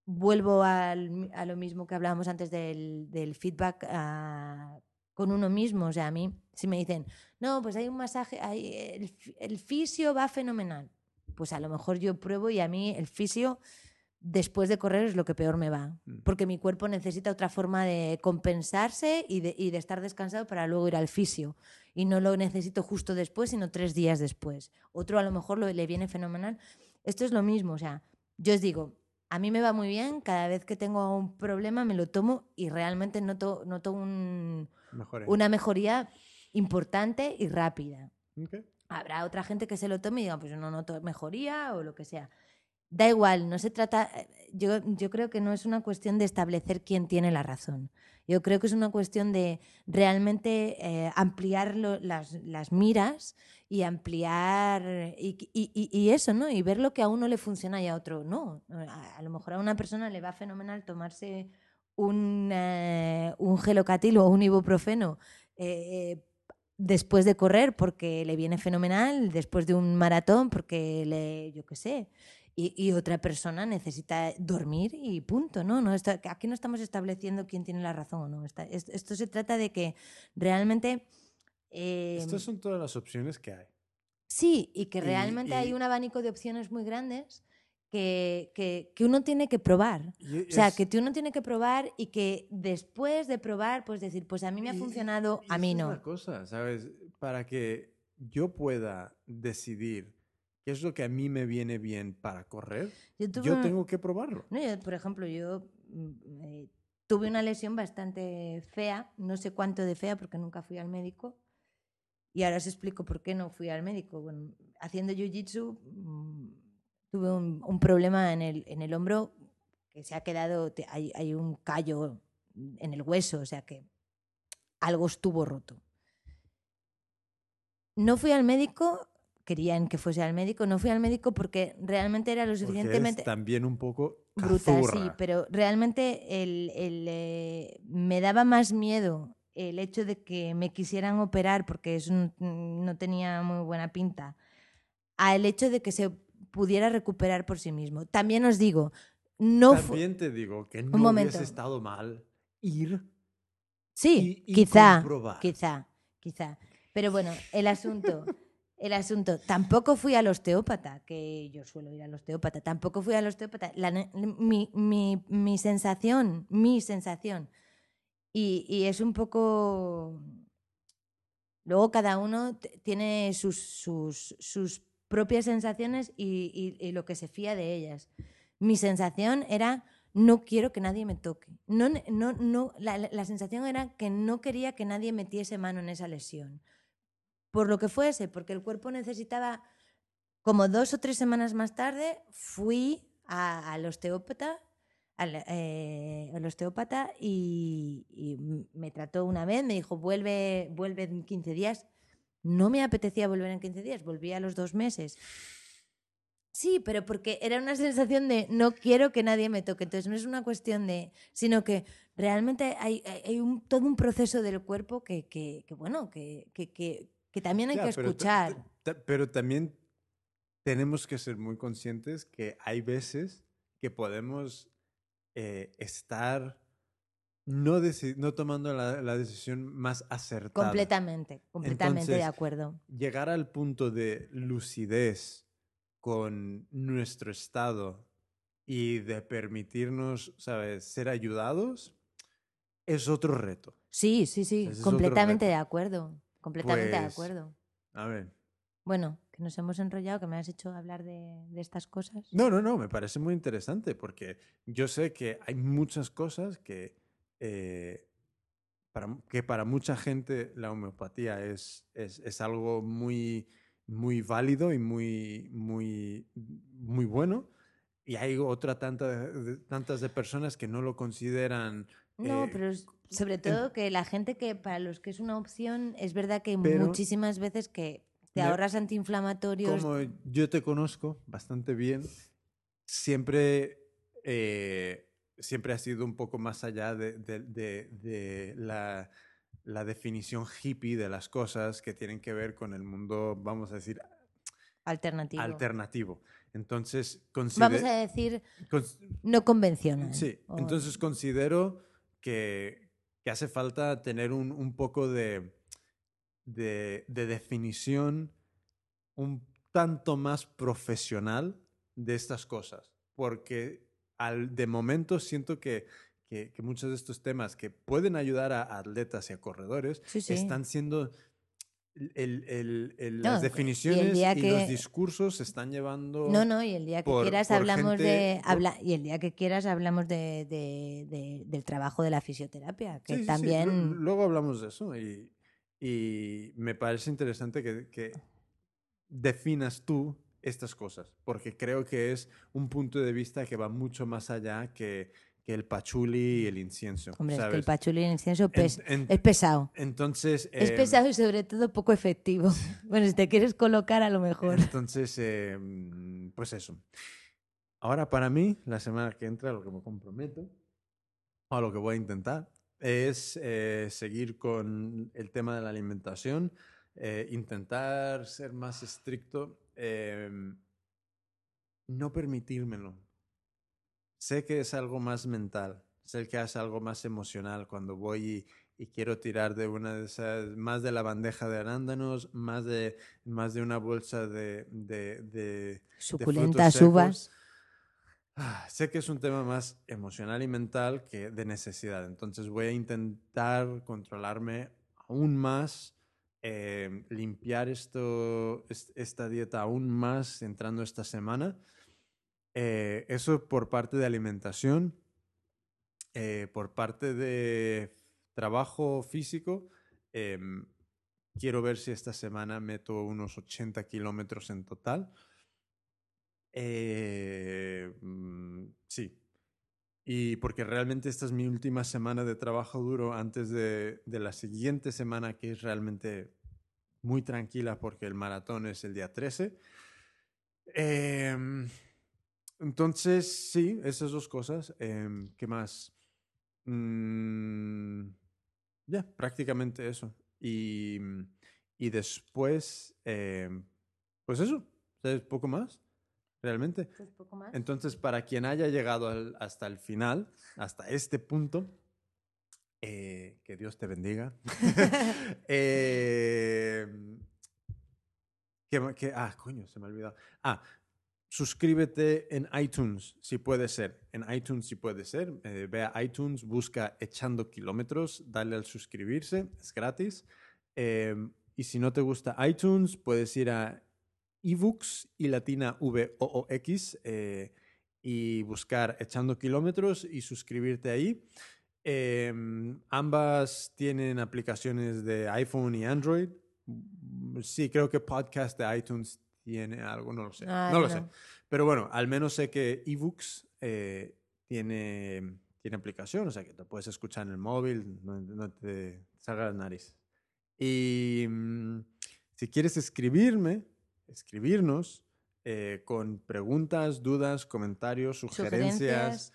Vuelvo al a lo mismo que hablábamos antes del, del feedback ah, con uno mismo. O sea, a mí, si me dicen, no, pues hay un masaje, hay, el, fi- el fisio va fenomenal. Pues a lo mejor yo pruebo y a mí el fisio después de correr es lo que peor me va. Mm. Porque mi cuerpo necesita otra forma de compensarse y de, y de estar descansado para luego ir al fisio. Y no lo necesito justo después, sino tres días después. Otro a lo mejor lo- le viene fenomenal. Esto es lo mismo. O sea, yo os digo, a mí me va muy bien. Cada vez que tengo un problema me lo tomo y realmente noto, noto un- una mejoría importante y rápida. Habrá otra gente que se lo tome y diga, pues yo no noto mejoría o lo que sea. Da igual, no se trata. eh, Yo, yo creo que no es una cuestión de establecer quién tiene la razón. Yo creo que es una cuestión de realmente eh, ampliar las, miras y ampliar. Y, eso, ¿no? Y ver lo que a uno le funciona y a otro no. A, a lo mejor a una persona le va fenomenal tomarse un, eh, un gelocatil o un ibuprofeno. eh, después de correr porque le viene fenomenal, después de un maratón porque le, yo qué sé, y, y otra persona necesita dormir y punto, ¿no? no está, aquí no estamos estableciendo quién tiene la razón o no. Está- es- esto se trata de que realmente... eh, Estas son todas las opciones que hay. Sí, y que Y- realmente hay y- un abanico de opciones muy grandes que, que- que uno tiene que probar. Y O sea, es- que uno tiene que probar y que después de probar, pues decir, pues a mí me ha y- funcionado, y a mí es no. la cosa, ¿sabes? Para que yo pueda decidir qué es lo que a mí me viene bien para correr, Yo tuve yo un- tengo que probarlo. No, yo, por ejemplo, yo mm, eh, tuve una lesión bastante fea, no sé cuánto de fea porque nunca fui al médico. Y ahora os explico por qué no fui al médico. Bueno, haciendo jiu-jitsu mm, tuve un, un problema en el, en el hombro que se ha quedado, te- hay, hay un callo en el hueso, o sea que algo estuvo roto. No fui al médico, querían que fuese al médico, no fui al médico porque realmente era lo suficientemente es también un poco brutal, sí, pero realmente el, el, eh, me daba más miedo el hecho de que me quisieran operar porque es un- no tenía muy buena pinta, al hecho de que se pudiera recuperar por sí mismo. También os digo, no También te digo que no hubiese estado mal ir Sí, y- y quizá, comprobar. quizá, quizá. Pero bueno, el asunto, el asunto, tampoco fui al osteópata, que yo suelo ir al osteópata, tampoco fui al osteópata. La mi, mi- mi sensación, mi sensación, y, y es un poco... Luego cada uno tiene sus, sus, sus propias sensaciones y, y- y lo que se fía de ellas. Mi sensación era no quiero que nadie me toque. No, no, no, la- la sensación era que no quería que nadie metiese mano en esa lesión. Por lo que fuese, porque el cuerpo necesitaba, como dos o tres semanas más tarde, fui a- al osteópata, al, eh, osteópata y, y me trató una vez, me dijo, vuelve, vuelve en 15 días. No me apetecía volver en 15 días, volví a los dos meses. Sí, pero porque era una sensación de no quiero que nadie me toque. Entonces no es una cuestión de, sino que realmente hay- hay un, todo un proceso del cuerpo que, que, que, bueno, que, que, que, también hay Ya, que escuchar. pero también tenemos que ser muy conscientes que hay veces que podemos eh, estar no, no tomando la, la decisión más acertada. Completamente, completamente de acuerdo. Llegar al punto de lucidez con nuestro estado y de permitirnos, ¿sabes?, ser ayudados, es otro reto. Sí, sí, sí, Ese completamente de acuerdo. Completamente de Pues, acuerdo. A ver. Bueno, que nos hemos enrollado, que me has hecho hablar de, de estas cosas. No, no, no, me parece muy interesante porque yo sé que hay muchas cosas que, eh, para, que para mucha gente la homeopatía es, es, es algo muy, muy válido y muy, muy, muy bueno. Y hay otra tanta de- de- tantas de personas que no lo consideran. No, eh, pero es- sobre todo que la gente que para los que es una opción, es verdad que Pero- muchísimas veces que te ahorras antiinflamatorios. Como yo te conozco bastante bien, siempre, eh, siempre ha sido un poco más allá de, de- de- de la, la definición hippie de las cosas que tienen que ver con el mundo, vamos a decir, alternativo. alternativo. Entonces, Vamos consider- a decir no convencional. Sí, o- entonces considero que, que hace falta tener un, un poco de, de, de definición un tanto más profesional de estas cosas, porque al, de momento siento que, que, que muchos de estos temas que pueden ayudar a atletas y a corredores Sí, sí. están siendo... el- el- el- No, las definiciones y que- los discursos se están llevando No, no, y el día que por- quieras por hablamos gente- de habla, y el día que quieras hablamos de, de- de- del trabajo de la fisioterapia, que Sí, sí, sí, también lu- Luego hablamos de eso y, y me parece interesante que, que definas tú estas cosas, porque creo que es un punto de vista que va mucho más allá que, que el pachuli y el incienso. Hombre, es que el pachuli y el incienso pes- En- en- es pesado. entonces, Es em, pesado y sobre todo poco efectivo. Bueno, si te quieres colocar a lo mejor. Entonces, em, pues eso. Ahora para mí, la semana que entra, lo que me comprometo, o lo que voy a intentar, es eh, seguir con el tema de la alimentación, eh, intentar ser más estricto, em, no permitírmelo. Sé que es algo más mental, sé que es algo más emocional cuando voy y, y quiero tirar de una de esas, más de la bandeja de arándanos, más de, más de una bolsa de, de, de- de Suculentas uvas. Ah, sé que es un tema más emocional y mental que de necesidad, entonces voy a intentar controlarme aún más eh, limpiar esto, es- esta dieta aún más entrando esta semana. Eh, eso por parte de alimentación, eh, por parte de trabajo físico. em, quiero ver si esta semana meto unos 80 kilómetros en total. Eh, mm, sí. Y porque realmente esta es mi última semana de trabajo duro antes de, la siguiente semana, que es realmente muy tranquila porque el maratón es el día 13. Em, entonces, sí, esas dos cosas. Em, ¿Qué más? Mm, ya, prácticamente eso. Y, y después, em, pues eso, ¿sabes? Poco más, realmente. Pues poco más. Entonces, para quien haya llegado al- hasta el final, hasta este punto, eh, que Dios te bendiga. Eh, ¿qué ma- qué- ah, coño, se me ha olvidado. Ah, suscríbete en iTunes, si puede ser. En iTunes, si puede ser. Eh, ve a iTunes, busca Echando Kilómetros, dale al suscribirse, es gratis. Eh, y si no te gusta iTunes, puedes ir a ebooks y latina V O O X eh, y buscar Echando Kilómetros y suscribirte ahí. Em, ambas tienen aplicaciones de iPhone y Android. Mm, Sí, creo que podcast de iTunes tiene algo, no lo sé. Ah, no lo no. sé. Pero bueno, al menos sé que eBooks eh, tiene, tiene aplicación, o sea que te puedes escuchar en el móvil, no, no te salga la nariz. Y mm, si quieres escribirme, escribirnos eh, con preguntas, dudas, comentarios, sugerencias, Sugerencias.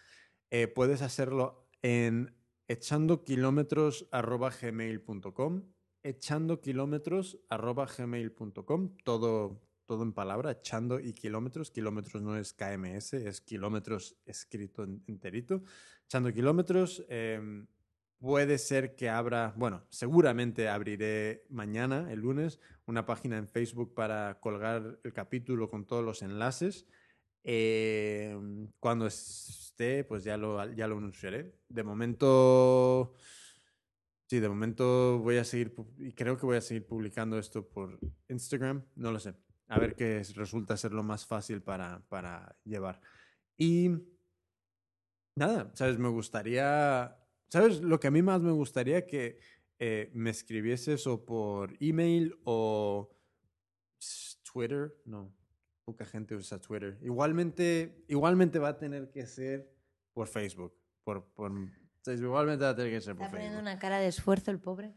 eh, puedes hacerlo en echandokilómetros.gmail.com echandokilómetros.gmail.com todo, todo en palabra, echando y kilómetros. Kilómetros no es KMS, es kilómetros escrito en- enterito. Echando kilómetros. em, puede ser que abra, bueno, seguramente abriré mañana, el lunes, una página en Facebook para colgar el capítulo con todos los enlaces. Em, cuando esté, pues ya lo, ya lo anunciaré. De momento, sí, de momento voy a seguir, y creo que voy a seguir publicando esto por Instagram, no lo sé. A ver qué es- resulta ser lo más fácil para, para llevar. Y nada, ¿sabes? Me gustaría, ¿sabes? Lo que a mí más me gustaría que eh, me escribieses o por email o Twitter, no, poca gente usa Twitter. Igualmente, igualmente va a tener que ser por Facebook, por, por, igualmente va a tener que ser por Está poniendo una cara de esfuerzo el pobre.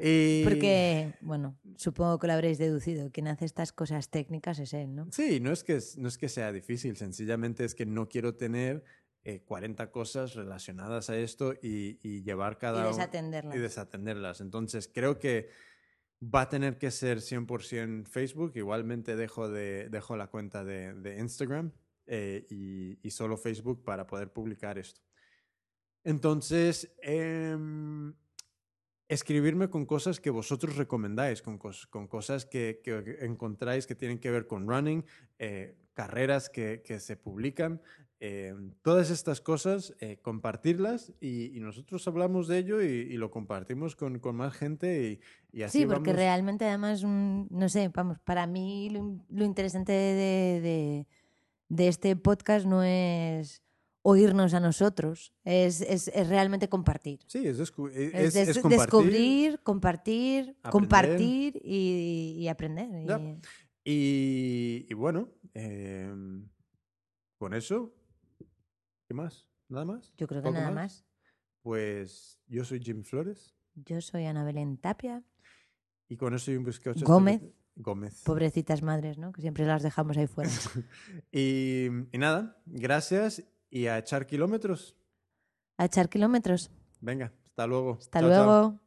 Y- Porque, bueno, supongo que lo habréis deducido. Quien hace estas cosas técnicas es él, ¿no? Sí, no es que, no es que sea difícil, sencillamente es que no quiero tener eh, 40 cosas relacionadas a esto y, y llevar cada Y un- desatenderlas. y desatenderlas. Entonces, creo que va a tener que ser 100% Facebook. Igualmente dejo, de, dejo la cuenta de, de Instagram eh, y, y solo Facebook para poder publicar esto. Entonces, em, escribirme con cosas que vosotros recomendáis, con, cos- con cosas que, que encontráis que tienen que ver con running, eh, carreras que, que se publican, eh, todas estas cosas, eh, compartirlas y, y nosotros hablamos de ello y, y lo compartimos con, con más gente y, y así Sí, porque vamos- realmente además, no sé, vamos, para mí lo, in- lo interesante de, de- de este podcast no es oírnos a nosotros, es, es- es realmente compartir. Sí, es, descu- e- Es, des- compartir. descubrir, compartir, aprender. compartir y, y aprender. Y- bueno, em, con eso, ¿qué más? ¿Nada más? yo creo que ¿Poco nada más. Pues yo soy Jim Flores Yo soy Ana Belén Tapia, y con eso y un. Gómez. Gómez. pobrecitas madres, ¿no? Que siempre las dejamos ahí fuera. Y, y nada, gracias y a echar kilómetros. A echar kilómetros. Venga, hasta luego. Hasta Chao, chao. luego.